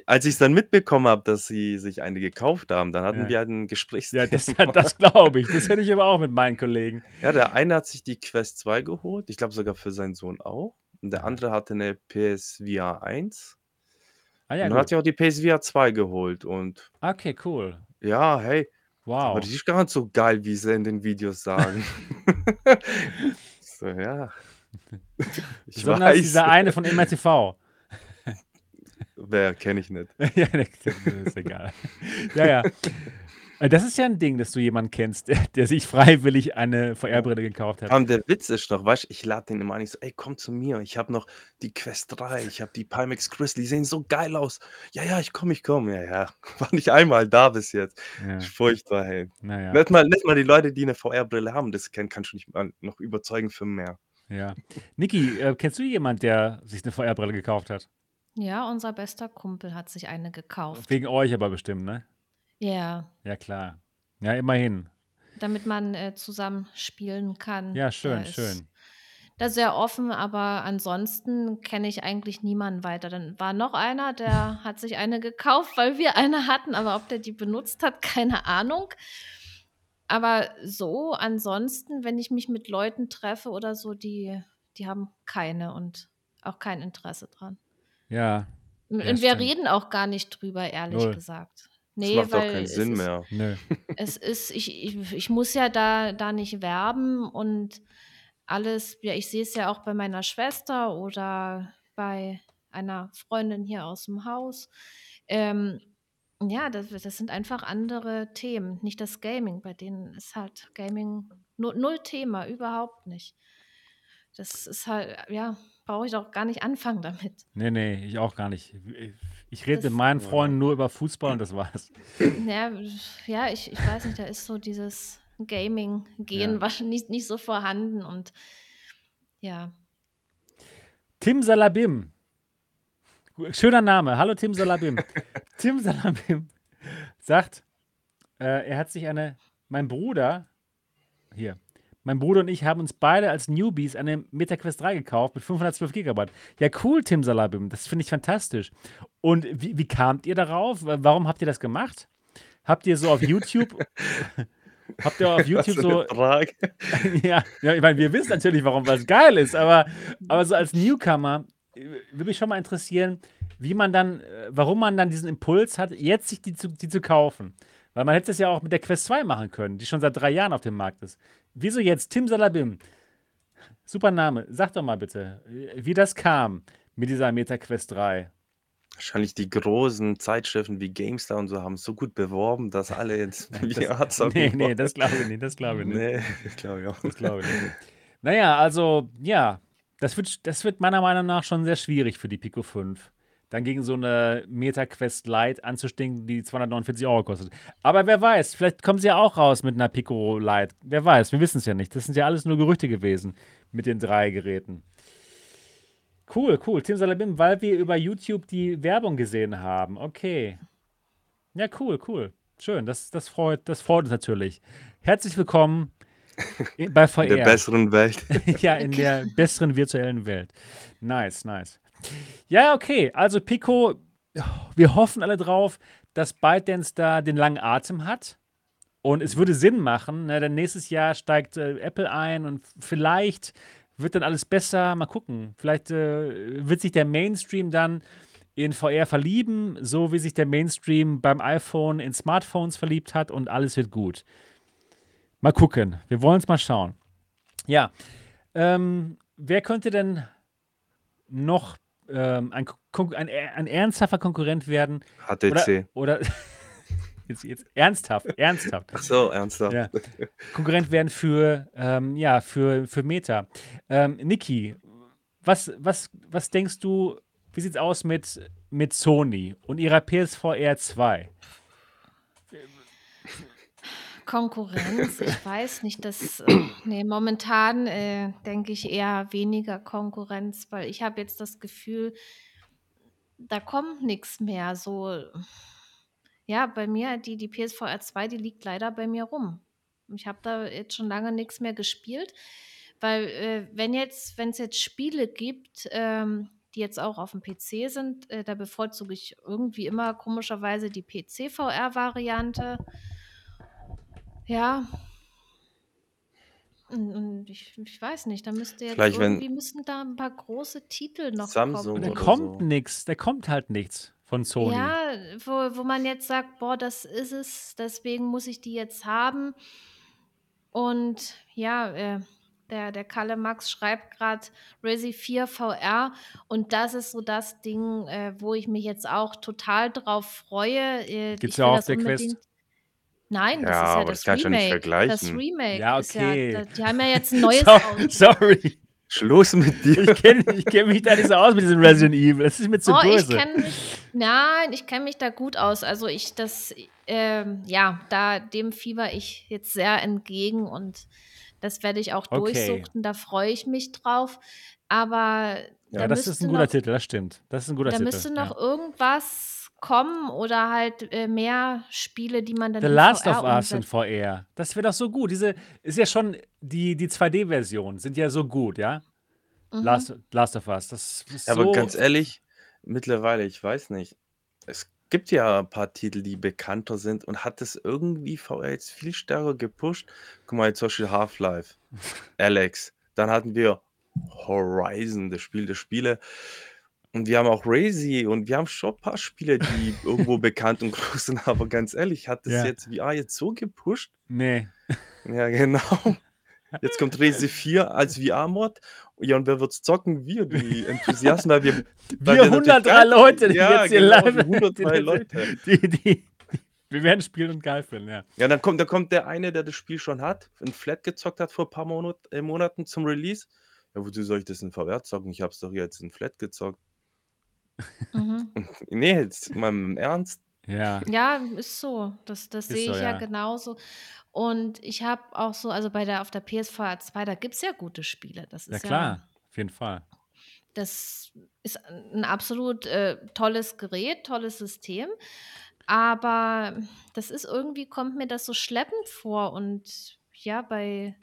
Als ich es dann mitbekommen habe, dass sie sich eine gekauft haben, dann hatten Ja. wir halt ein Gespräch. Ja, das, das glaube ich. Das hätte ich aber auch mit meinen Kollegen. Ja, der eine hat sich die Quest 2 geholt, ich glaube sogar für seinen Sohn auch. Und der Ja. andere hatte eine PSVR 1. Ah ja, und dann hat sich auch die PSVR 2 geholt. Und Okay, cool. Ja, hey, aber Wow. die ist gar nicht so geil, wie sie in den Videos sagen. [LAUGHS] [LAUGHS] so, ja. [LAUGHS] Ich Sondern weiß. dieser eine von MRTV. Wer kenne ich nicht. ja, das ist egal. Ja, ja. Äh, Das ist ja ein Ding, dass du jemanden kennst, der, [LAUGHS] der sich freiwillig eine VR-Brille gekauft hat. Und der Witz ist noch, weißt du, ich lade den immer an, ich so, ey, komm zu mir, ich habe noch die Quest 3, ich habe die Pimax Crystal, die sehen so geil aus. Ja, ja, ich komme, ich komme. Ja, ja, [LAUGHS] war nicht einmal da bis jetzt. Ja, Furchtbar, hey. naja. Nicht, mal, nicht mal die Leute, die eine VR-Brille haben, das kennen, kannst du nicht mal noch überzeugen für mehr. Ja. Niki, äh, kennst du jemanden, der sich eine VR-Brille gekauft hat? Ja, unser bester Kumpel hat sich eine gekauft. Wegen euch aber bestimmt, ne? Ja, Ja, klar. Ja, immerhin. damit man äh, zusammen spielen kann. Ja, Der schön, ist schön. da sehr offen, aber ansonsten kenne ich eigentlich niemanden weiter. Dann war noch einer, der [LAUGHS] hat sich eine gekauft, weil wir eine hatten, aber ob der die benutzt hat, keine Ahnung. Aber so, ansonsten, wenn ich mich mit Leuten treffe oder so, die, die haben keine und auch kein Interesse dran. Ja, Und ja, wir stimmt. reden auch gar nicht drüber, ehrlich Null. gesagt. Das Nee, macht auch weil keinen es Sinn ist, mehr. Nö. es ist, ich, ich, ich muss ja da, da nicht werben und alles, ja, ich sehe es ja auch bei meiner Schwester oder bei einer Freundin hier aus dem Haus. Ähm, ja, das, das sind einfach andere Themen, nicht das Gaming. Bei denen ist halt Gaming null, null Thema, überhaupt nicht. Das ist halt, ja, brauche ich auch gar nicht anfangen damit. Nee, nee, ich auch gar nicht. Ich, rede Das- mit meinen Freunden nur über Fußball und das war's. [LAUGHS] Ja, ja ich, ich weiß nicht, da ist so dieses Gaming-Gehen Ja. wahrscheinlich nicht, nicht so vorhanden und ja. Tim Salabim. Schöner Name. Hallo Tim Salabim. [LAUGHS] Tim Salabim sagt, äh, er hat sich eine, mein Bruder, hier, mein Bruder und ich haben uns beide als Newbies eine MetaQuest 3 gekauft mit 512 Gigabyte. Ja, cool, Tim Salabim. Das finde ich fantastisch. Und wie, wie kamt ihr darauf? Warum habt ihr das gemacht? Habt ihr so auf YouTube, [LAUGHS] habt ihr auf YouTube so, Frage. [LAUGHS] ja, ja, ich meine, wir wissen natürlich, warum was geil ist, aber, aber so als Newcomer äh, würde mich schon mal interessieren, wie man dann, äh, warum man dann diesen Impuls hat, jetzt sich die zu, die zu kaufen. Weil man hätte es ja auch mit der Quest 2 machen können, die schon seit drei Jahren auf dem Markt ist. Wieso jetzt Tim Salabim? Super Name. Sag doch mal bitte, wie das kam mit dieser Meta Quest 3. Wahrscheinlich die großen Zeitschriften wie GameStar und so haben es so gut beworben, dass alle jetzt [LAUGHS] VR zocken Nee, nee, wollen. das glaube ich nicht, das glaube ich nicht. Nee, ich [LAUGHS] glaube ich auch Das glaube ich nicht. Naja, also, ja, das wird, das wird meiner Meinung nach schon sehr schwierig für die Pico 5. Dann gegen so eine MetaQuest Lite anzustinken, die 249 Euro kostet. Aber wer weiß, vielleicht kommen sie ja auch raus mit einer Pico Lite. Wer weiß, wir wissen es ja nicht. Das sind ja alles nur Gerüchte gewesen mit den drei Geräten. Cool, cool. Tim Salabim, weil wir über YouTube die Werbung gesehen haben. Okay. Ja, cool, cool. Schön, das, das, freut, das freut uns natürlich. Herzlich willkommen [LAUGHS] bei In der VR. besseren Welt. [LAUGHS] ja, in der [LAUGHS] besseren virtuellen Welt. Nice, nice. Ja, okay. Also Pico, wir hoffen alle drauf, dass ByteDance da den langen Atem hat. Und es würde Sinn machen, ne, denn nächstes Jahr steigt äh, Apple ein und vielleicht wird dann alles besser. Mal gucken. Vielleicht äh, wird sich der Mainstream dann in VR verlieben, so wie sich der Mainstream beim iPhone in Smartphones verliebt hat und alles wird gut. Mal gucken. Wir wollen es mal schauen. Ja. Ähm, wer könnte denn noch ähm, ein, ein, ein ernsthafter Konkurrent werden? Oder, HTC. oder jetzt, jetzt ernsthaft, ernsthaft. Ach so, ernsthaft. Ja. Konkurrent werden für, ähm, ja, für, für Meta. Ähm, Niki, was, was, was denkst du, wie sieht's aus mit, mit Sony und ihrer PSVR 2? Konkurrenz, ich [LAUGHS] weiß nicht, das, äh, nee, momentan äh, denke ich eher weniger Konkurrenz, weil ich habe jetzt das Gefühl, da kommt nichts mehr. So, ja, bei mir, die, die PSVR 2, die liegt leider bei mir rum. Ich habe da jetzt schon lange nichts mehr gespielt, weil äh, wenn jetzt, wenn es jetzt Spiele gibt, ähm, die jetzt auch auf dem PC sind, äh, da bevorzuge ich irgendwie immer komischerweise die PC-VR-Variante. Ja. Und, und ich, ich weiß nicht, da müsste jetzt Vielleicht, irgendwie müssen da ein paar große Titel noch Samsung Und da kommen. oder kommt so. nichts, da kommt halt nichts von Sony. Ja, wo, wo man jetzt sagt, boah, das ist es, deswegen muss ich die jetzt haben. Und ja, äh, der, der Kalle Max schreibt gerade Resi 4 VR und das ist so das Ding, äh, wo ich mich jetzt auch total drauf freue. Äh, Gibt's ich ja auch auf der Quest. Nein, das Ja, ist ja aber das das Remake. Das vergleichen. Remake Ja, ist ja, okay. da, die haben ja jetzt ein [LAUGHS] neues So, sorry. Schluss mit dir. Ich kenne ich kenn mich da nicht so aus mit diesem Resident Evil. Das ist mir zu Oh, ich böse. kenne mich, nein, ich kenne mich da gut aus. Also ich, das, ähm, ja, da dem fieber ich jetzt sehr entgegen und das werde ich auch Okay. durchsuchten. Da freue ich mich drauf. Aber Ja, da das ist ein müsste guter noch, Titel, das stimmt. Das ist ein guter da Titel. müsste Ja. noch irgendwas kommen oder halt äh, mehr Spiele, die man dann The in Last of VR Us in. VR. Das wäre doch so gut. Diese ist ja schon, die, die 2D-Version sind ja so gut, ja? Mhm. Last, Last of Us. Das ist Ja, aber ganz so. ehrlich, mittlerweile, ich weiß nicht. Es gibt ja ein paar Titel, die bekannter sind und hat das irgendwie VR jetzt viel stärker gepusht. Guck mal, jetzt zum Beispiel Half-Life, [LAUGHS] Alex. Dann hatten wir Horizon, das Spiel der Spiele. Und wir haben auch Razy und wir haben schon ein paar Spiele, die irgendwo [LAUGHS] bekannt und groß sind. Aber ganz ehrlich, hat das Ja. jetzt VR jetzt so gepusht? Nee. Ja, genau. Jetzt kommt Resi 4 als VR-Mod. Ja, und wer wird's zocken? Wir, die Enthusiasten, weil wir, weil Wir wir natürlich 103 geil Leute, die Ja, jetzt hier genau, live. die 103 Leute. Die, die, die, wir werden spielen und geil finden, ja. Ja, dann kommt, dann kommt der eine, der das Spiel schon hat, in Flat gezockt hat vor ein paar Monat, äh, Monaten zum Release. Ja, wozu soll ich das in VR zocken? Ich hab's doch jetzt in Flat gezockt. Mhm. [LAUGHS] Nee, jetzt mal im Ernst. Ja, Ja, ist so. Das, das ist sehe so, ich ja ja. genauso. Und ich habe auch so, also bei der auf der PSVR 2, da gibt es ja gute Spiele. Das Ja, ist ja, klar. Auf jeden Fall. das ist ein absolut äh, tolles Gerät, tolles System. Aber das ist irgendwie, kommt mir das so schleppend vor. Und ja, bei,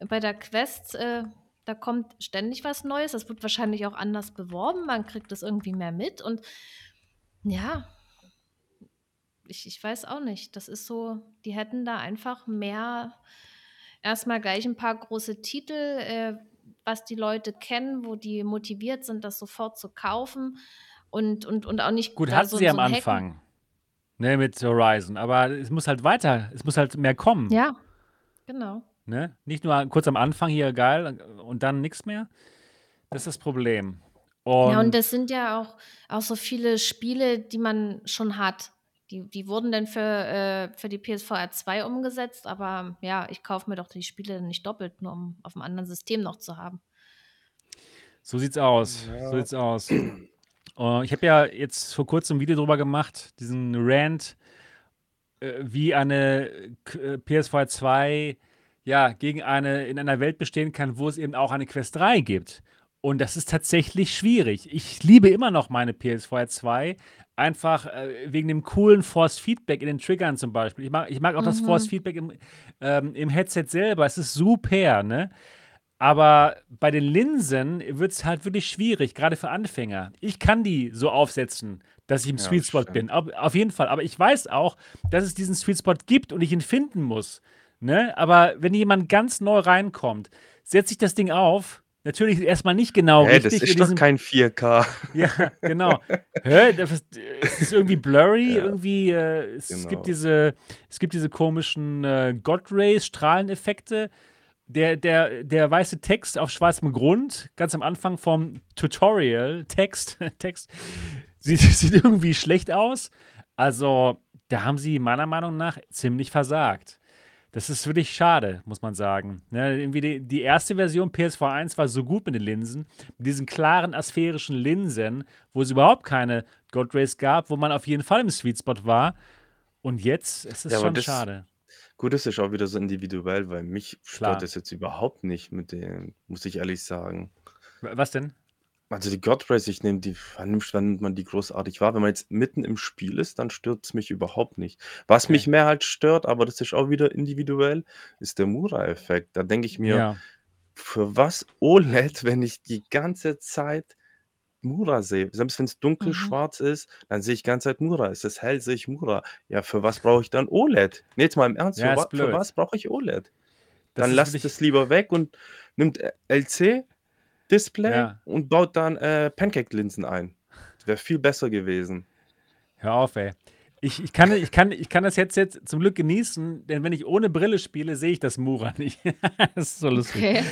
bei der Quest, äh, da kommt ständig was Neues. Das wird wahrscheinlich auch anders beworben. Man kriegt das irgendwie mehr mit. Und ja, ich, ich weiß auch nicht. Das ist so, die hätten da einfach mehr, erstmal gleich ein paar große Titel, äh, was die Leute kennen, wo die motiviert sind, das sofort zu kaufen. Und, und, und auch nicht Gut, hatten so, sie so am Hacken. Anfang. Ne, mit Horizon. Aber es muss halt weiter, es muss halt mehr kommen. Ja, genau. Ne? Nicht nur kurz am Anfang hier geil und dann nichts mehr. Das ist das Problem. Ja, und Und das sind ja auch, auch so viele Spiele, die man schon hat. Die, die wurden dann für, äh, für die PSVR 2 umgesetzt, aber ja, ich kaufe mir doch die Spiele nicht doppelt, nur um auf einem anderen System noch zu haben. so sieht's aus. So Ja. sieht's aus. Äh, ich habe ja jetzt vor kurzem ein Video drüber gemacht, diesen Rant, äh, wie eine äh, PS4 2 ja, gegen eine in einer Welt bestehen kann, wo es eben auch eine Quest 3 gibt. Und das ist tatsächlich schwierig. Ich liebe immer noch meine PS4 2, einfach äh, wegen dem coolen Force Feedback in den Triggern zum Beispiel. Ich mag, ich mag auch das Force Mhm. Feedback im, ähm, im Headset selber. Es ist super, ne? Aber bei den Linsen wird es halt wirklich schwierig, gerade für Anfänger. Ich kann die so aufsetzen, dass ich im Ja, Sweet Spot stimmt. bin. Auf, auf jeden Fall. Aber ich weiß auch, dass es diesen Sweet Spot gibt und ich ihn finden muss. Ne? Aber wenn jemand ganz neu reinkommt, setzt sich das Ding auf. Natürlich erstmal nicht genau das richtig. in ist doch kein 4K. [LAUGHS] ja, genau. Hä? Das ist, es ist irgendwie blurry, Ja, irgendwie. Äh, es, genau. gibt diese, es gibt diese komischen äh, God Rays, Strahleneffekte. Der, der, der weiße Text auf schwarzem Grund, ganz am Anfang vom Tutorial, Text, [LAUGHS] Text, sieht, [LAUGHS] sieht irgendwie schlecht aus. Also, da haben sie meiner Meinung nach ziemlich versagt. Das ist wirklich schade, muss man sagen. Ne, irgendwie die, die erste Version PS4 1 war so gut mit den Linsen, mit diesen klaren asphärischen Linsen, wo es überhaupt keine God Rays gab, wo man auf jeden Fall im Sweet Spot war. Und jetzt ist es Ja, schon das- schade. Gut, das ist auch wieder so individuell, weil mich Klar. stört das jetzt überhaupt nicht mit dem, muss ich ehrlich sagen. Was denn? Also die God Race, ich nehme die, wann nimmt, wann nimmt man die großartig wahr? Wenn man jetzt mitten im Spiel ist, dann stört es mich überhaupt nicht. Was Okay. mich mehr halt stört, aber das ist auch wieder individuell, ist der Mura-Effekt. Da denke ich mir, Ja. für was OLED, wenn ich die ganze Zeit Mura sehe? Selbst wenn es dunkel Mhm. schwarz ist, dann sehe ich die ganze Zeit Mura. Ist es hell, sehe ich Mura. Ja, für was brauche ich dann OLED? Nee, jetzt mal im Ernst, Ja, für, ist wa für blöd. was brauche ich OLED? Das Dann ist lasst wirklich- es lieber weg und nimmt äh, LC-Display Ja. und baut dann äh, Pancake-Linsen ein. Wäre viel besser gewesen. Hör auf, ey. Ich, ich, kann, ich, kann, ich kann das jetzt, jetzt zum Glück genießen, denn wenn ich ohne Brille spiele, sehe ich das Mura nicht. [LAUGHS] das ist so lustig. Okay.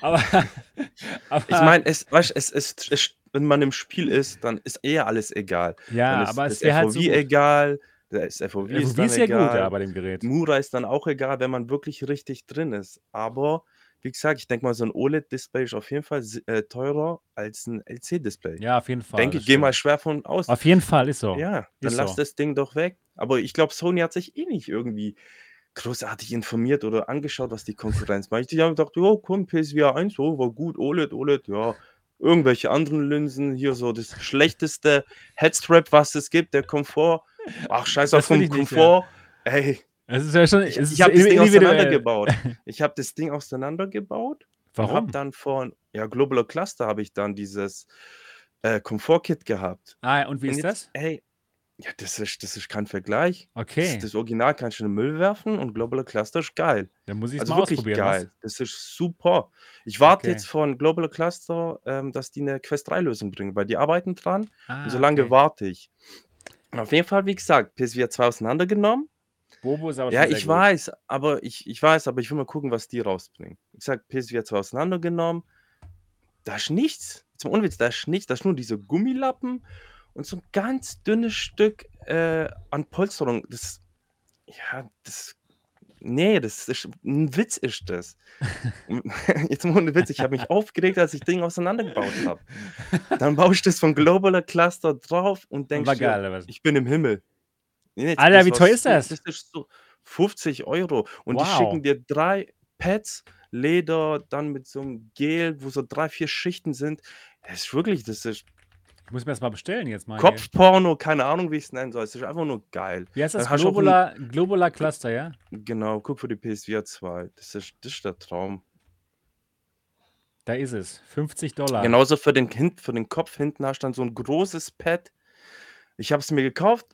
Aber, [LAUGHS] aber Ich meine, es, weißt, es, es, es, wenn man im Spiel ist, dann ist eher alles egal. ja, dann ist aber es wäre halt so egal, das FOV, FOV ist dann ist ja egal. gut ja, bei dem Gerät. Mura ist dann auch egal, wenn man wirklich richtig drin ist. Aber wie gesagt, ich denke mal, so ein OLED-Display ist auf jeden Fall äh, teurer als ein LC-Display. Ja, auf jeden Fall. denke, ich gehe mal schwer von aus. Auf jeden Fall, ist so. Ja, dann Ist lass so. das Ding doch weg. Aber ich glaube, Sony hat sich eh nicht irgendwie großartig informiert oder angeschaut, was die Konkurrenz macht. Die haben gedacht, ja, komm, PSVR 1, oh, war gut, OLED, OLED, ja. Irgendwelche anderen Linsen, hier so das schlechteste Headstrap, was es gibt, der Komfort. Ach, scheiß auf vom ich nicht, ja. Komfort. Ey, Es ist ja schon. ich, ich habe das Ding auseinandergebaut. Ich habe das Ding auseinandergebaut Warum? dann von, ja, Global Cluster habe ich dann dieses äh, Komfort-Kit gehabt. Ah, und wie Und ist jetzt, das? ey, ja, das ist, das ist kein Vergleich. Das, Okay, das Original kannst du in den Müll werfen und Global Cluster ist geil. dann muss ich es Also mal wirklich ausprobieren. geil. Das ist super. Ich warte Okay. jetzt von Global Cluster, ähm, dass die eine Quest 3 Lösung bringen, weil die arbeiten dran Was? Ah, und so lange okay. warte ich. Auf jeden Fall, wie gesagt, PSVR 2 auseinandergenommen. Bobo ist aber Ja, ich gut. weiß, aber ich, ich weiß, aber ich will mal gucken, was die rausbringen. Ich sag, PSVR 2 auseinandergenommen. Da ist nichts. Mal Unwitz, da ist nichts. Da ist nur diese Gummilappen und so ein ganz dünnes Stück äh, an Polsterung. Das, ja, das, nee, das ist, ein Witz ist das. [LAUGHS] [LAUGHS] Jetzt mal ohne Witz, ich habe mich aufgeregt, als ich Ding auseinandergebaut habe. Dann baue ich das von Globaler Cluster drauf und was? ich bin im Himmel. Nee, Alter, das wie teuer ist das? Das ist so 50 Euro. Und die Wow. schicken dir drei Pads, Leder, dann mit so einem Gel, wo so drei, vier Schichten sind. Das ist wirklich, das ist Ich muss mir das mal bestellen jetzt mal. Kopfporno, keine Ahnung, wie ich es nennen soll. Es ist einfach nur geil. Wie heißt das? Auch ein- Globular, Globular Cluster, ja? Genau, guck für die PSVR 2. Das ist, das ist der Traum. Da ist es. 50 Dollar. Genauso für den, für den Kopf hinten hast du dann so ein großes Pad. Ich habe es mir gekauft,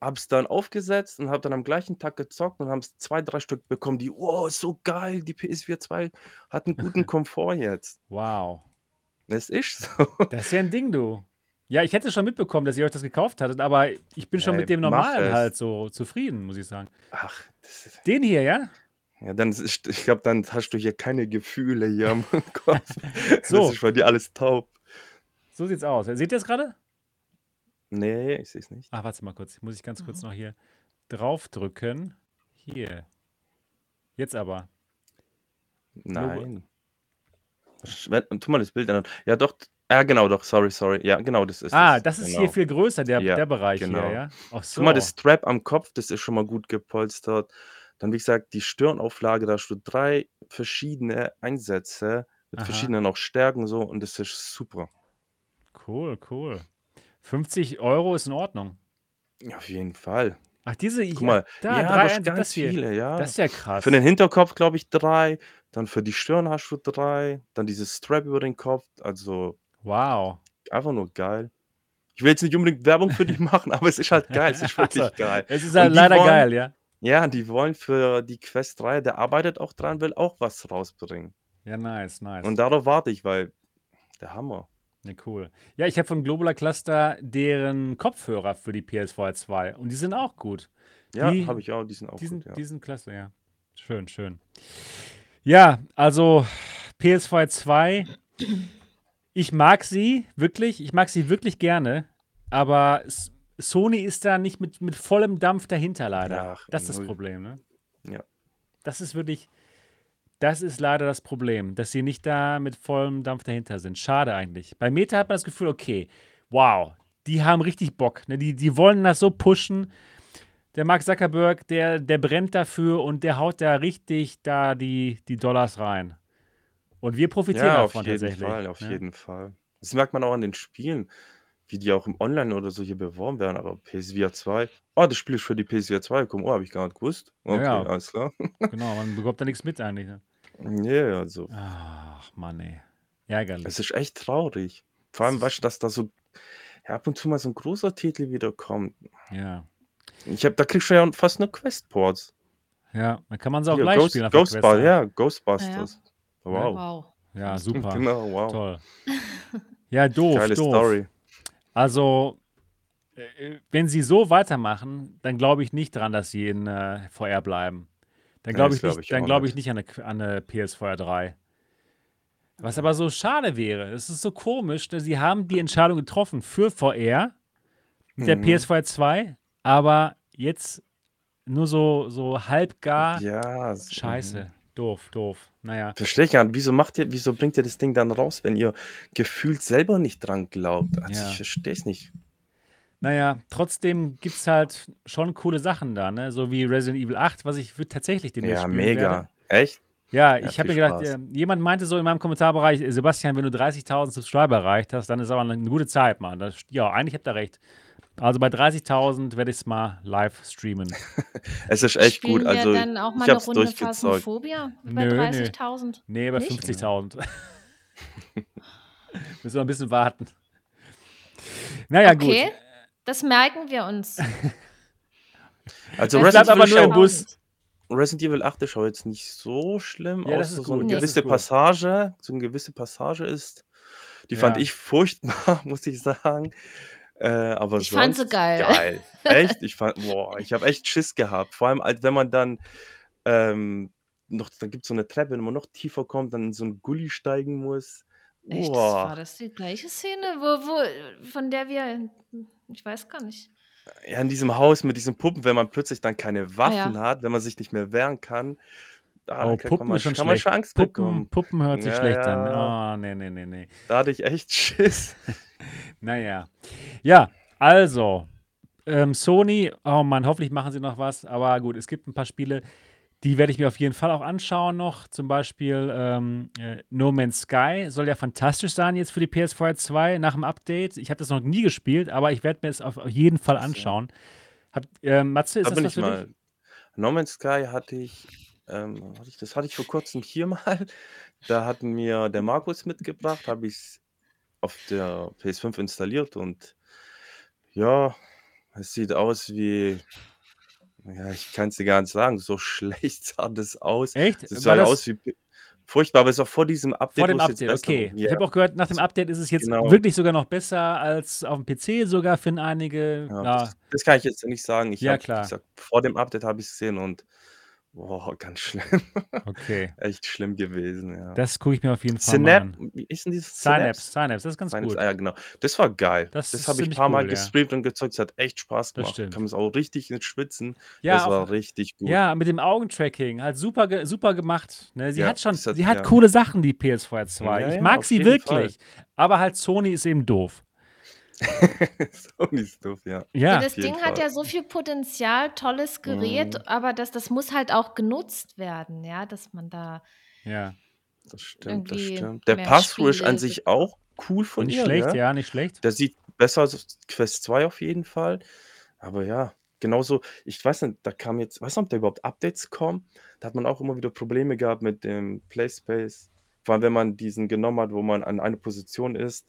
habe es dann aufgesetzt und habe dann am gleichen Tag gezockt und haben es zwei, drei Stück bekommen, die, oh, ist so geil, die PS4 2 hat einen guten [LAUGHS] Komfort jetzt. Wow. Das ist so. Das ist ja ein Ding, du. Ja, ich hätte schon mitbekommen, dass ihr euch das gekauft hattet, aber ich bin schon Ey, mit dem normalen halt so zufrieden, muss ich sagen. Ach, das ist, Den hier, ja? ja, dann ist, ich glaube, dann hast du hier keine Gefühle hier am [LAUGHS] Kopf. So. Das ist bei dir alles taub. So sieht's aus. Seht ihr es gerade? Nee, ich sehe es nicht. Ach, warte mal kurz. Muss ich ganz kurz Mhm. noch hier draufdrücken. Hier. Jetzt aber. Nein. Schwer- Tu mal das Bild an. Ja, doch. Ja, genau, doch. Sorry, sorry. Ja, genau, das ist ah, es. das ist genau. hier viel größer, der, Ja, der Bereich genau. hier, ja? Ach so. Guck mal, das Strap am Kopf, das ist schon mal gut gepolstert. Dann, wie gesagt, die Stirnauflage, da hast du drei verschiedene Einsätze mit Aha. verschiedenen auch Stärken so und das ist super. Cool, cool. 50 Euro ist in Ordnung. Auf jeden Fall. Ach, diese, Guck mal, da, ja, drei, das ganz das hier. viele, ja. Das ist ja Für krass. den Hinterkopf, glaube ich, drei. Dann für die Stirn hast du drei. Dann dieses Strap über den Kopf. Also Wow. einfach nur geil. Ich will jetzt nicht unbedingt Werbung für die [LAUGHS] machen, aber es ist halt geil. Es ist wirklich Also, geil. Es ist halt leider wollen- geil, ja. Ja, die wollen für die Quest 3, der arbeitet auch dran, will auch was rausbringen. Ja, nice, nice. Und darauf warte ich, weil der Hammer. Ja, cool. Ja, ich habe von Globular Cluster deren Kopfhörer für die PS4 2 und die sind auch gut. Ja, Die- habe ich auch, die sind auch Die sind, gut, ja. die sind klasse, ja. Schön, schön. Ja, also PS4 2, ich mag sie wirklich, ich mag sie wirklich gerne, aber Sony ist da nicht mit, mit vollem Dampf dahinter leider. Ach, das ist das. Problem, ne? Ja. Das ist wirklich, das ist leider das Problem, dass sie nicht da mit vollem Dampf dahinter sind. Schade eigentlich. Bei Meta hat man das Gefühl, okay, wow, die haben richtig Bock. Ne? Die, die wollen das so pushen. Der Mark Zuckerberg, der, der brennt dafür und der haut da richtig da die, die Dollars rein. Und wir profitieren Ja, auf davon jeden tatsächlich. Fall, auf ne? jeden Fall. Das merkt man auch an den Spielen, wie die auch im Online oder so hier beworben werden. Aber PSVR 2, oh, das Spiel ist für die PSVR 2 gekommen. Oh, habe ich gar nicht gewusst. Ja, Okay, ja. alles klar. Genau, man bekommt da nichts mit eigentlich. Ne? [LAUGHS] Ja, also, Ach, Mann, ey. Ärgerlich. es ist echt traurig. Vor allem, weißt du, dass da so ja, ab und zu mal so ein großer Titel wieder kommt. Ja. Ich hab, da kriegst du ja fast nur Quest-Ports. Ja, dann kann man sie auch Hier, gleich Ghost, spielen auf der Quest, Ghostbusters, ja. ja, Ghostbusters. Wow. Wow. Ja, super. [LAUGHS] Genau, wow. Toll. Ja, doof, Geile doof. Story. Also, äh, wenn sie so weitermachen, dann glaube ich nicht dran, dass sie in äh, VR bleiben. Dann glaube ich, glaub nicht, ich dann glaube ich nicht. an eine, an eine PS4 3. Was aber so schade wäre, es ist so komisch, dass sie haben die Entscheidung getroffen für VR mit der Mhm. PS4 2, aber jetzt nur so, so halbgar. Ja, Scheiße. Doof, doof. Naja. Verstehe ich nicht. Wieso macht ihr, wieso bringt ihr das Ding dann raus, wenn ihr gefühlt selber nicht dran glaubt? Also Ja. ich verstehe es nicht. Naja, trotzdem gibt es halt schon coole Sachen da, ne? So wie Resident Evil 8, was ich würd tatsächlich demnächst Ja, spielen mega. werde. Echt? Ja, Ja, ich habe mir gedacht, Spaß. äh, jemand meinte so in meinem Kommentarbereich, äh, Sebastian, wenn du 30.000 Subscriber erreicht hast, dann ist aber eine gute Zeit, Mann. Das, ja, eigentlich habt ihr recht. Also bei 30.000 werde ich es mal live streamen. [LAUGHS] Es ist echt Spielen gut. wir Also dann auch mal ich eine Runde. Phasmophobia bei Nö, nö. 30.000? Nee, bei Nicht? 50.000. [LAUGHS] Müssen wir ein bisschen warten. Naja, okay, gut. das merken wir uns. [LAUGHS] Also Resident aber Evil, nur im Bus. Resident Evil 8 ist auch jetzt nicht so schlimm, Ja, außer so eine. Nee. Gewisse. Passage, so eine gewisse Passage ist, die fand Ja. ich furchtbar, muss ich sagen. Äh, aber Ich fand sie sonst geil. geil. [LAUGHS] Echt? Ich fand, boah, ich habe echt Schiss gehabt. Vor allem, als wenn man dann ähm, noch, da gibt es so eine Treppe, wenn man noch tiefer kommt, dann in so einen Gully steigen muss. Echt, das war Boah. das die gleiche Szene, wo, wo, von der wir, ich weiß gar nicht. Ja, in diesem Haus mit diesen Puppen, wenn man plötzlich dann keine Waffen ja. hat, wenn man sich nicht mehr wehren kann, da Oh, Puppen mal- ist schon kann man schlecht. schon Angst Puppen, bekommen. Puppen hört sich Ja, schlecht ja. an. Oh, nee, nee, nee, nee. Da hatte ich echt Schiss. [LAUGHS] Naja. Ja, also, ähm, Sony, oh Mann, hoffentlich machen sie noch was. Aber gut, es gibt ein paar Spiele, die werde ich mir auf jeden Fall auch anschauen noch. Zum Beispiel ähm, äh, No Man's Sky soll ja fantastisch sein jetzt für die PS4 2 nach dem Update. Ich habe das noch nie gespielt, aber ich werde mir es auf jeden Fall so. anschauen. Hab, äh, Matze, ist Da das was ich für mal. dich? No Man's Sky hatte ich, ähm, hatte ich, das hatte ich vor kurzem hier [LAUGHS] mal. Da hat mir der Markus mitgebracht, habe ich es auf der PS5 installiert und ja, es sieht aus wie, ja, ich kann es dir gar nicht sagen, so [LAUGHS] schlecht sah das aus. Echt? Es War sah das aus wie furchtbar, aber es ist auch vor diesem Update, vor dem wo es jetzt Update? besser Okay. Ich Ja, habe auch gehört, nach dem Update ist es jetzt genau. wirklich sogar noch besser als auf dem PC, sogar für einige. Ja, Ja, das, das kann ich jetzt nicht sagen. Ich ja habe, wie klar. gesagt, vor dem Update habe ich es gesehen und boah, ganz schlimm. Okay. [LAUGHS] Echt schlimm gewesen, ja. Das gucke ich mir auf jeden Fall mal Synapse, an. wie ist denn dieses Synapse, Synapse? Synapse, das ist ganz Synapse, gut. ah ja, genau. Das war geil. Das Das habe ich ein paar Mal cool, ja. gestreamt und gezockt. Es hat echt Spaß Das gemacht. stimmt. Kam es auch richtig ins Schwitzen. Ja, Das auch, war richtig gut. ja, mit dem Augentracking, halt super, ge super gemacht. Ne? Sie Ja, hat schon, das hat, sie hat ja. coole Sachen, die PS4 2. Ja, Ich mag sie jeden Fall. wirklich, aber halt Sony ist eben doof. Sony [LAUGHS] ist doof, ja. Ja, Ja, das Ding hat Fall. ja so viel Potenzial, tolles Gerät, Mhm. aber das, das muss halt auch genutzt werden, ja, dass man da. ja. Das stimmt, das stimmt. Der ist an sich auch cool von Nicht ihr, schlecht, ne? ja, nicht schlecht. Der sieht besser als Quest 2 auf jeden Fall. Aber ja, genauso ich weiß nicht, da kam jetzt weiß nicht, ob da überhaupt Updates kommen. Da hat man auch immer wieder Probleme gehabt mit dem Playspace. Vor allem, wenn man diesen genommen hat, wo man an einer Position ist.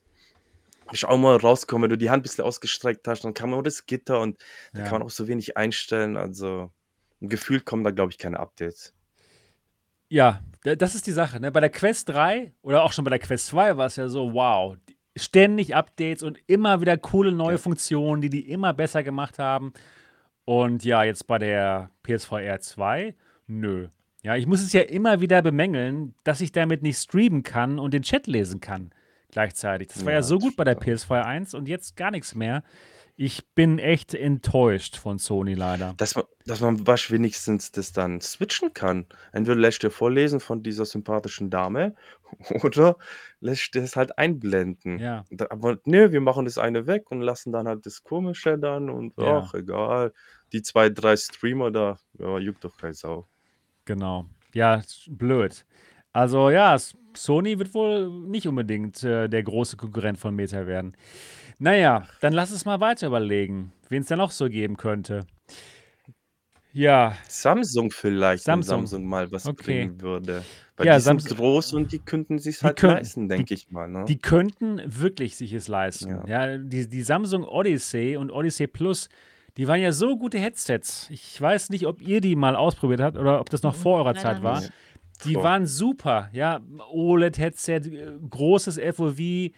Ich auch mal rausgekommen, wenn du die Hand ein bisschen ausgestreckt hast, dann kam immer das Gitter und da kann Ja. man auch so wenig einstellen. Also, gefühlt kommen da, glaube ich, keine Updates. Ja, da das ist die Sache, ne? Bei der Quest 3 oder auch schon bei der Quest 2 war es ja so, wow, ständig Updates und immer wieder coole neue Ja. Funktionen, die die immer besser gemacht haben. Und ja, jetzt bei der PSVR 2, nö. Ja, ich muss es ja immer wieder bemängeln, dass ich damit nicht streamen kann und den Chat lesen kann gleichzeitig. Das war ja Ja, so gut bei der stimmt. PSVR 1 und jetzt gar nichts mehr. Ich bin echt enttäuscht von Sony leider. Dass man dass man wasch wenigstens das dann switchen kann. Entweder lässt dir vorlesen von dieser sympathischen Dame [LAUGHS] oder lässt dir es halt einblenden. Ja. Da aber ne, wir machen das eine weg und lassen dann halt das Komische dann und Ja. ach, egal. Die 2, 3 Streamer da, ja, juckt doch keine Sau. Genau. Ja, blöd. Also ja, Sony wird wohl nicht unbedingt, äh, der große Konkurrent von Meta werden. Na ja, dann lass uns mal weiter überlegen, wen's da noch so geben könnte. Ja. Samsung vielleicht, wenn Samsung. Samsung mal was Okay. bringen würde. Weil Ja, die sind Sams groß und die könnten sich's die halt können leisten, denke ich mal, ne? die könnten wirklich sich es leisten. Ja. Ja, die die Samsung Odyssey und Odyssey Plus, die waren ja so gute Headsets. Ich weiß nicht, ob ihr die mal ausprobiert habt oder ob das noch Mhm, vor eurer leider Zeit war. nicht. Die Vor. waren super, ja. OLED-Headset, äh, großes FOV,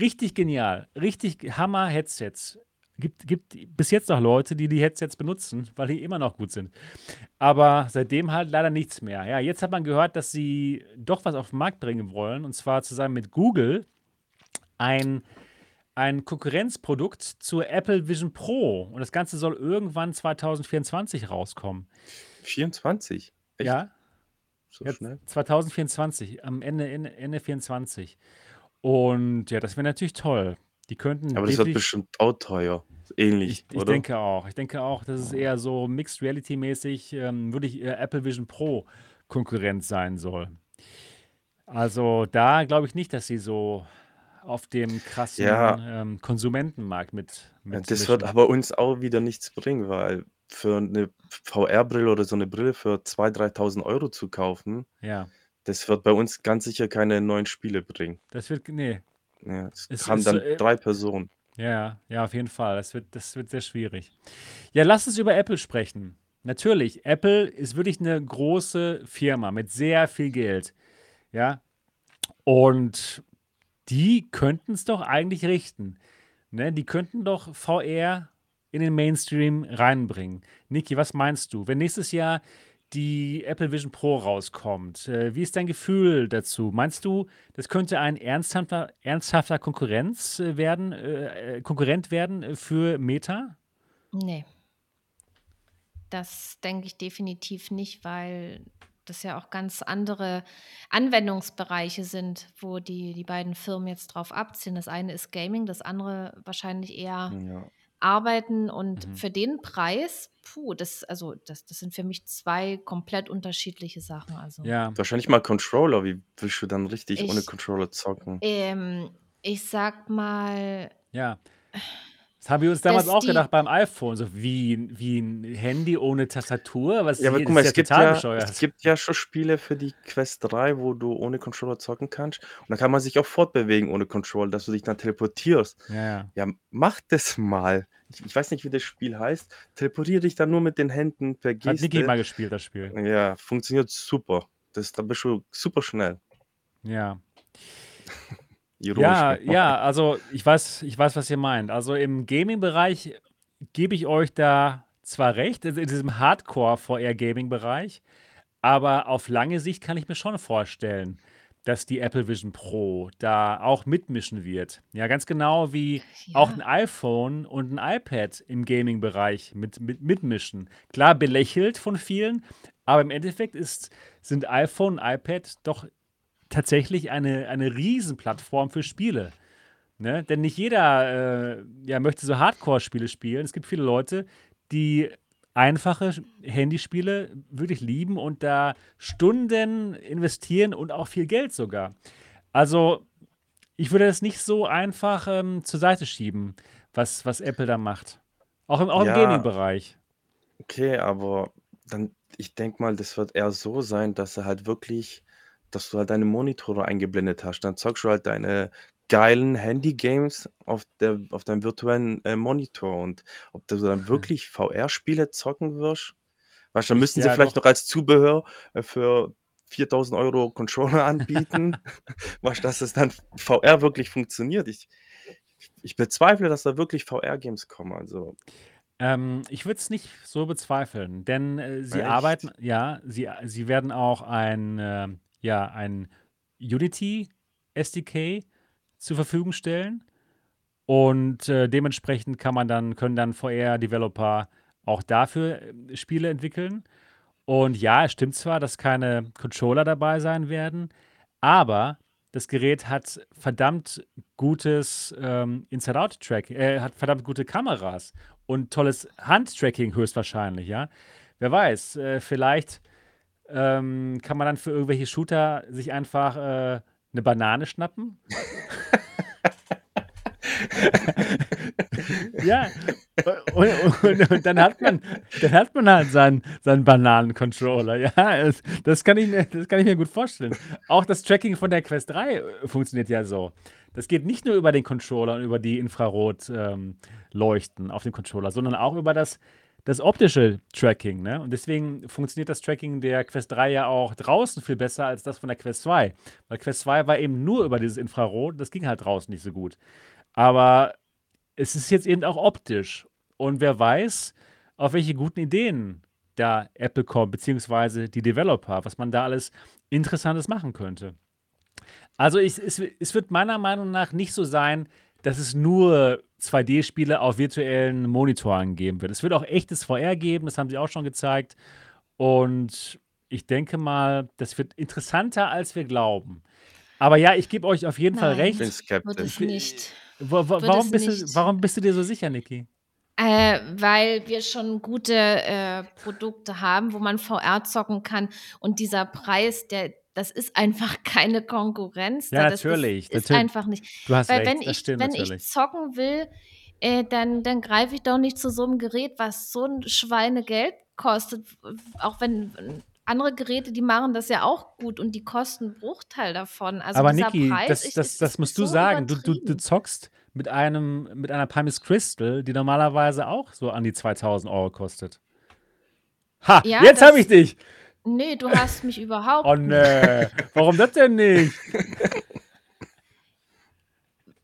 richtig genial, richtig Hammer-Headsets. Gibt, gibt bis jetzt noch Leute, die die Headsets benutzen, weil die immer noch gut sind. Aber seitdem halt leider nichts mehr. Ja, jetzt hat man gehört, dass sie doch was auf den Markt bringen wollen, und zwar zusammen mit Google ein, ein Konkurrenzprodukt zur Apple Vision Pro. Und das Ganze soll irgendwann 2024 rauskommen. 24? Echt? Ja, So Jetzt schnell? 2024, am Ende, Ende, Ende 24. Und ja, das wäre natürlich toll. Die könnten Aber das wird bestimmt auch teuer. Ähnlich, Ich, ich oder? denke auch. Ich denke auch, dass es eher so Mixed Reality mäßig ähm, wirklich äh, Apple Vision Pro Konkurrent sein soll. Also da glaube ich nicht, dass sie so auf dem krassen Ja, ähm, Konsumentenmarkt mit, mit das wird mischen. aber uns auch wieder nichts bringen, weil für eine VR-Brille oder so eine Brille für 2.000, 3.000 Euro zu kaufen, Ja, das wird bei uns ganz sicher keine neuen Spiele bringen. das wird, nee, Ja, das es haben ist, dann äh, 3 Personen. Ja, ja, auf jeden Fall. Das wird, das wird sehr schwierig. Ja, lass uns über Apple sprechen. Natürlich, Apple ist wirklich eine große Firma mit sehr viel Geld. Ja, und die könnten es doch eigentlich richten. Ne? Die könnten doch VR in den Mainstream reinbringen. Niki, was meinst du? Wenn nächstes Jahr die Apple Vision Pro rauskommt, äh, wie ist dein Gefühl dazu? Meinst du, das könnte ein ernsthafter, ernsthafter Konkurrenz äh, werden, äh, äh, Konkurrent werden für Meta? Ne. Das denke ich definitiv nicht, weil das ja auch ganz andere Anwendungsbereiche sind, wo die die beiden Firmen jetzt drauf abzielen. Das eine ist Gaming, das andere wahrscheinlich eher Ja. Arbeiten und Mhm. für den Preis, puh, das also, das das sind für mich 2 komplett unterschiedliche Sachen, also Ja. Wahrscheinlich mal Controller. Wie willst du dann richtig ohne Ich Controller zocken? ähm, ich sage mal Ja. Das haben wir uns damals auch gedacht beim iPhone. So wie, wie ein Handy ohne Tastatur. Was Ja, aber guck mal, ist ja es gibt total ja es bescheuert. gibt ja schon Spiele für die Quest 3, wo du ohne Controller zocken kannst. Und da kann man sich auch fortbewegen ohne Controller, dass du dich dann teleportierst. Ja, ja. Mach das mal. Ich ich weiß nicht, wie das Spiel heißt. Teleportiere dich dann nur mit den Händen per Hat Niki Geste. mal gespielt, das Spiel. Ja, funktioniert super. Das da bist du super schnell. Ja. Ironisch Ja, gemeint. ja, also ich weiß, ich weiß, was ihr meint. Also im Gaming-Bereich gebe ich euch da zwar recht, in diesem Hardcore-VR-Gaming-Bereich, aber auf lange Sicht kann ich mir schon vorstellen, dass die Apple Vision Pro da auch mitmischen wird. Ja, ganz genau wie auch ein ja. iPhone und ein iPad im Gaming-Bereich mit, mit, mitmischen. Klar belächelt von vielen, aber im Endeffekt ist, sind iPhone und iPad doch tatsächlich eine, eine Riesenplattform für Spiele. Ne? Denn nicht jeder äh, ja, möchte so Hardcore-Spiele spielen. Es gibt viele Leute, die einfache Handyspiele wirklich lieben und da Stunden investieren und auch viel Geld sogar. Also, ich würde das nicht so einfach ähm, zur Seite schieben, was, was Apple da macht. Auch im, auch im Ja, Gaming-Bereich. okay, aber dann, ich denke mal, das wird eher so sein, dass er halt wirklich, dass du halt deine Monitore eingeblendet hast. Dann zockst du halt deine geilen Handy-Games auf, der, auf deinem virtuellen äh, Monitor. Und ob du dann wirklich VR-Spiele zocken wirst, weißt du, dann müssten sie ja, vielleicht doch. noch als Zubehör äh, für 4000 Euro Controller [LAUGHS] anbieten, [LAUGHS] weißt, dass es dann VR wirklich funktioniert. Ich, ich bezweifle, dass da wirklich VR-Games kommen. Also, Ähm, ich würde es nicht so bezweifeln, denn äh, sie arbeiten, echt? ja, sie, sie werden auch ein, äh, ja, ein Unity SDK zur Verfügung stellen und äh, dementsprechend kann man dann, können dann VR-Developer auch dafür äh, Spiele entwickeln. Und ja, es stimmt zwar, dass keine Controller dabei sein werden, aber das Gerät hat verdammt gutes ähm, Inside-Out-Tracking, äh, hat verdammt gute Kameras und tolles Handtracking höchstwahrscheinlich, ja. Wer weiß, äh, vielleicht ähm, kann man dann für irgendwelche Shooter sich einfach äh, eine Banane schnappen. [LAUGHS] ja, und, und, und, dann hat man, dann hat man halt seinen, seinen Bananen-Controller. Ja, das, kann ich mir, das kann ich mir gut vorstellen. Auch das Tracking von der Quest 3 äh, funktioniert ja so. Das geht nicht nur über den Controller und über die Infrarot-Leuchten ähm, auf dem Controller, sondern auch über das, das optische Tracking. Ne? Und deswegen funktioniert das Tracking der Quest 3 ja auch draußen viel besser als das von der Quest 2. Weil Quest 2 war eben nur über dieses Infrarot, das ging halt draußen nicht so gut. Aber es ist jetzt eben auch optisch. Und wer weiß, auf welche guten Ideen da Apple kommt, beziehungsweise die Developer, was man da alles Interessantes machen könnte. Also ich, es, es wird meiner Meinung nach nicht so sein, dass es nur 2D-Spiele auf virtuellen Monitoren geben wird. Es wird auch echtes VR geben, das haben sie auch schon gezeigt. Und ich denke mal, das wird interessanter, als wir glauben. Aber ja, ich gebe euch auf jeden Fall Nein, Ich bin recht. wird es skeptisch. nicht. Warum bist, du, nicht. warum bist du dir so sicher, Niki? Äh, weil wir schon gute äh, Produkte haben, wo man VR zocken kann. Und dieser Preis, der, das ist einfach [LAUGHS] keine Konkurrenz. Ja, Da. Das ist, natürlich. ist natürlich. einfach nicht. Du hast Weil recht, wenn ich, stimmt wenn natürlich. ich zocken will, äh, dann, dann greife ich doch nicht zu so einem Gerät, was so ein Schweinegeld kostet. Auch wenn andere Geräte, die machen das ja auch gut und die kosten einen Bruchteil davon. Also Aber dieser Niki, Preis, das, ich, das, ist, das ist musst du so sagen. Du, du, du zockst mit einem mit einer Pumice Crystal, die normalerweise auch so an die 2000 Euro kostet. Ha, Ja, jetzt habe ich dich. Nee, du hast mich Oh überhaupt nicht. nee, warum das denn nicht? [LAUGHS]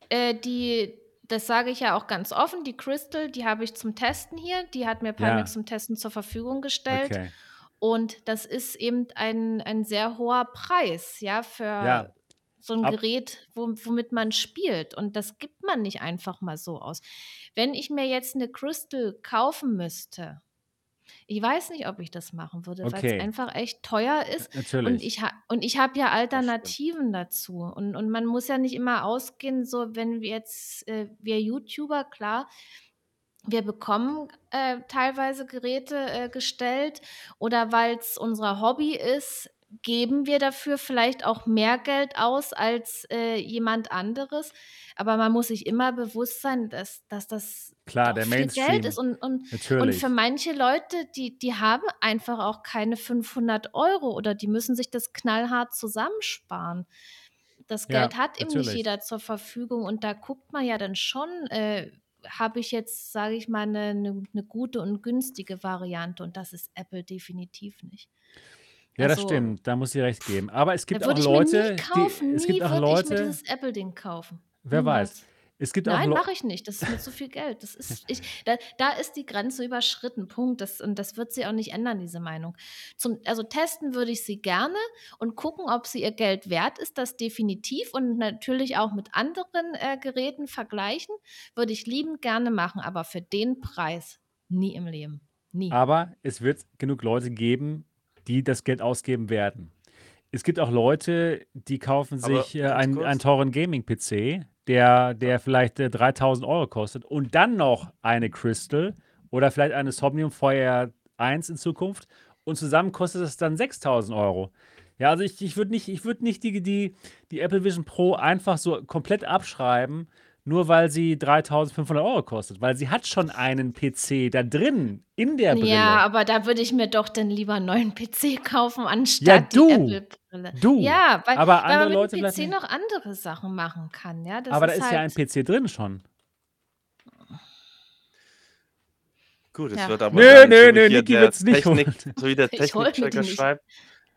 Äh, die, das sage ich ja auch ganz offen, die Crystal, die habe ich zum Testen hier. Die hat mir Pimax Ja, zum Testen zur Verfügung gestellt. okay. Und das ist eben ein, ein sehr hoher Preis, ja, Ja, für so ein ab, Gerät, wo, womit man spielt. Und das gibt man nicht einfach mal so aus. Wenn ich mir jetzt eine Crystal kaufen müsste, ich weiß nicht, ob ich das machen würde, weil es okay, einfach echt teuer ist. Und natürlich. ich, ha und ich habe ja. Alternativen dazu. Und, und man muss ja nicht immer ausgehen, so wenn wir jetzt, äh, wir YouTuber, klar, wir bekommen äh, teilweise Geräte äh, gestellt oder weil es unser Hobby ist, geben wir dafür vielleicht auch mehr Geld aus als äh, jemand anderes. Aber man muss sich immer bewusst sein, dass, dass das Klar, der viel Geld ist. Mainstream, Und, und, und für manche Leute, die, die haben einfach auch keine 500 Euro oder die müssen sich das knallhart zusammensparen. Das Ja, Geld hat eben nicht natürlich. jeder zur Verfügung und da guckt man ja dann schon, äh, habe ich jetzt, sage ich mal, eine, eine gute und günstige Variante und das ist Apple definitiv nicht. Ja, das Also, stimmt, da muss ich recht geben. Aber es da gibt auch würde ich mir nie Leute, die, kaufen, es nie gibt auch würde ich mir Leute, dieses Apple-Ding kaufen. wer weiß, Niemals. es gibt auch Nein, mache ich nicht. Das ist mir zu viel Geld. Das ist, ich, da, da ist die Grenze überschritten. Punkt. Das, und das wird sie auch nicht ändern, diese Meinung. Zum, also testen würde ich sie gerne und gucken, ob sie ihr Geld wert ist. Das definitiv. Und natürlich auch mit anderen äh, Geräten vergleichen. Würde ich liebend gerne machen. Aber für den Preis nie im Leben. Nie. aber es wird genug Leute geben, die das Geld ausgeben werden. Es gibt auch Leute, die kaufen Aber sich äh, einen, einen teuren Gaming-PC, der, der vielleicht äh, 3000 Euro kostet und dann noch eine Crystal oder vielleicht eine Somnium VR 1 in Zukunft und zusammen kostet es dann 6.000 Euro. Ja, also ich, ich würde nicht, ich würd nicht die, die, die Apple Vision Pro einfach so komplett abschreiben, nur weil sie 3.500 Euro kostet, weil sie hat schon einen PC da drin in der Brille. Ja, aber da würde ich mir doch dann lieber einen neuen PC kaufen, Ja, anstatt die du, Apple-Brille. du. Ja, weil, Aber weil andere man mit dem PC noch andere Sachen machen kann. Ja, das Aber da ist ist ja ein halt. PC drin schon. Gut, es Ja. wird aber Nö, dann, nö, nö, Niki der wird's nicht Technik, holen. so wie der die Technikchecker nicht. schreibt,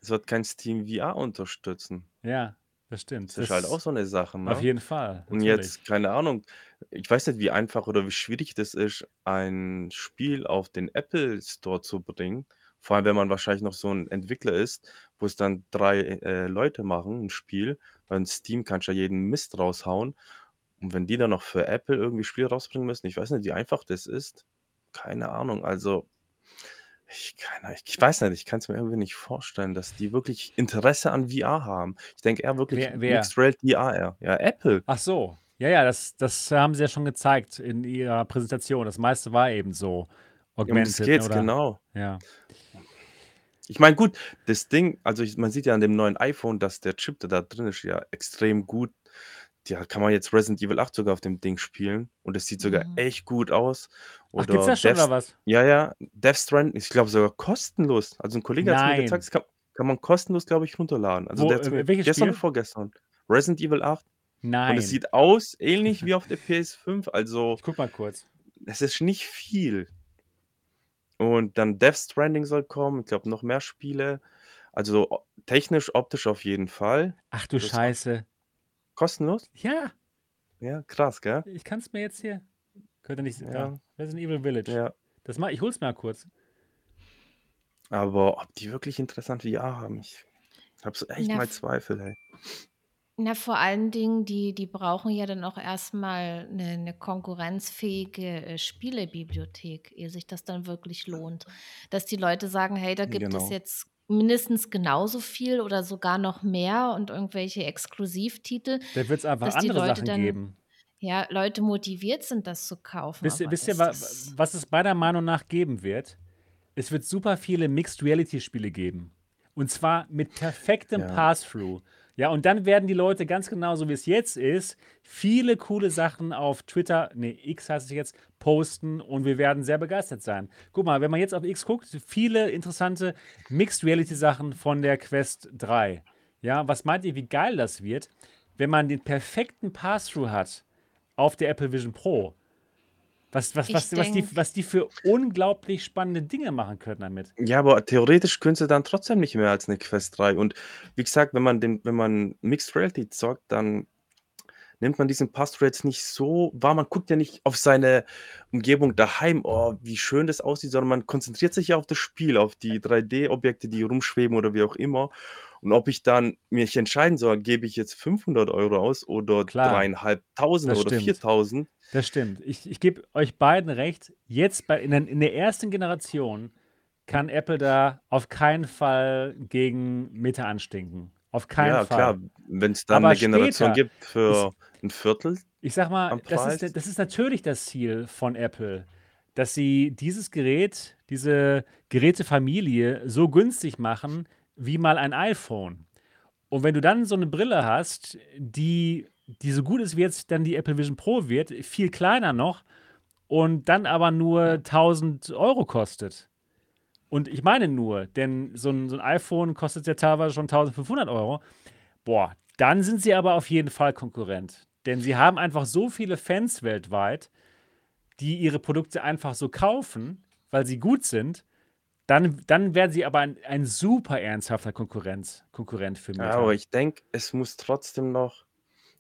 es wird kein Steam VR unterstützen. Ja, das stimmt. Das ist halt auch Das so eine Sache, auf ne? jeden Fall, Und natürlich. jetzt, keine Ahnung, ich weiß nicht, wie einfach oder wie schwierig das ist, ein Spiel auf den Apple Store zu bringen. Vor allem, wenn man wahrscheinlich noch so ein Entwickler ist, wo es dann drei äh, Leute machen, ein Spiel. Weil in Steam kannst du ja jeden Mist raushauen. Und wenn die dann noch für Apple irgendwie Spiel rausbringen müssen, ich weiß nicht, wie einfach das ist. Keine Ahnung. Also, ich, keine, ich weiß nicht, ich kann es mir irgendwie nicht vorstellen, dass die wirklich Interesse an VR haben. Ich denke eher wirklich Wer, wer? Mixed Reality AR. Ja, Apple. Ach so. Ja, ja, das, das haben sie ja schon gezeigt in ihrer Präsentation. Das meiste war eben so Um das augmented, ne, geht's, oder? genau. Ja. Ich meine, gut, das Ding, also ich, man sieht ja an dem neuen iPhone, dass der Chip, der da drin ist, ja extrem gut. Ja, kann man jetzt Resident Evil 8 sogar auf dem Ding spielen und es sieht sogar Mhm. echt gut aus. Ach, gibt's Oder das schon Death, oder was? ja, ja, Death Stranding, ich glaube sogar kostenlos. Also ein Kollege hat es mir gezeigt, Nein. das kann, kann man kostenlos, glaube ich, runterladen. Also Wo, der äh, mir welches gestern Spiel? oder vorgestern. Resident Evil 8. Und es Nein. sieht aus ähnlich [LAUGHS] wie auf der PS5. Also Ich guck mal kurz. es ist nicht viel. Und dann Death Stranding soll kommen. Ich glaube, noch mehr Spiele. Also o- technisch, optisch auf jeden Fall. Ach du Das Scheiße. Kostenlos? Ja, Ja, krass, gell? ich kann es mir jetzt hier. Könnte nicht. Da. Ja, Resident Evil Village. ja. Das mal, ich hol's mal kurz. Aber ob die wirklich interessant VR haben, ich habe so echt Na, mal Zweifel, ey. na, vor allen Dingen, die, die brauchen ja dann auch erstmal eine, eine konkurrenzfähige äh, Spielebibliothek, ehe sich das dann wirklich lohnt. Dass die Leute sagen, hey, da gibt es Genau. jetzt mindestens genauso viel oder sogar noch mehr und irgendwelche Exklusivtitel, Da wird es einfach dass die andere Leute Sachen dann, geben. ja, Leute motiviert sind, das zu kaufen. Wisst wisst ihr wa, was es meiner Meinung nach geben wird? Es wird super viele Mixed Reality Spiele geben. Und zwar mit perfektem Ja. Pass-Through. Ja, und dann werden die Leute ganz genau so wie es jetzt ist, viele coole Sachen auf Twitter, nee, X heißt es jetzt, posten und wir werden sehr begeistert sein. Guck mal, wenn man jetzt auf X guckt, viele interessante Mixed Reality Sachen von der Quest 3. Ja, was meint ihr, wie geil das wird, wenn man den perfekten Pass-Through hat auf der Apple Vision Pro? Was, was, ich was, was, die, denke, was die für unglaublich spannende Dinge machen können damit. Ja, aber theoretisch könntest du dann trotzdem nicht mehr als eine Quest 3. Und wie gesagt, wenn man den, wenn man Mixed Reality zockt, dann nimmt man diesen Pass-Through nicht so wahr. Man guckt ja nicht auf seine Umgebung daheim, oh, wie schön das aussieht, sondern man konzentriert sich ja auf das Spiel, auf die 3D-Objekte, die rumschweben oder wie auch immer. Und ob ich dann mich entscheiden soll, gebe ich jetzt 500 Euro aus oder Klar, dreieinhalbtausend das oder stimmt. 4000. Das stimmt. Ich, ich gebe euch beiden recht. Jetzt bei, in, der, in der ersten Generation kann Apple da auf keinen Fall gegen Meta anstinken. Auf keinen Ja, klar, Fall. wenn es dann Aber eine Generation später, gibt ich, für ein Viertel ich sag mal, das ist, das ist natürlich das Ziel von Apple, dass sie dieses Gerät, diese Gerätefamilie so günstig machen wie mal ein iPhone. Und wenn du dann so eine Brille hast, die, die so gut ist, wie jetzt dann die Apple Vision Pro wird, viel kleiner noch und dann aber nur 1000 Euro kostet. Und ich meine nur, denn so ein, so ein iPhone kostet ja teilweise schon 1500 Euro. Boah, dann sind sie aber auf jeden Fall Konkurrent. Denn sie haben einfach so viele Fans weltweit, die ihre Produkte einfach so kaufen, weil sie gut sind. Dann, dann werden sie aber ein, ein super ernsthafter Konkurrenz, Konkurrent für Ja, aber ich denke, es muss trotzdem noch,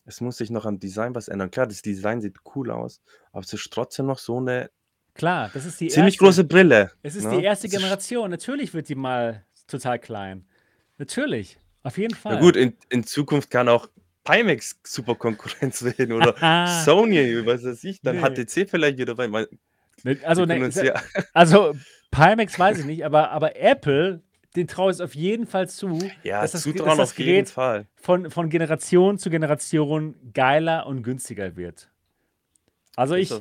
es muss sich noch am Design was ändern. Klar, das Design sieht cool aus, aber es ist trotzdem noch so eine Klar, das ist die ziemlich erste, große Brille. es ist die Ne? erste Es ist, Generation. Natürlich wird die mal total klein. Natürlich, auf jeden na Fall. gut, in, in Zukunft kann auch Pimax super Konkurrenz [LAUGHS] werden oder [LAUGHS] Sony, was weiß ich, dann nee. HTC vielleicht wieder, man, Ne, Also, ne, ja, also Pimax weiß ich nicht, aber, aber Apple, den traue ich es auf jeden Fall zu, ja, dass das, dass das auf jeden Gerät Fall. von, von Generation zu Generation geiler und günstiger wird. Also ich,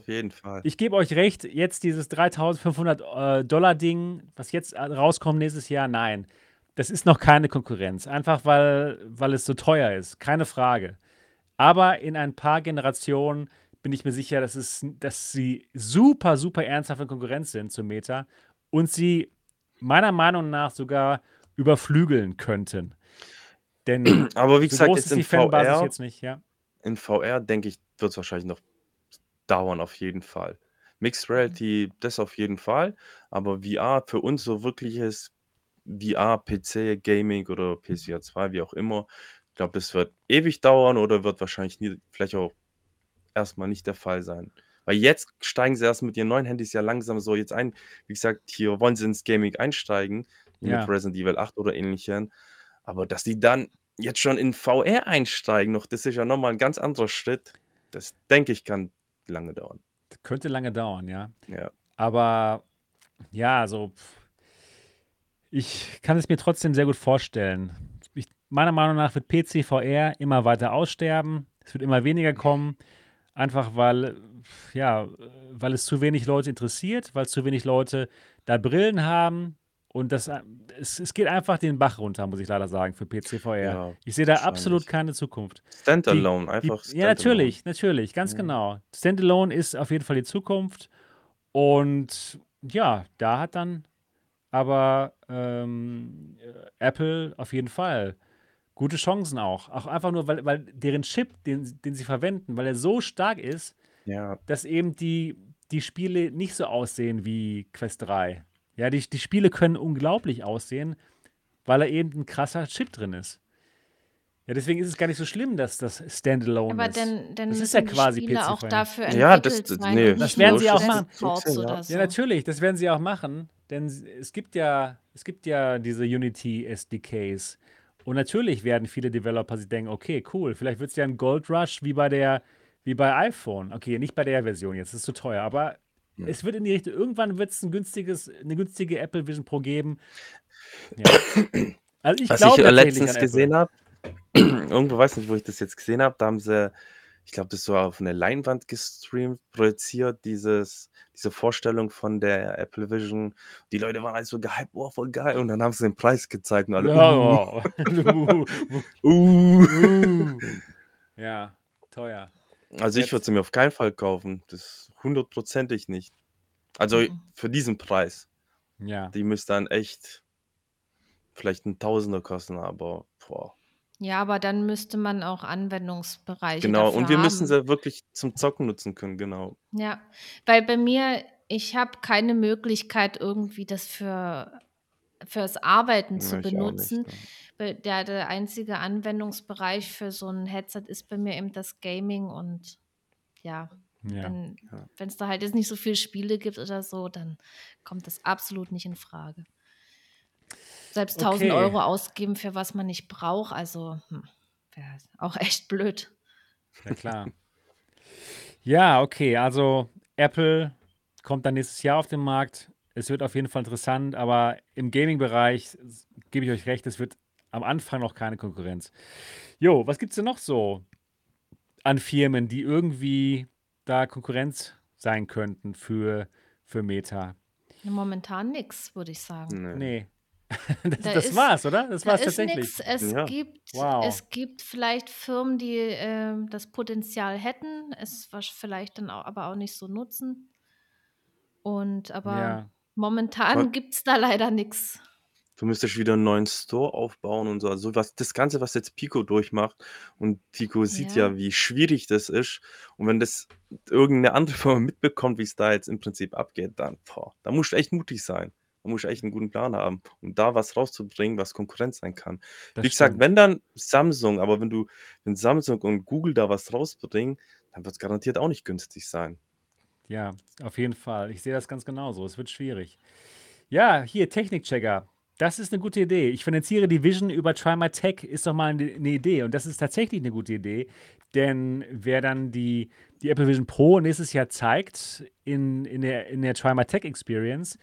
ich gebe euch recht, jetzt dieses 3500 äh, Dollar Ding, was jetzt äh, rauskommt nächstes Jahr, nein. Das ist noch keine Konkurrenz. Einfach weil, weil es so teuer ist. Keine Frage. Aber in ein paar Generationen bin ich mir sicher, dass, es, dass sie super, super ernsthaft in Konkurrenz sind zu Meta und sie meiner Meinung nach sogar überflügeln könnten. Denn [CLEARS THROAT] Aber wie so gesagt, groß jetzt ist in die Fanbasis VR, jetzt nicht, ja. in VR denke ich, wird es wahrscheinlich noch dauern, auf jeden Fall. Mixed Reality, das auf jeden Fall. Aber VR für uns so wirkliches VR, PC, Gaming oder PSVR 2, wie auch immer, ich glaube, das wird ewig dauern oder wird wahrscheinlich nie, vielleicht auch erstmal nicht der Fall sein. Weil jetzt steigen sie erst mit ihren neuen Handys ja langsam so jetzt ein. Wie gesagt, hier wollen sie ins Gaming einsteigen, Ja. mit Resident Evil 8 oder ähnlichem. Aber dass die dann jetzt schon in VR einsteigen, noch, das ist ja nochmal ein ganz anderer Schritt. Das denke ich, kann lange dauern. Könnte lange dauern, ja. Ja. Aber ja, also pff, ich kann es mir trotzdem sehr gut vorstellen. Ich, meiner Meinung nach wird PC VR immer weiter aussterben. Es wird immer weniger kommen. Einfach weil, ja, weil es zu wenig Leute interessiert, weil zu wenig Leute da Brillen haben. Und das, es, es geht einfach den Bach runter, muss ich leider sagen, für PC VR. Ja, ich sehe da absolut keine Zukunft. Die, Standalone, die, einfach ja, Standalone. natürlich, natürlich, ganz Ja. genau. Standalone ist auf jeden Fall die Zukunft. Und ja, da hat dann aber ähm, äh, Apple auf jeden Fall gute Chancen auch. Auch einfach nur, weil, weil deren Chip, den, den sie verwenden, weil er so stark ist, Ja, dass eben die, die Spiele nicht so aussehen wie Quest 3. Ja, die, die Spiele können unglaublich aussehen, weil da eben ein krasser Chip drin ist. Ja, deswegen ist es gar nicht so schlimm, dass das Standalone Aber ist. dann, dann ist ja die quasi Spiele auch dafür Ja, das- das- nee, das werden sie auch machen. Ja. oder so. Ja, natürlich, das werden sie auch machen, denn es gibt ja, es gibt ja diese Unity SDKs. Und natürlich werden viele Developer sich denken, okay, cool, vielleicht wird es ja ein Gold Rush wie bei der, wie bei iPhone. Okay, nicht bei der Version jetzt, das ist zu teuer, aber Ja. es wird in die Richtung, irgendwann wird es ein günstiges, eine günstige Apple Vision Pro geben. [CLEARS THROAT] Ja. Also ich Was ich äh, letztens gesehen habe, [CLEARS THROAT] irgendwo weiß nicht, wo ich das jetzt gesehen habe, da haben sie, ich glaube, das so auf eine Leinwand gestreamt, projiziert, dieses, diese Vorstellung von der Apple Vision. Die Leute waren halt so gehypt, oh, voll geil. Und dann haben sie den Preis gezeigt und alle, Ja, uh, wow. [LAUGHS] [LAUGHS] uh. Uh. ja, teuer. Also ich Jetzt- würde sie mir auf keinen Fall kaufen. Das hundertprozentig nicht. Also Mhm. für diesen Preis. Ja. Die müsste dann echt vielleicht ein Tausender kosten, aber boah. Ja, aber dann müsste man auch Anwendungsbereiche Genau, dafür und wir müssen haben. sie wirklich zum Zocken nutzen können, genau. Ja, weil bei mir, ich habe keine Möglichkeit, irgendwie das für fürs Arbeiten zu Ja, ich auch nicht. benutzen. Weil der, der einzige Anwendungsbereich für so ein Headset ist bei mir eben das Gaming und ja, Ja. wenn Ja. es da halt jetzt nicht so viele Spiele gibt oder so, dann kommt das absolut nicht in Frage. Selbst 1000 Okay. Euro ausgeben für was man nicht braucht, also hm, wäre auch [LAUGHS] echt blöd. Ja, klar. Ja, okay, also Apple kommt dann nächstes Jahr auf den Markt. Es wird auf jeden Fall interessant, aber im Gaming-Bereich gebe ich euch recht, es wird am Anfang noch keine Konkurrenz. Jo, was gibt es denn noch so an Firmen, die irgendwie da Konkurrenz sein könnten für, für Meta? Momentan nix, würde ich sagen. Nee. Nee. [LAUGHS] das, Da das ist- war's, oder? Das Da war's ist tatsächlich. nix. Es Ja. gibt, Wow. es gibt vielleicht Firmen, die ähm, das Potenzial hätten, es wasch- vielleicht dann auch, aber auch nicht so nutzen. Und aber Ja. momentan gibt es da leider nichts. Du müsstest wieder einen neuen Store aufbauen und so. Also was, das Ganze, was jetzt Pico durchmacht. Und Pico sieht Ja. ja, wie schwierig das ist. Und wenn das irgendeine andere [LAUGHS] Firma mitbekommt, wie es da jetzt im Prinzip abgeht, dann, boah, da musst du echt mutig sein. Musst du echt einen guten Plan haben, um da was rauszubringen, was Konkurrenz sein kann. Das wie gesagt, stimmt. wenn dann Samsung, aber wenn du, wenn Samsung und Google da was rausbringen, dann wird es garantiert auch nicht günstig sein. Ja, auf jeden Fall. Ich sehe das ganz genauso. Es wird schwierig. Ja, hier, Technikchecker. Das ist eine gute Idee. Ich finanziere die Vision über Try My Tech, ist doch mal eine, eine Idee. Und das ist tatsächlich eine gute Idee. Denn wer dann die, die Apple Vision Pro nächstes Jahr zeigt in, in, der, in der Try My Tech Experience,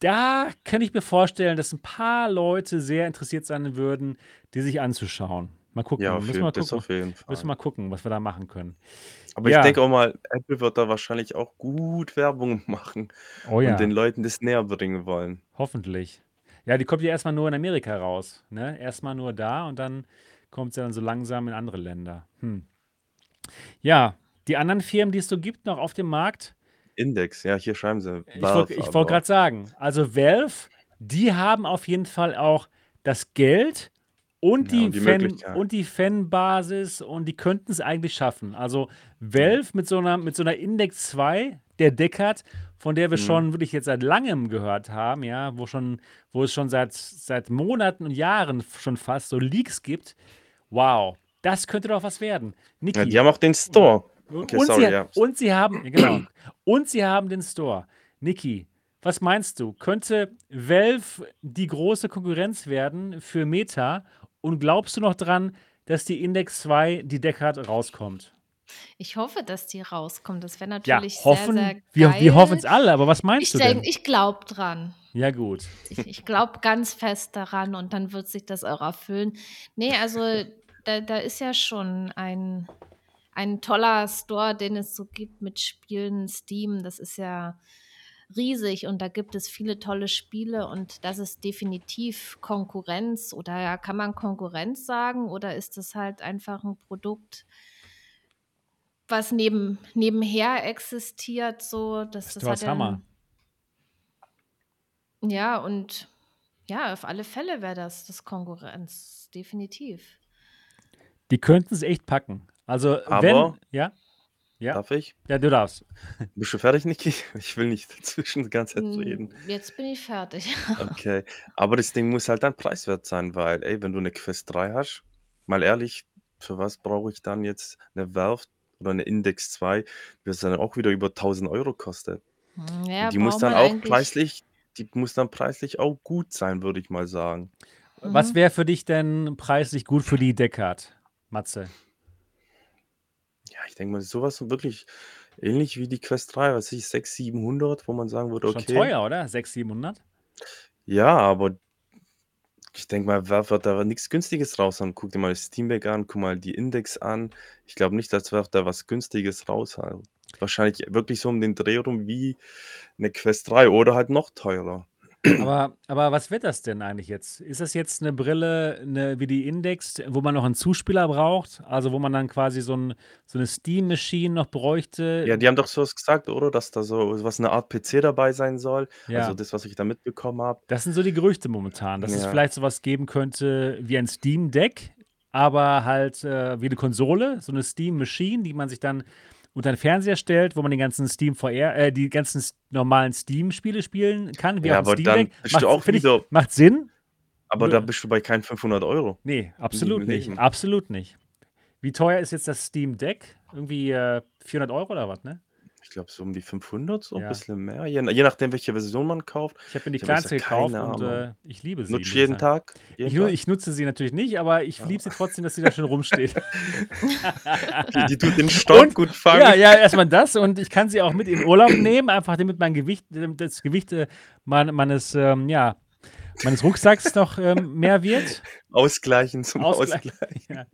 da kann ich mir vorstellen, dass ein paar Leute sehr interessiert sein würden, die sich anzuschauen. Mal gucken. Ja, Müssen wir gucken. auf jeden Müssen wir Fall. mal gucken, was wir da machen können. Aber ich Ja. denke auch mal, Apple wird da wahrscheinlich auch gut Werbung [LAUGHS] machen Oh und ja, den Leuten das näher bringen wollen. hoffentlich. Ja, die kommt ja erstmal nur in Amerika raus. Ne? Erstmal nur da und dann kommt sie dann so langsam in andere Länder. Hm. Ja, die anderen Firmen, die es so gibt noch auf dem Markt, Index, ja, hier schreiben sie ich wollte ich Valve, wollt aber gerade sagen, also Valve, die haben auf jeden Fall auch das Geld und ja, die, und die Fan, und die Fanbasis und die könnten es eigentlich schaffen. Also Valve mit so einer, mit so einer Index 2, der Deckard, von der wir Mhm. schon wirklich jetzt seit langem gehört haben, ja, wo schon, wo es schon seit, seit Monaten und Jahren schon fast so Leaks gibt. Wow, das könnte doch was werden. Ja, Niki, die haben auch den Store. Und, Okay, und, sorry, sie, ja. und sie haben, ja, genau, und sie haben den Store. Niki, was meinst du? Könnte Valve die große Konkurrenz werden für Meta? Und glaubst du noch dran, dass die Index 2, die Deckard, rauskommt? Ich hoffe, dass die rauskommt. Das wäre Ja, natürlich sehr, hoffen, sehr wir, wir hoffen es geil. alle, aber was meinst Ich du denn? ich glaube dran. Ja, gut. Ich, ich glaube ganz fest daran und dann wird sich das auch erfüllen. Nee, also da, da ist ja schon ein, ein toller Store, den es so gibt mit Spielen, Steam. Das ist ja riesig und da gibt es viele tolle Spiele und das ist definitiv Konkurrenz oder ja, kann man Konkurrenz sagen oder ist es halt einfach ein Produkt, was neben, nebenher existiert, so, das, Ist das hat Hammer. einen, ja, und ja, auf alle Fälle wäre das das Konkurrenz, definitiv. Die könnten es echt packen. Also, Aber- wenn, ja, ja, Darf ich? ja, du darfst. [LAUGHS] Bist du fertig, Niki? [LAUGHS] Ich will nicht dazwischen die ganze Zeit reden. Mm, Jetzt bin ich fertig. [LAUGHS] Okay. Aber das Ding muss halt dann preiswert sein, weil, ey, wenn du eine Quest 3 hast, mal ehrlich, für was brauche ich dann jetzt eine Valve oder eine Index 2, die es dann auch wieder über 1000 Euro kostet? Hm, Ja, die muss dann auch eigentlich. preislich, die muss dann preislich auch gut sein, würde ich mal sagen. Was Mhm. wäre für dich denn preislich gut für die Deckard, Matze? Ich denke mal, sowas wirklich ähnlich wie die Quest 3, was weiß ich, 600, 700, wo man sagen würde, Schon okay. teuer, oder? 600, 700? Ja, aber ich denke mal, Valve wird da nichts Günstiges raushauen. Guck dir mal das Steam Deck an, guck mal die Index an. Ich glaube nicht, dass Valve da was Günstiges raushaut. Wahrscheinlich wirklich so um den Dreh rum wie eine Quest 3 oder halt noch teurer. Aber, aber was wird das denn eigentlich jetzt? Ist das jetzt eine Brille eine, wie die Index, wo man noch einen Zuspieler braucht? Also wo man dann quasi so, ein, so eine Steam-Machine noch bräuchte? Ja, die haben doch sowas gesagt, oder? Dass da so was eine Art PC dabei sein soll. Ja. Also das, was ich da mitbekommen habe. Das sind so die Gerüchte momentan, dass es Ja. vielleicht sowas geben könnte wie ein Steam Deck, aber halt äh, wie eine Konsole, so eine Steam Machine, die man sich dann unter den Fernseher stellt, wo man den ganzen Steam VR, äh, die ganzen normalen Steam-Spiele spielen kann, wie Ja, auch ein aber Steam dann Deck. bist du auch find ich, wieder- macht Sinn? Aber da bist du bei keinen 500 Euro. Nee, absolut nicht. Leben. Absolut nicht. Wie teuer ist jetzt das Steam Deck? Irgendwie äh, 400 Euro oder was, ne? Ich glaube, so um die 500, so Ja. ein bisschen mehr. Je, je nachdem, welche Version man kauft. Ich habe mir die Ich hab jetzt kleinste ja keine gekauft und äh, ich liebe sie. Nutzt muss jeden sagen. Tag? Jeden Ich, nu- Tag? ich nutze sie natürlich nicht, aber ich liebe sie trotzdem, dass sie da schön rumsteht. [LAUGHS] Die, die tut den Staub Und- gut fangen. Ja, ja, erstmal das und ich kann sie auch mit in Urlaub nehmen, einfach damit mein Gewicht, damit das Gewicht äh, mein, meines, ähm, ja, meines Rucksacks noch ähm, mehr wird. Ausgleichen zum Ausgleich. Ausgleich. [LAUGHS] Ja.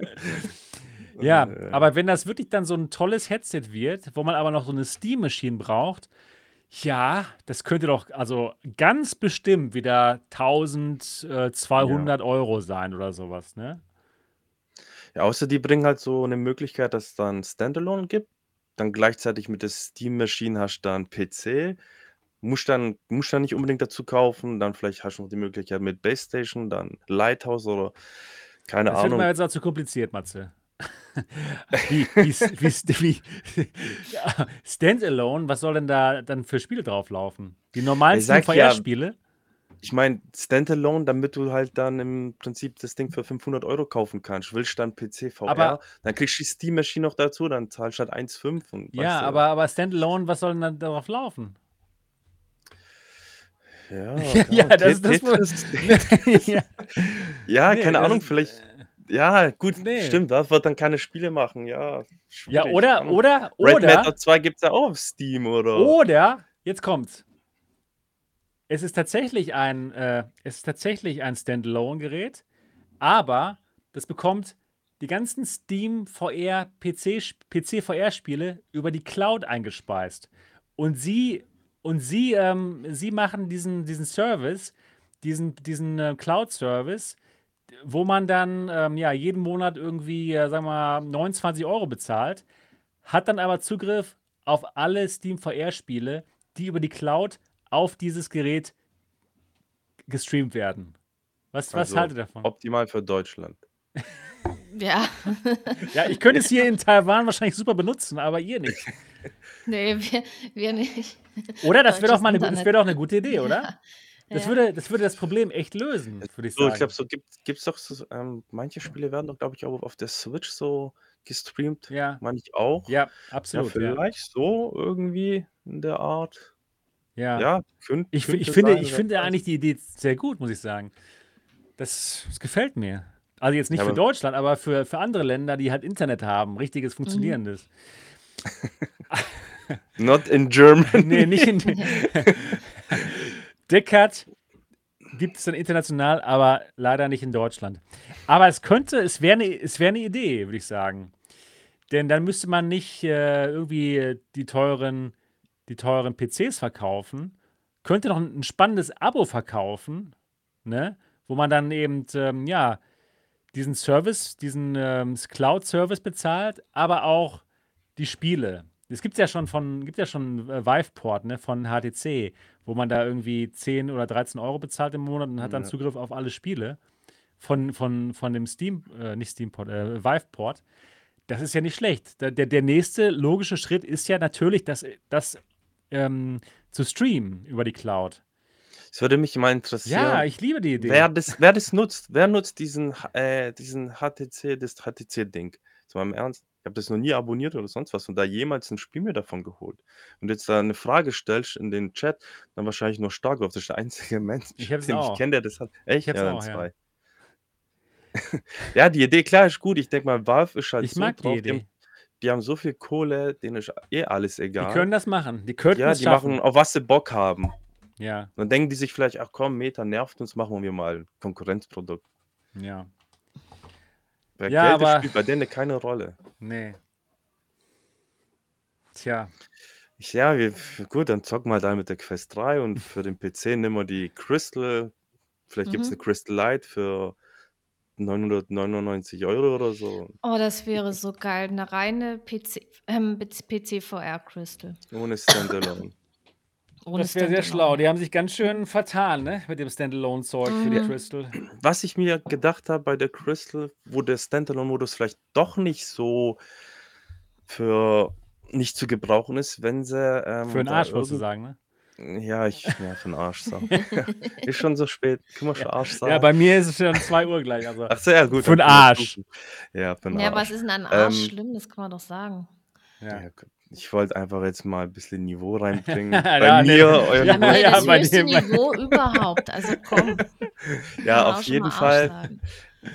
Ja, Äh, aber wenn das wirklich dann so ein tolles Headset wird, wo man aber noch so eine Steam-Maschine braucht, ja, das könnte doch also ganz bestimmt wieder 1200 Euro sein oder sowas, ne? Ja, außer die bringen halt so eine Möglichkeit, dass es dann Standalone gibt. Dann gleichzeitig mit der Steam Machine hast du dann PC. Musst dann, musst dann nicht unbedingt dazu kaufen. Dann vielleicht hast du noch die Möglichkeit mit Base Station, dann Lighthouse oder keine Das wird Ahnung. mir jetzt auch zu kompliziert, Matze. Wie, wie, wie, wie, ja, Standalone, was soll denn da dann für Spiele drauflaufen? Die normalen ja- VR-Spiele? Ich meine, Standalone, damit du halt dann im Prinzip das Ding für 500 Euro kaufen kannst. Willst du dann PC VR, Aber- dann kriegst du die Steam Machine noch dazu, dann zahlst du halt 1,5 und Ja, du, aber, aber Standalone, was soll denn dann darauf laufen? Ja, [LAUGHS] Ja, klar, das ist das Tetris- [LAUGHS] ja, [LAUGHS] Ja, keine das Ahnung, vielleicht. Ja, gut, Nee. stimmt, das wird dann keine Spiele machen, ja. ja schwierig, oder, keine Ahnung. oder, Red oder, Matter 2 gibt es ja auch auf Steam, oder? oder, jetzt kommt's. Es ist tatsächlich ein, äh, es ist tatsächlich ein Standalone-Gerät, aber das bekommt die ganzen Steam VR PC, PC VR-Spiele über die Cloud eingespeist. Und sie, und sie, ähm, sie machen diesen, diesen Service, diesen, diesen äh, Cloud-Service, wo man dann ähm, ja, jeden Monat irgendwie, äh, sagen wir mal, 29 Euro bezahlt, hat dann aber Zugriff auf alle Steam VR-Spiele, die über die Cloud auf dieses Gerät gestreamt werden. Was, was Also haltet ihr davon? optimal für Deutschland. [LAUGHS] Ja. [LAUGHS] Ja, ich könnte es hier in Taiwan wahrscheinlich super benutzen, aber ihr nicht. [LAUGHS] Nee, wir, wir nicht. Oder? Das wäre doch Deutsches mal eine, das Internet. wäre doch eine gute Idee, oder? Ja. Das Ja. würde, das würde das Problem echt lösen, würde ich So, ich sagen. glaube, so gibt es doch so, ähm, manche Spiele werden doch, glaube ich, auch auf der Switch so gestreamt. Ja, Meine ich auch. ja, Ja, absolut. Ja, vielleicht so irgendwie in der Art. ja. Ja, könnt, Ich, fi- könnte ich finde, sein, ich wer finde weiß. eigentlich die Idee sehr gut, muss ich sagen. Das, das gefällt mir. Also jetzt nicht Ja, für aber Deutschland, aber für, für andere Länder, die halt Internet haben, richtiges, Mhm. funktionierendes. [LAUGHS] Not in Germany. [LAUGHS] nee, nicht in. [LAUGHS] Deckard gibt es dann international, aber leider nicht in Deutschland. Aber es könnte, es wäre eine, es wäre eine Idee, würde ich sagen. Denn dann müsste man nicht äh, irgendwie die teuren, die teuren PCs verkaufen, könnte noch ein, ein spannendes Abo verkaufen, ne? Wo man dann eben, ähm, ja, diesen Service, diesen ähm, Cloud-Service bezahlt, aber auch die Spiele. Es gibt ja schon von, gibt ja schon äh, Viveport, ne, von HTC, wo man da irgendwie 10 oder 13 Euro bezahlt im Monat und hat dann Ja. Zugriff auf alle Spiele von, von, von dem Steam, äh, nicht Steamport, äh, Viveport. Das ist ja nicht schlecht. Der, der, der nächste logische Schritt ist ja natürlich, das, das ähm, zu streamen über die Cloud. Es würde mich mal Ja, interessieren, ich liebe die Idee. wer das, wer das nutzt. Wer nutzt diesen, äh, diesen HTC, das HTC-Ding? Jetzt mal im Ernst. Ich habe das noch nie abonniert oder sonst was und da jemals ein Spiel mir davon geholt. Und jetzt da eine Frage stellst in den Chat, dann wahrscheinlich nur Starcraft. Das ist der einzige [LAUGHS] Mensch, Ich hab's den ich auch. kenne, der das hat. Echt? Ich hab's ja, dann auch, ja. zwei. [LAUGHS] ja, die Idee, klar, ist gut. Ich denke mal, Valve ist halt Ich so mag die drauf. Die haben, Idee. die haben so viel Kohle, denen ist eh alles Die egal. können das machen. Die könnten Ja, es die schaffen. machen, auf was sie Bock haben. Ja, Dann denken die sich vielleicht, ach komm, Meta nervt uns, machen wir mal ein Konkurrenzprodukt. ja. Weil Ja, Geld das aber spielt bei denen keine Rolle. nee. Tja, Ich, ja, wir, gut, dann zocken wir da mit der Quest 3 und für den PC nehmen wir die Crystal. Vielleicht gibt es eine Mhm. Crystal Lite für 999 Euro oder so. Oh, das wäre so geil. Eine reine PC, ähm, PC VR Crystal. Ohne Standalone. Ohne das wäre sehr schlau. Die haben sich ganz schön vertan, ne? Mit dem Standalone-Zeug für die Mhm. Crystal. Was ich mir gedacht habe bei der Crystal, wo der Standalone-Modus vielleicht doch nicht so für nicht zu gebrauchen ist, wenn sie ähm, Für den Arsch, wolltest du sagen, ne? Ja, ich ja, für den Arsch sagen. [LAUGHS] [LAUGHS] ist schon so spät. Können wir schon Arsch Ja, sagen? bei mir ist es schon 2 Uhr gleich. Also Ach so, ja, gut. für den Arsch. Ja, für den Ja, was Arsch. ist denn an Arsch Ähm, schlimm? Das kann man doch sagen. Ja. ja, gut. Ich wollte einfach jetzt mal ein bisschen Niveau reinbringen. [LAUGHS] Bei ja, nee. mir, euren Ja, mir [LAUGHS] ja, das bei höchste dem- Niveau überhaupt. Also komm. [LAUGHS] Ja, auf jeden Fall.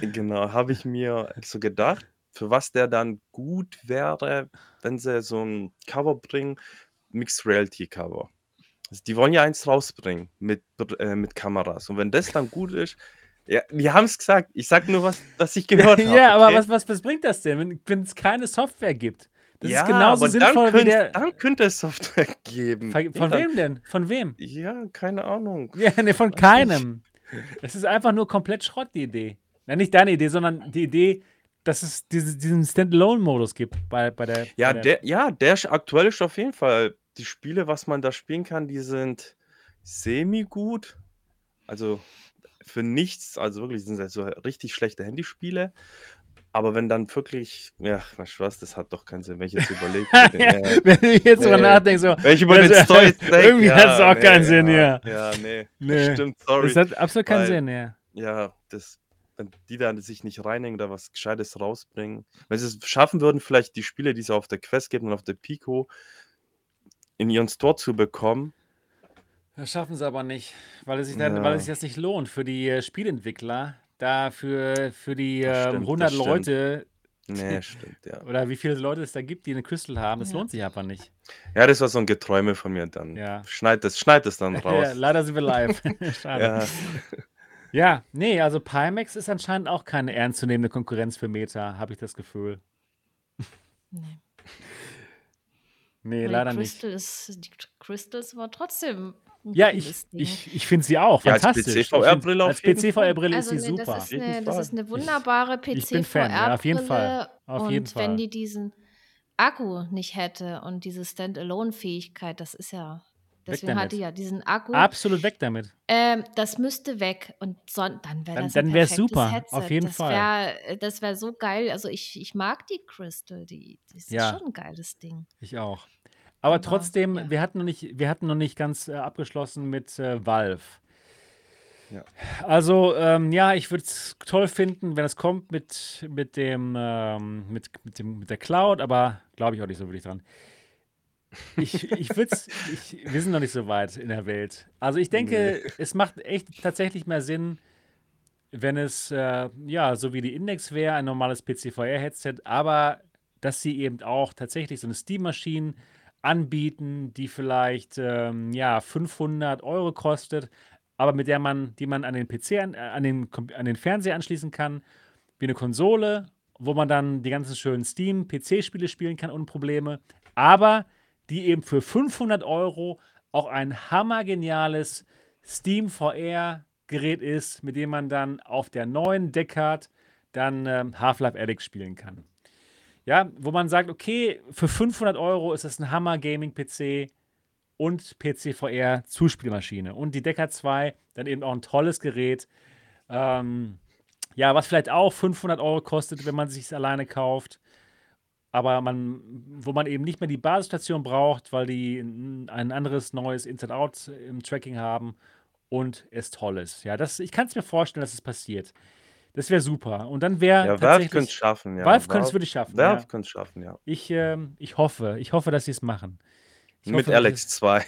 Genau, habe ich mir so gedacht, für was der dann gut wäre, wenn sie so ein Cover bringen, Mixed Reality Cover. Also die wollen ja eins rausbringen mit, äh, mit Kameras. Und wenn das dann gut ist, ja, die haben es gesagt. Ich sag nur, was, was ich gehört habe. ja, aber okay? was, was, was bringt das denn, wenn es keine Software gibt? Das ja, ist genauso aber sinnvoll dann, wie könnt, der. dann könnte es Software [LAUGHS] geben. Von, von wem denn? Von wem? Ja, keine Ahnung. [LAUGHS] Ja, nee, von keinem. Es ist einfach nur komplett Schrott, die Idee. Na, nicht deine Idee, sondern die Idee, dass es diese, diesen Standalone-Modus gibt bei, bei der. Ja, bei der der, ja, der aktuell ist auf jeden Fall. Die Spiele, was man da spielen kann, die sind semi-gut. Also für nichts, also wirklich sind das so richtig schlechte Handyspiele. Aber wenn dann wirklich, ja, Spaß, das hat doch keinen Sinn, wenn ich jetzt überlege. [LAUGHS] ja, [LAUGHS] wenn ich jetzt drüber nee. nachdenke, so. wenn ich über das- den Story [LAUGHS] denke, irgendwie ja, hat es auch nee, keinen Sinn, ja. ja. Nee, Nee. stimmt, sorry. Das hat absolut keinen Weil- Sinn, ja. ja, das, wenn die dann sich nicht reinhängen, da was Gescheites rausbringen. Wenn sie es schaffen würden, vielleicht die Spiele, die es auf der Quest gibt und auf der Pico, in ihren Store zu bekommen. Das schaffen sie aber nicht, weil es sich, dann, Ja. weil es sich das nicht lohnt für die äh, Spielentwickler, da für, für die Das ähm, stimmt, das 100 stimmt. Leute Nee, stimmt, ja. oder wie viele Leute es da gibt, die eine Crystal haben, das Ja. lohnt sich einfach nicht. Ja, das war so ein Geträume von mir dann. Ja. Schneid das, schneid das dann [LAUGHS] Ja, raus. leider sind wir live. [LAUGHS] Schade. Ja. Ja, nee, also Pimax ist anscheinend auch keine ernstzunehmende Konkurrenz für Meta, habe ich das Gefühl. Ne. Nee, Weil leider nicht. Crystal ist die Crystals war trotzdem Ja, ich Ding. ich ich finde sie auch Ja, als fantastisch. Ich finde PC-VR-Brille als auf jeden Fall. PC-VR-Brille ist Also, sie ne, das super. ist Auf jeden 'ne das Fall. ist 'ne wunderbare Ich bin Fan, ja, auf jeden Fall. PC-VR-Brille Auf jeden und wenn Fall. die diesen Akku nicht hätte und diese Standalone-Fähigkeit, das ist ja Weg deswegen hat die ja diesen Akku. Absolut weg damit. Ähm, das müsste weg und son dann wäre Dann das dann wär's perfektes super, Headset. auf jeden Das Fall. wäre äh, das wäre so geil. Also, ich ich mag die Crystal, die das ist Ja. schon 'n geiles Ding. Ich auch. Aber Aber trotzdem, ja. wir hatten noch nicht wir hatten noch nicht ganz, äh, abgeschlossen mit, äh, Valve. Ja. Also, ähm, ja, ich würde es toll finden, wenn es kommt mit mit dem, ähm mit mit dem mit der Cloud, aber glaube ich auch nicht so wirklich dran. Ich ich würde es [LAUGHS] wir sind noch nicht so weit in der Welt. Also, ich denke, Ne. es macht echt tatsächlich mehr Sinn, wenn es, äh, ja, so wie die Index wäre, ein normales PC-VR-Headset, aber dass sie eben auch tatsächlich so 'ne Steam-Maschine anbieten, die vielleicht, ähm, ja, 500 € kostet, aber mit der man die man an den PC an äh, an den an den Fernseher anschließen kann, wie 'ne Konsole, wo man dann die ganzen schönen Steam-PC-Spiele spielen kann ohne Probleme, aber die eben für 500 € auch ein hammergeniales Steam-VR-Gerät ist, mit dem man dann auf der neuen Deckard dann, ähm, Half-Life Alyx spielen kann. Ja, wo man sagt: „Okay, für 500 € ist das 'n Hammer-Gaming-PC und PC-VR-Zuspielmaschine.“ Und die Deckard 2 dann eben auch 'n tolles Gerät, ähm, ja, was vielleicht auch 500 € kostet, wenn man sich's alleine kauft, aber man wo man eben nicht mehr die Basisstation braucht, weil die ein anderes neues Inside-Out im Tracking haben und es toll ist. Ja, das ich kann's mir vorstellen, dass es passiert. Das wäre super. Und dann wäre Ja, Valve könnte es schaffen, ja. Valve könnte es wirklich schaffen, Valve ja. könnte es schaffen, ja. Ich, ähm ich hoffe ich hoffe, dass sie's machen. Ich Mit hoffe, dass es [LAUGHS] 2.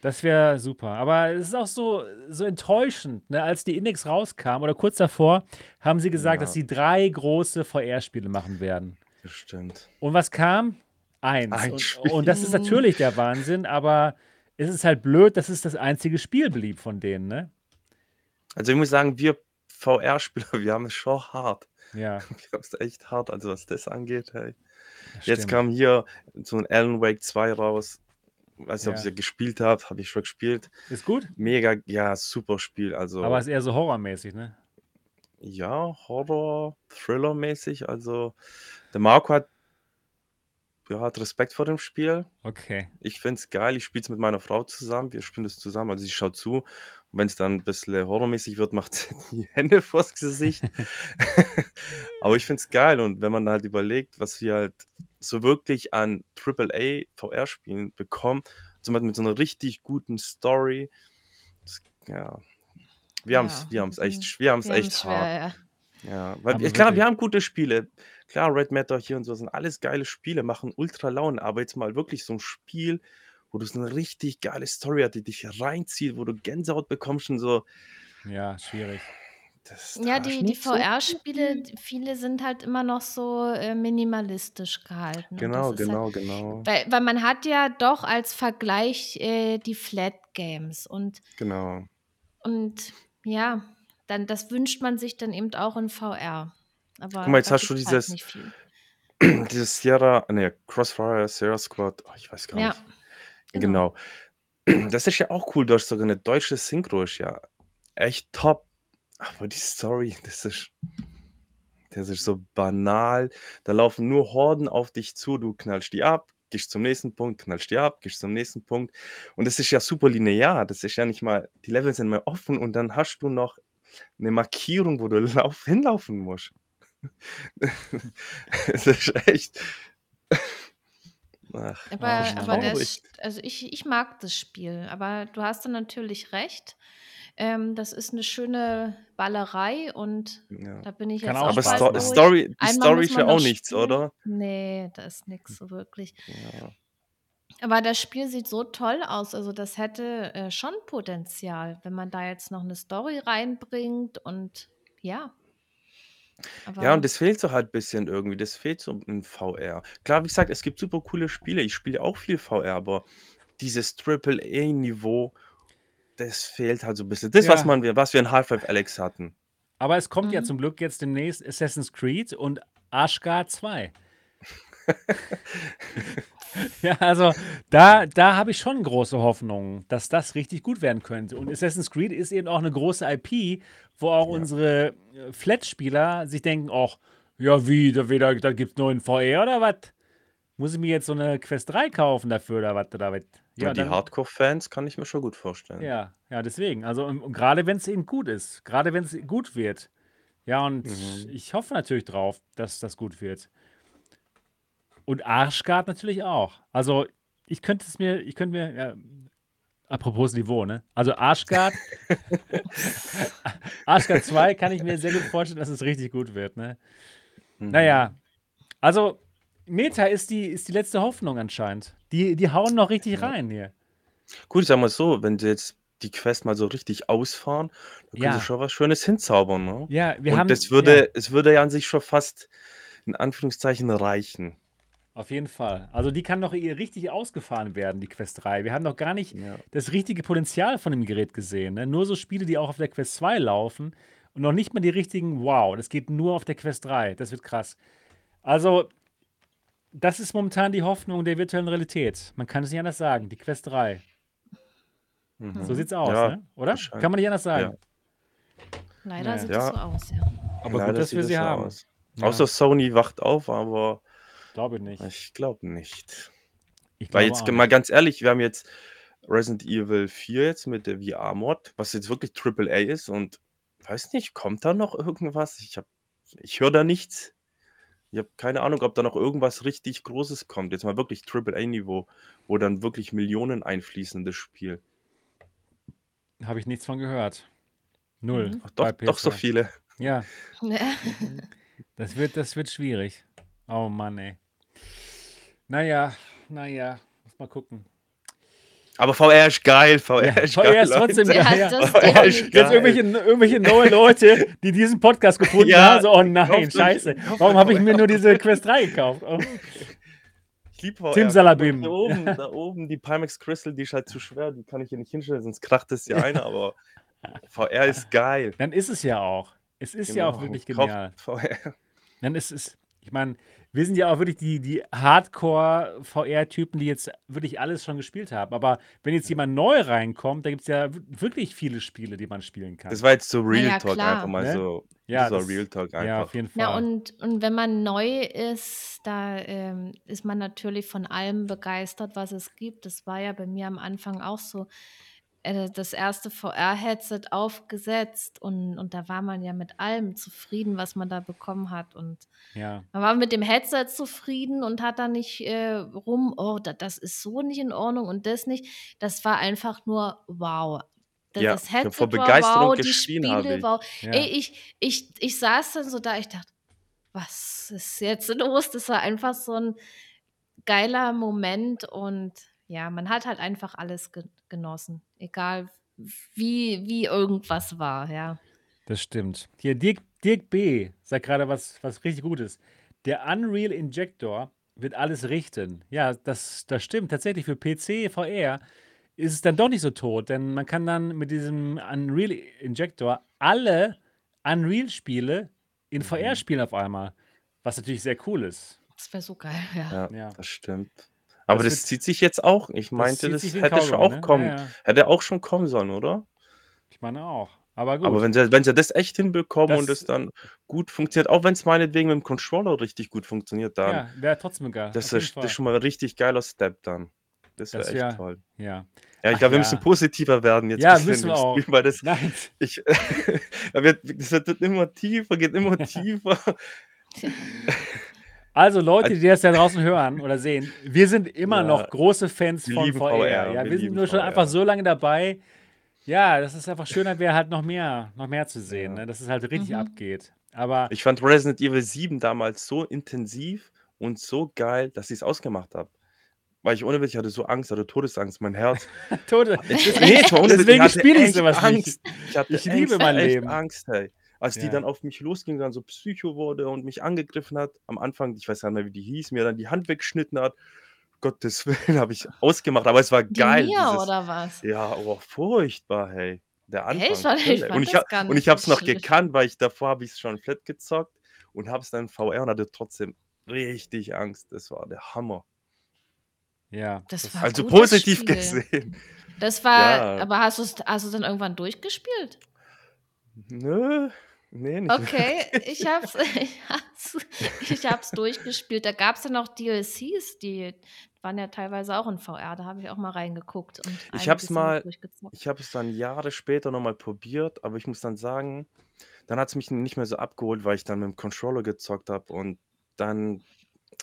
das wäre super. Aber es ist auch so so enttäuschend, ne? Als die Index rauskam oder kurz davor, haben sie gesagt, dass Ja. sie 3 große VR-Spiele machen werden. Das stimmt. Und was kam? 1. Ein Und und das ist natürlich der Wahnsinn, aber es ist halt blöd, dass es das einzige Spiel blieb von denen, ne? Also, ich muss sagen, wir VR-Spieler, [LAUGHS] wir haben es schon hart. Ja. [LAUGHS] Wir haben's echt hart, also, was das angeht, hey. Das Jetzt stimmt. kam hier so 'n Alan Wake 2 raus. Weiß nicht, ob Ja. ich's ja gespielt habe, habe ich schon gespielt. Ist gut? Mega ja, super Spiel, Aber also ist eher so horrormäßig, ne? Ja, Horror, Thriller-mäßig. Also, der Marco hat ja, hat Respekt vor dem Spiel. Okay. Ich finde es geil. Ich spiele es mit meiner Frau zusammen. Wir spielen das zusammen. Also, sie schaut zu. Und wenn's dann 'n bisschen horrormäßig wird, macht sie [LAUGHS] die Hände vors Gesicht. [LAUGHS] Aber ich finde es geil. Und wenn man halt überlegt, was wir halt so wirklich an Triple-A VR-Spielen bekommen, zum Beispiel mit so 'ner richtig guten Story. Das ja. Wir haben's Ja, wir haben's mhm. echt wir haben's Wir echt schwer, hart. ja. Ja, weil wir klar, wir haben gute Spiele. Klar, Red Matter hier und so sind alles geile Spiele, machen ultra Laune. Aber jetzt mal wirklich so 'n Spiel, wo du so 'ne richtig geile Story hat, die dich reinzieht, wo du Gänsehaut bekommst und so. Ja, schwierig. Das Ja, da die die so VR-Spiele, d viele sind halt immer noch so, äh, minimalistisch gehalten. Und das Genau, ist halt genau, genau. weil weil man hat ja doch als Vergleich, äh, die Flat Games und Genau. und ja, dann das wünscht man sich dann eben auch in VR. Guck Aber mal, jetzt da hast du gibt's halt dieses nicht viel. [CLEARS THROAT] dieses Sierra ne, Crossfire Sierra Squad. Oh, ich weiß gar Ja, nicht. Genau. Genau. [CLEARS THROAT] Das ist ja auch cool. Du hast sogar 'ne deutsche Synchro, ist ja echt top. Aber die Story, das ist das ist so banal. Da laufen nur Horden auf dich zu. Du knallst die ab, gehst zum nächsten Punkt, knallst die ab, gehst zum nächsten Punkt. Und das ist ja super linear. Das ist ja nicht mal die Level sind mal offen und dann hast du noch 'ne Markierung, wo du [LAUGHS] lauf hinlaufen musst. [LAUGHS] Es ist echt Ach, Aber echt aber das traurig. also, ich ich mag das Spiel, aber du hast da natürlich recht. Ähm, das ist 'ne schöne Ballerei und Ja. da bin ich Kann jetzt auch auch Aber Spaß Sto bald machen. durch. Story die Einmal Story muss ist ja auch nichts, spielen. oder? Ne, da ist nix so wirklich. Ja. Aber das Spiel sieht so toll aus. Also, das hätte, äh, schon Potenzial, wenn man da jetzt noch 'ne Story reinbringt und ja. Ja, und Aber das fehlt so halt bisschen irgendwie. Das fehlt so in VR. Klar, wie gesagt, es gibt super coole Spiele. Ich spiele auch viel VR, aber dieses Triple-A-Niveau das fehlt halt so ein bisschen. Das, was Ja. man was wir in Half-Life Alyx hatten. Aber es kommt ja Mhm. zum Glück jetzt demnächst Assassin's Creed und Ashgard 2. [LAUGHS] [LAUGHS] [LAUGHS] Ja, also da, da habe ich schon große Hoffnung, dass das richtig gut werden könnte. Und Assassin's Creed ist eben auch eine große IP, wo auch Ja. unsere äh, Flat-Spieler sich denken, ach, ja wie, da, wieder, da gibt es nur in VR oder was? Muss ich mir jetzt so eine Quest 3 kaufen dafür oder was? Oder was? Ja, die dann- Hardcore-Fans kann ich mir schon gut vorstellen. Ja, ja, deswegen. Also und, und gerade wenn es eben gut ist, gerade wenn es gut wird. Ja, und Mhm. ich hoffe natürlich drauf, dass das gut wird. Und Arschgard natürlich auch. Also ich könnte es mir, ich könnte mir, ja, apropos Niveau, ne? Also Arschgard, [LAUGHS] Arschgard 2 kann ich mir sehr gut vorstellen, dass es richtig gut wird, ne? Mhm. Naja, also Meta ist die, ist die letzte Hoffnung anscheinend. Die, die hauen noch richtig Ja. rein hier. Gut, ich sag mal so, wenn sie jetzt die Quest mal so richtig ausfahren, dann können Ja. sie schon was Schönes hinzaubern, ne? Ja, wir Und haben. das würde, es würde ja an sich schon fast in Anführungszeichen reichen. Auf jeden Fall. Also die kann noch eher richtig ausgefahren werden, die Quest 3. Wir haben noch gar nicht Ja. das richtige Potenzial von dem Gerät gesehen. Ne? Nur so Spiele, die auch auf der Quest 2 laufen und noch nicht mal die richtigen, wow, das geht nur auf der Quest 3. Das wird krass. Also, das ist momentan die Hoffnung der virtuellen Realität. Man kann es nicht anders sagen, die Quest 3. Mhm. So sieht's aus, Ja, ne? oder? Kann man nicht anders sagen. Leider Naja. sieht Ja. es so aus, ja. Aber Leider gut, dass sieht wir sie so haben. aus. Ja, Außer Sony wacht auf, aber glaube ich nicht. ich glaube nicht. Ich Weil jetzt auch mal ganz ehrlich, wir haben jetzt Resident Evil 4 jetzt mit der VR-Mod, was jetzt wirklich AAA ist und weiß nicht, kommt da noch irgendwas? Ich habe, ich höre da nichts. Ich habe keine Ahnung, ob da noch irgendwas richtig Großes kommt. Jetzt mal wirklich AAA-Niveau, wo dann wirklich Millionen einfließen in das Spiel. Habe ich nichts von gehört. Null. Mhm. Ach, doch, doch so PS2. viele. Ja, [LAUGHS] Ja. Das wird, das wird schwierig. Oh Mann, ey. Naja, naja, muss mal gucken. Aber VR ist geil, VR Ja, ist VR geil. ist trotzdem Leute. Ja, geil. Ja. das [LAUGHS] VR ist Jetzt geil. irgendwelche, irgendwelche neue Leute, die diesen Podcast gefunden Ja, haben, so, oh nein, scheiße. Warum habe ich mir nur diese Quest 3 gekauft? Oh. Ich liebe VR. Simsalabim. Da oben, da oben, die Pimax Crystal, die ist halt zu schwer, die kann ich hier nicht hinstellen, sonst kracht es ja [LAUGHS] ein, aber VR ist geil. Dann ist es ja auch. Es ist ja auch Genau. wirklich genial. VR. Dann ist es, ich meine, wir sind ja auch wirklich die, die Hardcore-VR-Typen, die jetzt wirklich alles schon gespielt haben. Aber wenn jetzt jemand neu reinkommt, da gibt es ja wirklich viele Spiele, die man spielen kann. Das war jetzt so Real ja, Talk, klar. einfach mal Ne? so. Ja, das war das- Real Talk ja, einfach. auf jeden Fall. Ja, und, und wenn man neu ist, da ähm, ist man natürlich von allem begeistert, was es gibt. Das war ja bei mir am Anfang auch so. Äh, das erste VR-Headset aufgesetzt und, und da war man ja mit allem zufrieden, was man da bekommen hat. Und ja. man war mit dem Headset zufrieden und hat da nicht äh, rum, oh, da, das ist so nicht in Ordnung und das nicht. Das war einfach nur wow. Das, Ja, das Headset vor war Begeisterung wow, die Spiele ich. wow. ja. Ey, ich, ich, ich saß dann so da, ich dachte, was ist jetzt los? Das war einfach so ein geiler Moment und ja, man hat halt einfach alles ge genossen, egal wie, wie irgendwas war, ja. Das stimmt. Hier, Dirk, Dirk B. sagt gerade was, was richtig Gutes. Der Unreal Injector wird alles richten. Ja, das, das stimmt. Tatsächlich für PC, VR ist es dann doch nicht so tot, denn man kann dann mit diesem Unreal Injector alle Unreal-Spiele in VR spielen auf einmal. Was natürlich sehr cool ist. Das wäre so geil, ja. Ja, Ja. das stimmt. Aber Das das, zieht sich jetzt auch. Ich meinte, das, ein hätte schon auch ne? kommen. Ja, ja. Hätte auch schon kommen sollen, oder? Ich meine auch. Aber gut. Aber wenn sie, wenn sie das echt hinbekommen und Das- es dann gut funktioniert, auch wenn es meinetwegen mit dem Controller richtig gut funktioniert, dann ja, wäre trotzdem egal. das, ist, das schon mal ein richtig geiler Step dann. Das wäre Das echt wär- toll. Ja. Ja, ich glaube, wir ja. müssen positiver werden jetzt. Ja, müssen wir auch. Weil das, Nein. [LAUGHS] ich, [LAUGHS] das wird immer tiefer, geht immer [LAUGHS] tiefer. Also Leute, die das da draußen hören oder sehen, wir sind immer Ja. noch große Fans von VR. VR, ja, wir wir, sind nur schon VR. einfach so lange dabei. Ja, das ist einfach schöner, wäre halt noch mehr, noch mehr zu sehen, Ja. ne? dass es halt richtig Mhm. abgeht. Aber Ich fand Resident Evil 7 damals so intensiv und so geil, dass ich es ausgemacht habe. Weil ich ohne Witz, ich hatte so Angst, hatte Todesangst, mein Herz. [LAUGHS] Ist, nee, war ohne Deswegen ich hatte spiele ich sowas nicht. Angst. Ich, hatte Ich liebe mein Leben. Angst, hey. Als die Ja. dann auf mich losging, dann so Psycho wurde und mich angegriffen hat. Am Anfang, ich weiß gar nicht mehr, wie die hieß, mir dann die Hand weggeschnitten hat. Gottes [LAUGHS] Willen, habe ich ausgemacht, aber es war Die geil, Nier dieses oder was? ja, oh, furchtbar, hey. Der? Anfang, Weil ich. Und fand ich habe gar und ich habe es noch gekannt, weil ich davor habe ich's schon flat gezockt und habe es dann VR und hatte trotzdem richtig Angst. Das war der Hammer. Ja, Das war Also positiv Spiel. gesehen. Das war Ja. aber hast du's hast du's dann irgendwann durchgespielt? Nö, ne, nicht Okay, wirklich. ich habe es [LAUGHS] ich habe es ich habe es durchgespielt. Da gab's ja noch DLCs, die waren ja teilweise auch in VR. Da habe ich auch mal reingeguckt und Ich habe es einiges dann noch mal durchgezockt. ich habe es dann Jahre später noch mal probiert, aber ich muss dann sagen, dann hat's mich nicht mehr so abgeholt, weil ich dann mit'm Controller gezockt habe und dann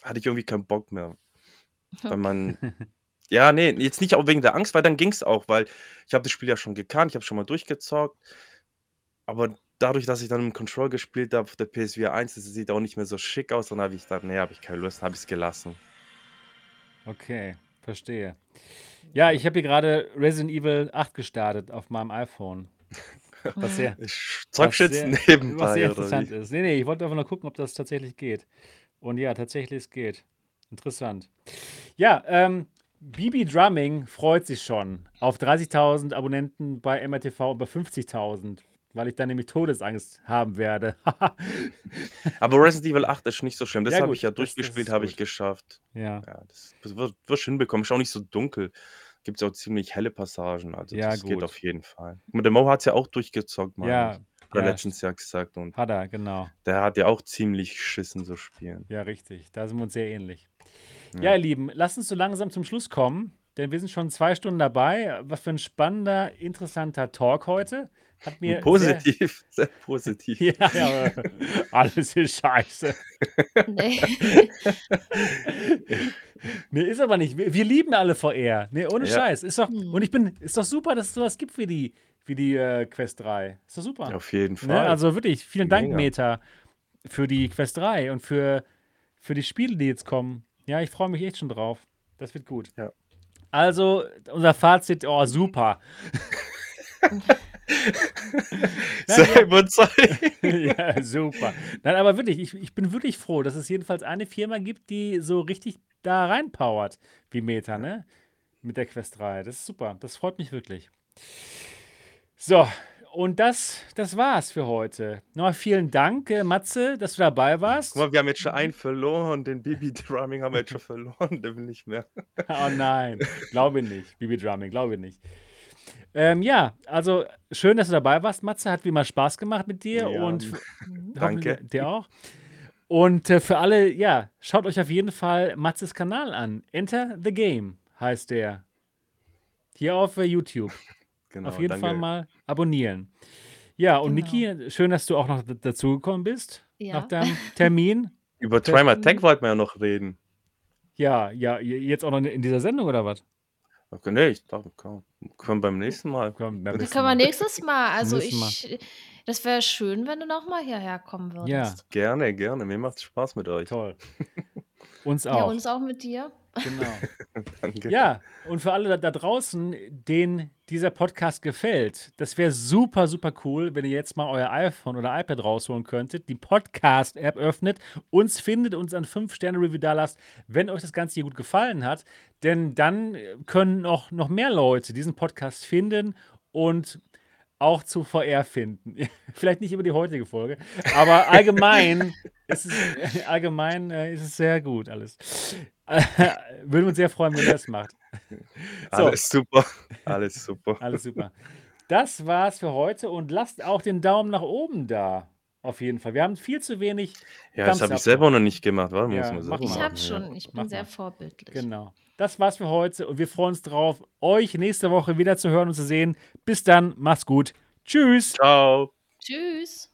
hatte ich irgendwie keinen Bock mehr. Weil man [LAUGHS] ja, ne, jetzt nicht auch wegen der Angst, weil dann ging's auch, weil ich habe das Spiel ja schon gekannt, ich habe schon mal durchgezockt. Aber dadurch, dass ich dann mit'm Controller gespielt habe auf der PSVR 1, das sieht auch nicht mehr so schick aus, dann habe ich gesagt: „Ne, habe ich keine Lust“, habe ich's gelassen. Okay, verstehe. Ja, ich habe hier gerade Resident Evil 8 gestartet auf meinem iPhone. [LAUGHS] Was sehr Ich jetzt sehr was nebenbei sehr interessant ist. Ne, ne, ich wollte einfach nur gucken, ob das tatsächlich geht. Und ja, tatsächlich, es geht. Interessant. Ja, ähm, Bibi Drumming freut sich schon auf 30.000 Abonnenten bei MRTV und bei 50.000, weil ich dann nämlich Todesangst haben werde. [LAUGHS] Aber Resident Evil 8 ist nicht so schlimm. Das Ja habe ich ja durchgespielt, habe ich geschafft. Ja. Ja, das das wird wirst hinbekommen. Ist auch nicht so dunkel. Gibt's auch ziemlich helle Passagen, also Ja, das geht gut. auf jeden Fall. Und der Mo hat's ja auch durchgezockt, meine Ja, ich. Hat er ja, letztens ja gesagt und hat er, genau. der hat ja auch ziemlich Schissen so spielen. Ja, richtig. Da sind wir uns sehr ähnlich. Ja, Ja. ihr Lieben, lasst uns so langsam zum Schluss kommen, denn wir sind schon 2 Stunden dabei. Was für 'n spannender, interessanter Talk heute. Hat mir sehr positiv, [LAUGHS] sehr positiv. Ja, ja, [LAUGHS] alles ist scheiße. Ne. [LAUGHS] Ne, ist aber nicht. Wir wir lieben alle VR. Ne, ohne Ja. Scheiß. Ist doch Mhm. und ich bin ist doch super, dass es so was gibt wie die wie die, äh, Quest 3. Ist doch super. Auf jeden Ne, Fall. also wirklich, vielen Dank, Mega. Meta, für die Quest 3 und für für die Spiele, die jetzt kommen. Ja, ich freue mich echt schon drauf. Das wird gut. Ja. Also, unser Fazit, oh, super. [LAUGHS] Sehr [LAUGHS] ja. super. Nein, aber wirklich, ich ich bin wirklich froh, dass es jedenfalls eine Firma gibt, die so richtig da reinpowert wie Meta, ne? Mit der Quest 3. Das ist super. Das freut mich wirklich. So, und das das war's für heute. Noch mal vielen Dank, äh, Matze, dass du dabei Guck warst. mal, wir haben jetzt schon Mhm. einen verloren, den Bibi Drumming haben wir jetzt schon verloren, [LAUGHS] der will nicht mehr. Oh nein, glaube nicht. Bibi Drumming, glaube nicht. Ähm, ja, also schön, dass du dabei warst, Matze. Hat wie immer Spaß gemacht mit dir Ja, und Mhm. [LAUGHS] danke. dir auch. Und, äh, für alle, ja, schaut euch auf jeden Fall Matzes Kanal an. Enter the Game heißt der. Hier auf, äh, YouTube. [LAUGHS] Auf Genau, jeden Fall danke. mal abonnieren. Ja, und Genau. Niki, schön, dass du auch noch dazugekommen bist nach Ja. deinem Termin. [LAUGHS] Über Trimer Tech wollten wir ja noch reden. Ja, ja, jetzt auch noch in dieser Sendung oder was? Okay, ne, ich dachte, komm, können wir beim nächsten Mal. Komm, beim nächsten können wir Mal. nächstes Mal. Also Nächsten Mal. ich das wäre schön, wenn du noch mal hierher kommen Ja, würdest. Gerne, gerne. Mir macht's Spaß mit euch. toll. [LAUGHS] Uns Ja, auch. uns auch mit dir. Genau. [LAUGHS] Danke. Ja, und für alle da da draußen, denen dieser Podcast gefällt, das wäre super, super cool, wenn ihr jetzt mal euer iPhone oder iPad rausholen könntet, die Podcast-App öffnet, uns findet, uns ein 5-Sterne-Review dalasst, wenn euch das Ganze hier gut gefallen hat. Denn dann können auch noch mehr Leute diesen Podcast finden und auch zu VR finden. [LAUGHS] Vielleicht nicht über die heutige Folge, aber allgemein [LAUGHS] ist es, allgemein, äh, ist es sehr gut alles. [LAUGHS] Würden uns sehr freuen, wenn ihr das macht. So, Alles super. Alles super. alles super. Das war's für heute und lasst auch den Daumen nach oben da. Auf jeden Fall. Wir haben viel zu wenig Ja, das Thumbs habe ich selber noch. nicht gemacht. Warte mal, muss Ja, man mach Ich habe schon. Ich Mach bin sehr mal. vorbildlich. Genau. Das war's für heute und wir freuen uns drauf, euch nächste Woche wieder zu hören und zu sehen. Bis dann, macht's gut. Tschüss. Ciao. Tschüss.